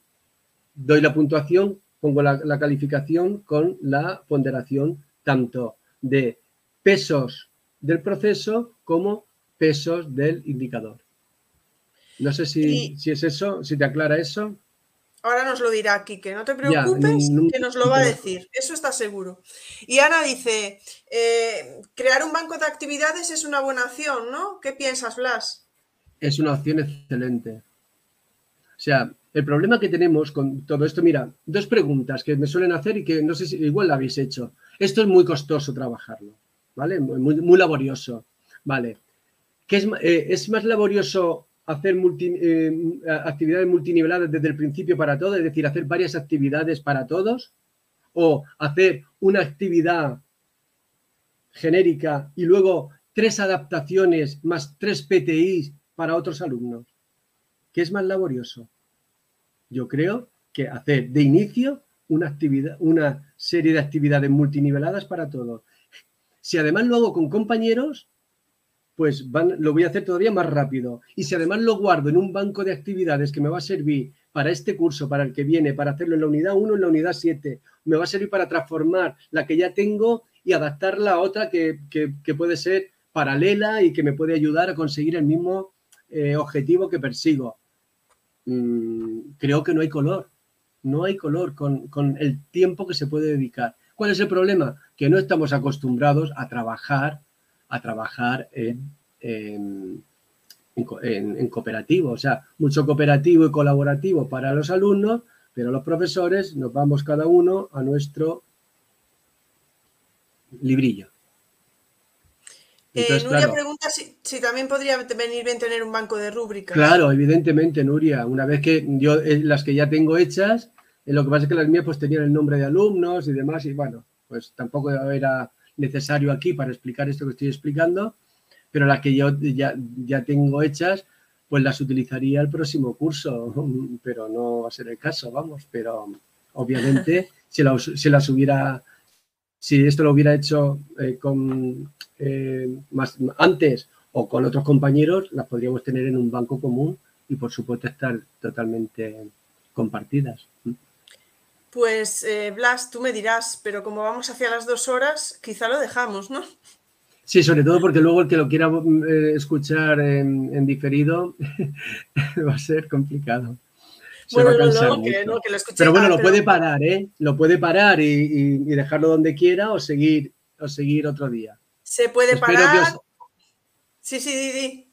doy la puntuación, pongo la, calificación con la ponderación tanto de pesos del proceso como pesos del indicador. No sé si, si es eso, si te aclara eso. Ahora nos lo dirá que no te preocupes, que nos lo va a decir, eso está seguro. Y Ana dice, eh, crear un banco de actividades es una buena opción, ¿no? ¿Qué piensas, Blas? Es una opción excelente. O sea, el problema que tenemos con todo esto, mira, dos preguntas que me suelen hacer y que no sé si igual la habéis hecho. Esto es muy costoso trabajarlo, ¿vale? Muy, muy laborioso, ¿vale? ¿Qué es, eh, es más laborioso hacer eh, actividades multiniveladas desde el principio para todos, es decir, hacer varias actividades para todos, o hacer una actividad genérica y luego tres adaptaciones más tres PTIs para otros alumnos. ¿Qué es más laborioso? Yo creo que hacer de inicio una actividad, una serie de actividades multiniveladas para todos. Si además lo hago con compañeros, pues lo voy a hacer todavía más rápido. Y si además lo guardo en un banco de actividades que me va a servir para este curso, para el que viene, para hacerlo en la unidad 1, en la unidad 7, me va a servir para transformar la que ya tengo y adaptarla a otra que, puede ser paralela y que me puede ayudar a conseguir el mismo eh, objetivo que persigo. Mm, creo que no hay color, no hay color con, con el tiempo que se puede dedicar. ¿Cuál es el problema? Que no estamos acostumbrados a trabajar a trabajar en, en, cooperativo, o sea, mucho cooperativo y colaborativo para los alumnos, pero los profesores nos vamos cada uno a nuestro librillo. Eh, Nuria pregunta si, también podría venir bien tener un banco de rúbricas. Claro, evidentemente, Nuria. Una vez que yo, eh, las que ya tengo hechas, lo que pasa es que las mías pues tenían el nombre de alumnos y demás, y bueno, pues tampoco era necesario aquí para explicar esto que estoy explicando, pero las que yo ya, ya tengo hechas, pues las utilizaría el próximo curso, pero no va a ser el caso, vamos, pero obviamente si, las hubiera, si esto lo hubiera hecho eh, con, eh, más antes o con otros compañeros, las podríamos tener en un banco común y por supuesto estar totalmente compartidas. Pues eh, Blas, tú me dirás, pero como vamos hacia las dos horas, quizá lo dejamos, ¿no? Sí, sobre todo porque luego el que lo quiera eh, escuchar en, diferido va a ser complicado. bueno, no, que, lo Pero bueno, lo puede parar, ¿eh? Lo puede parar y, dejarlo donde quiera o seguir, o seguir otro día. Se puede parar. Sí, sí, Didi.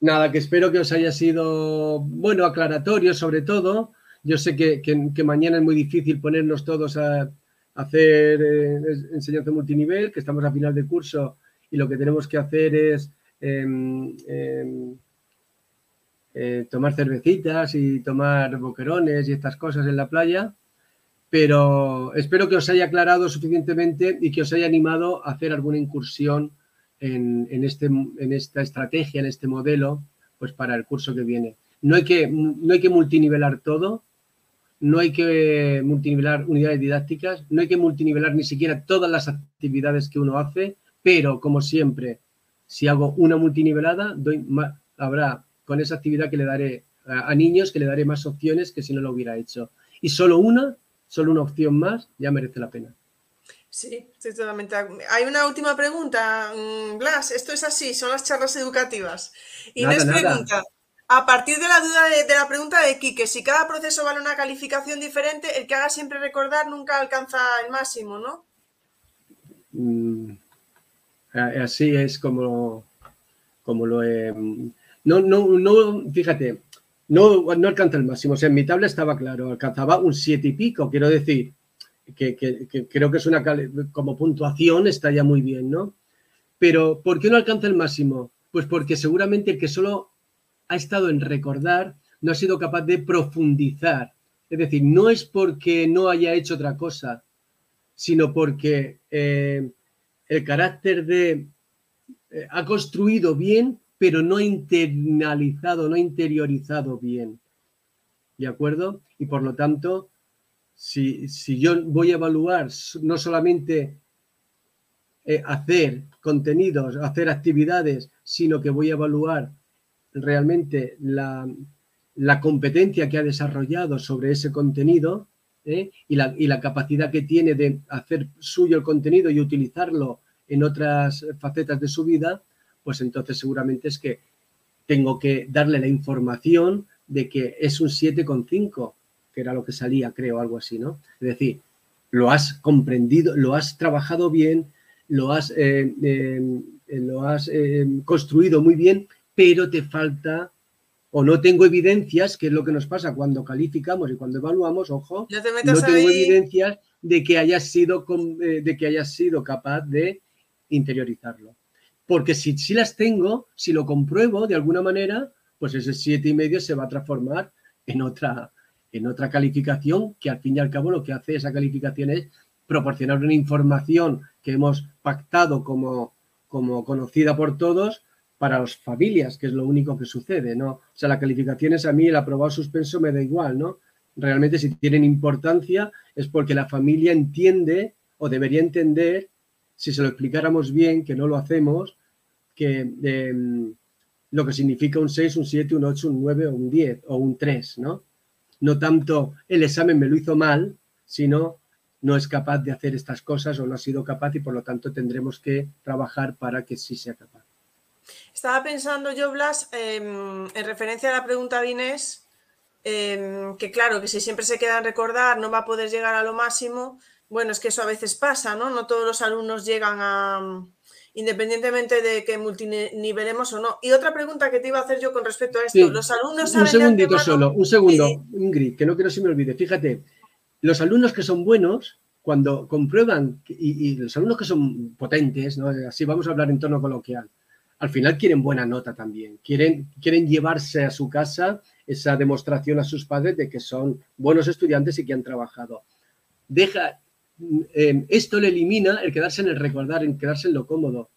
Nada, que espero que os haya sido, bueno, aclaratorio sobre todo. Yo sé que, mañana es muy difícil ponernos todos a, hacer eh, enseñanza multinivel, que estamos a final de curso y lo que tenemos que hacer es em, em, eh, tomar cervecitas y tomar boquerones y estas cosas en la playa, pero espero que os haya aclarado suficientemente y que os haya animado a hacer alguna incursión en, este, en esta estrategia, en este modelo, pues para el curso que viene. No hay que, no hay que multinivelar todo, no hay que multinivelar unidades didácticas, no hay que multinivelar ni siquiera todas las actividades que uno hace, pero como siempre, si hago una multinivelada, doy habrá con esa actividad que le daré a, niños que le daré más opciones que si no lo hubiera hecho. Y solo una, solo una opción más, ya merece la pena. Sí, sí, totalmente. Hay una última pregunta, mm, Blas. Esto es así, son las charlas educativas. Y Inés pregunta, a partir de la duda de, la pregunta de Quique, si cada proceso vale una calificación diferente, el que haga siempre recordar nunca alcanza el máximo, ¿no? Mm, Así es como, como lo he... No, no, no, fíjate, no, no alcanza el máximo. O sea, en mi tabla estaba claro, alcanzaba un siete y pico. Quiero decir que, creo que es una como puntuación está ya muy bien, ¿no? Pero ¿por qué no alcanza el máximo? Pues porque seguramente el que solo ha estado en recordar no ha sido capaz de profundizar. Es decir, no es porque no haya hecho otra cosa, sino porque eh, el carácter de eh, ha construido bien, pero no internalizado, no interiorizado bien. ¿De acuerdo? Y por lo tanto, si, yo voy a evaluar no solamente eh, hacer contenidos, hacer actividades, sino que voy a evaluar realmente la, competencia que ha desarrollado sobre ese contenido ¿eh? y, la, y la capacidad que tiene de hacer suyo el contenido y utilizarlo en otras facetas de su vida, pues entonces seguramente es que tengo que darle la información de que es un 7,5, que era lo que salía, creo, algo así, ¿no? Es decir, lo has comprendido, lo has trabajado bien, lo has, eh, em, lo has construido muy bien, pero te falta o no tengo evidencias, que es lo que nos pasa cuando calificamos y cuando evaluamos, ojo, no, tengo evidencias de que hayas sido, eh, de que hayas sido capaz de interiorizarlo. Porque si, si las tengo, si lo compruebo de alguna manera, pues ese siete y medio se va a transformar en otra, en otra calificación que al fin y al cabo lo que hace esa calificación es proporcionar una información que hemos pactado como, como conocida por todos para las familias, que es lo único que sucede, ¿no? O sea, la calificación es a mí, el aprobado suspenso me da igual, ¿no? Realmente si tienen importancia es porque la familia entiende o debería entender si se lo explicáramos bien, que no lo hacemos, que em, lo que significa un 6, un 7, un 8, un 9 o un 10 o un 3, ¿no? No tanto el examen me lo hizo mal, sino no es capaz de hacer estas cosas o no ha sido capaz y por lo tanto tendremos que trabajar para que sí sea capaz. Estaba pensando yo, Blas, em, en referencia a la pregunta de Inés, em, que claro, que si siempre se queda en recordar no va a poder llegar a lo máximo, bueno, es que eso a veces pasa, ¿no? No todos los alumnos llegan a, independientemente de que multinivelemos o no. Y otra pregunta que te iba a hacer yo con respecto a esto, los alumnos saben Un segundito solo, un segundo, Ingrid, que no quiero que se me olvide. Fíjate, los alumnos que son buenos, cuando comprueban, y, los alumnos que son potentes, ¿no? así vamos a hablar en tono coloquial, al final quieren buena nota también, quieren, quieren llevarse a su casa esa demostración a sus padres de que son buenos estudiantes y que han trabajado. Deja, Em, esto le elimina el quedarse en el recordar, en quedarse en lo cómodo,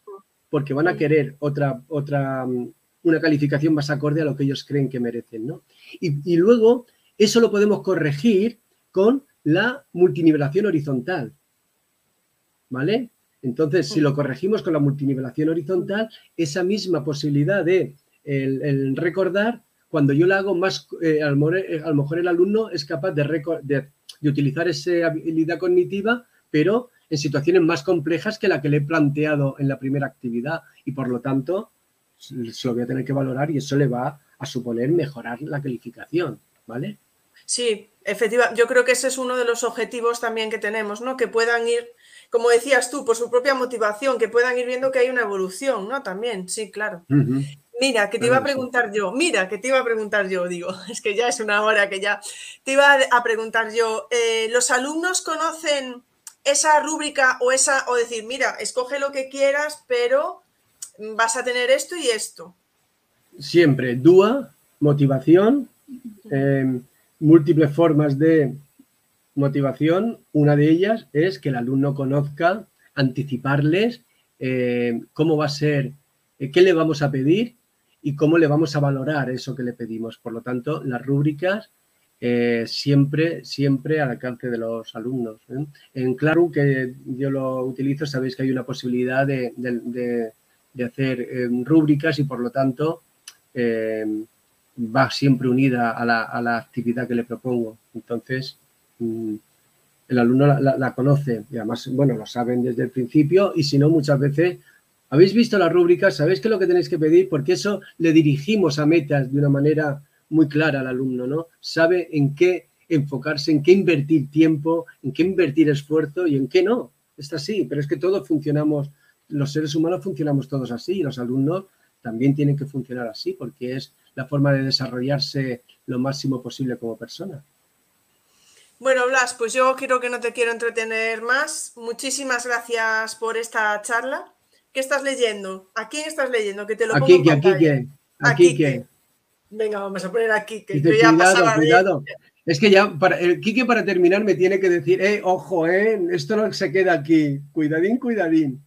porque van a querer otra, otra, mm, una calificación más acorde a lo que ellos creen que merecen, ¿no? Y, luego eso lo podemos corregir con la multinivelación horizontal, ¿vale? Entonces, si lo corregimos con la multinivelación horizontal, esa misma posibilidad de el, recordar, cuando yo la hago más, eh, a, lo mejor, el alumno es capaz de, de, utilizar esa habilidad cognitiva, pero en situaciones más complejas que la que le he planteado en la primera actividad y por lo tanto se lo voy a tener que valorar y eso le va a suponer mejorar la calificación, ¿vale? Sí, efectivamente, yo creo que ese es uno de los objetivos también que tenemos, ¿no? Que puedan ir, como decías tú, por su propia motivación, que puedan ir viendo que hay una evolución, ¿no? También, sí, claro. Mira, que te iba a preguntar yo, mira, que te iba a preguntar yo, digo, es que ya es una hora que ya te iba a preguntar yo, eh, ¿los alumnos conocen esa rúbrica o esa, o decir, mira, escoge lo que quieras, pero vas a tener esto y esto? Siempre, DUA, motivación, em, múltiples formas de motivación. Una de ellas es que el alumno conozca, anticiparles eh, cómo va a ser, eh, qué le vamos a pedir y cómo le vamos a valorar eso que le pedimos. Por lo tanto, las rúbricas eh, siempre, siempre al alcance de los alumnos. En Claro, que yo lo utilizo, sabéis que hay una posibilidad de, hacer eh, rúbricas y por lo tanto va siempre unida a la, actividad que le propongo. Entonces, el alumno la, la, conoce y además, bueno, lo saben desde el principio y si no, muchas veces ¿Habéis visto las rúbricas? ¿Sabéis qué es lo que tenéis que pedir? Porque eso le dirigimos a metas de una manera muy clara al alumno, ¿no? Sabe en qué enfocarse, en qué invertir tiempo, en qué invertir esfuerzo y en qué no. Está así, pero es que todos funcionamos, los seres humanos funcionamos todos así y los alumnos también tienen que funcionar así porque es la forma de desarrollarse lo máximo posible como persona. Bueno, Blas, pues yo creo que no te quiero entretener más. Muchísimas gracias por esta charla. ¿Qué estás leyendo? ¿A quién estás leyendo? Que te lo aquí, pongo aquí, aquí, aquí, aquí, Venga, vamos a poner aquí. Que ya cuidado, cuidado. Es que ya, para, el Quique para terminar me tiene que decir, eh, ojo, eh, esto no se queda aquí, cuidadín, cuidadín.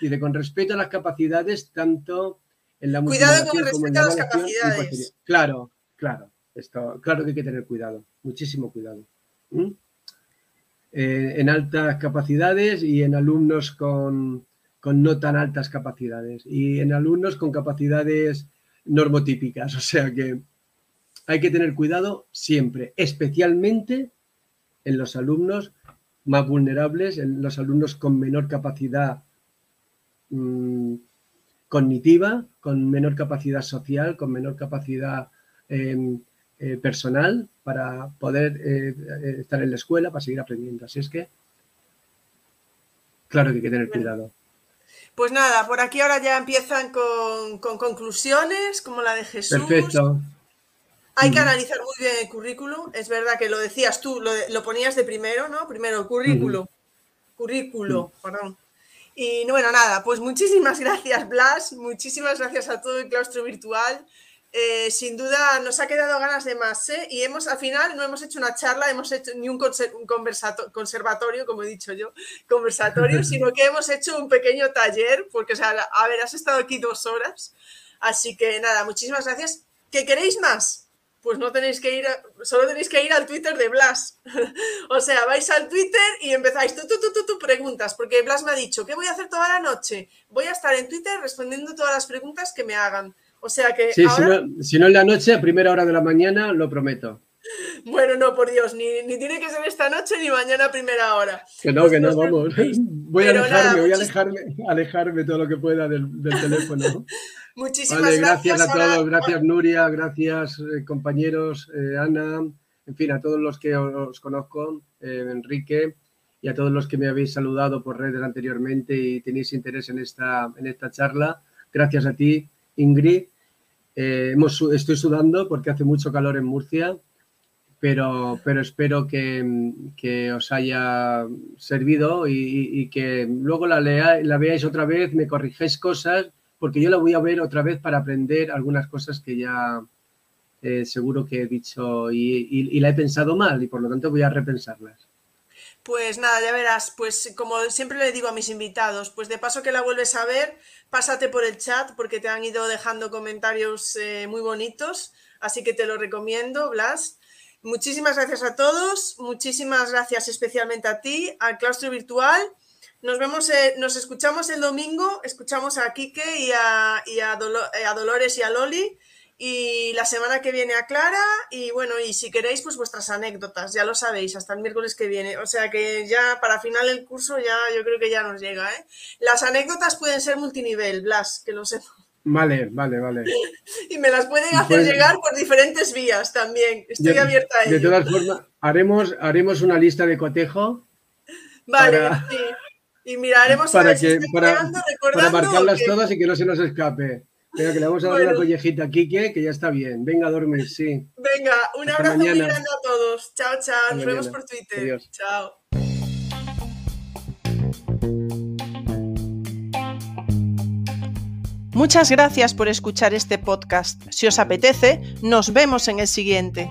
Dice, con respeto a las capacidades, tanto en la Cuidado con respecto a las capacidades. Claro, claro, esto, claro que hay que tener cuidado, muchísimo cuidado. Eh, en altas capacidades y en alumnos con, con no tan altas capacidades y en alumnos con capacidades normotípicas. O sea que hay que tener cuidado siempre, especialmente en los alumnos más vulnerables, en los alumnos con menor capacidad mm, cognitiva, con menor capacidad social, con menor capacidad em, eh, personal para poder eh, estar en la escuela, para seguir aprendiendo. Así es que, claro que hay que tener cuidado. Pues nada, por aquí ahora ya empiezan con, conclusiones, como la de Jesús. Perfecto. Hay que analizar muy bien el currículum. Es verdad que lo decías tú, lo, ponías de primero, ¿no? Primero, currículo. Currículo, perdón. Y bueno, nada, pues muchísimas gracias, Blas. Muchísimas gracias a todo el claustro virtual. Eh, sin duda nos ha quedado ganas de más, ¿eh? Y hemos, al final no hemos hecho una charla, hemos hecho ni un, conservatorio, como he dicho yo, conversatorio, sino que hemos hecho un pequeño taller, porque, o sea, a ver, has estado aquí dos horas. Así que nada, muchísimas gracias. ¿Qué queréis más? Pues no tenéis que ir, solo tenéis que ir al Twitter de Blas. o sea, vais al Twitter y empezáis tú, tú, tú, tú, preguntas, porque Blas me ha dicho, ¿qué voy a hacer toda la noche? Voy a estar en Twitter respondiendo todas las preguntas que me hagan. O sea que. Sí, si, no, en la noche, a primera hora de la mañana, lo prometo. Bueno, no, por Dios, ni, tiene que ser esta noche ni mañana a primera hora. Que no, que no, vamos. Voy a alejarme, voy a alejarme, alejarme todo lo que pueda del, teléfono. Muchísimas gracias. a todos, gracias Nuria, gracias eh, compañeros, eh, Ana, en fin, a todos los que os conozco, eh, Enrique, y a todos los que me habéis saludado por redes anteriormente y tenéis interés en esta, en esta charla. Gracias a ti, Ingrid. Eh, estoy sudando porque hace mucho calor en Murcia, pero, pero espero que, os haya servido y, que luego la, la veáis otra vez, me corrigéis cosas, porque yo la voy a ver otra vez para aprender algunas cosas que ya eh, seguro que he dicho y la he pensado mal y por lo tanto voy a repensarlas. Pues nada, ya verás, pues como siempre le digo a mis invitados, pues de paso que la vuelves a ver, pásate por el chat porque te han ido dejando comentarios eh, muy bonitos, así que te lo recomiendo, Blas. Muchísimas gracias a todos, muchísimas gracias especialmente a ti, al claustro virtual. Nos vemos, eh, nos escuchamos el domingo, escuchamos a Quique y a, eh, a Dolores y a Loli y la semana que viene a Clara y bueno, y si queréis pues vuestras anécdotas, ya lo sabéis, hasta el miércoles que viene. O sea que ya para final el curso ya yo creo que ya nos llega. ¿eh? Las anécdotas pueden ser multinivel, Blas, que lo sé. Vale, vale, vale. y me las pueden hacer pues llegar por diferentes vías también. Estoy abierta a ello. De todas formas, haremos, haremos una lista de cotejo. Vale, sí. Y miraremos para, que, para, para marcarlas todas y que no se nos escape. Venga, que le vamos a dar una collejita a Kike, que ya está bien. Venga a dormir, sí. Venga, un abrazo muy grande a todos. Chao, chao. Nos vemos por Twitter. Chao. Muchas gracias por escuchar este podcast. Si os apetece, nos vemos en el siguiente.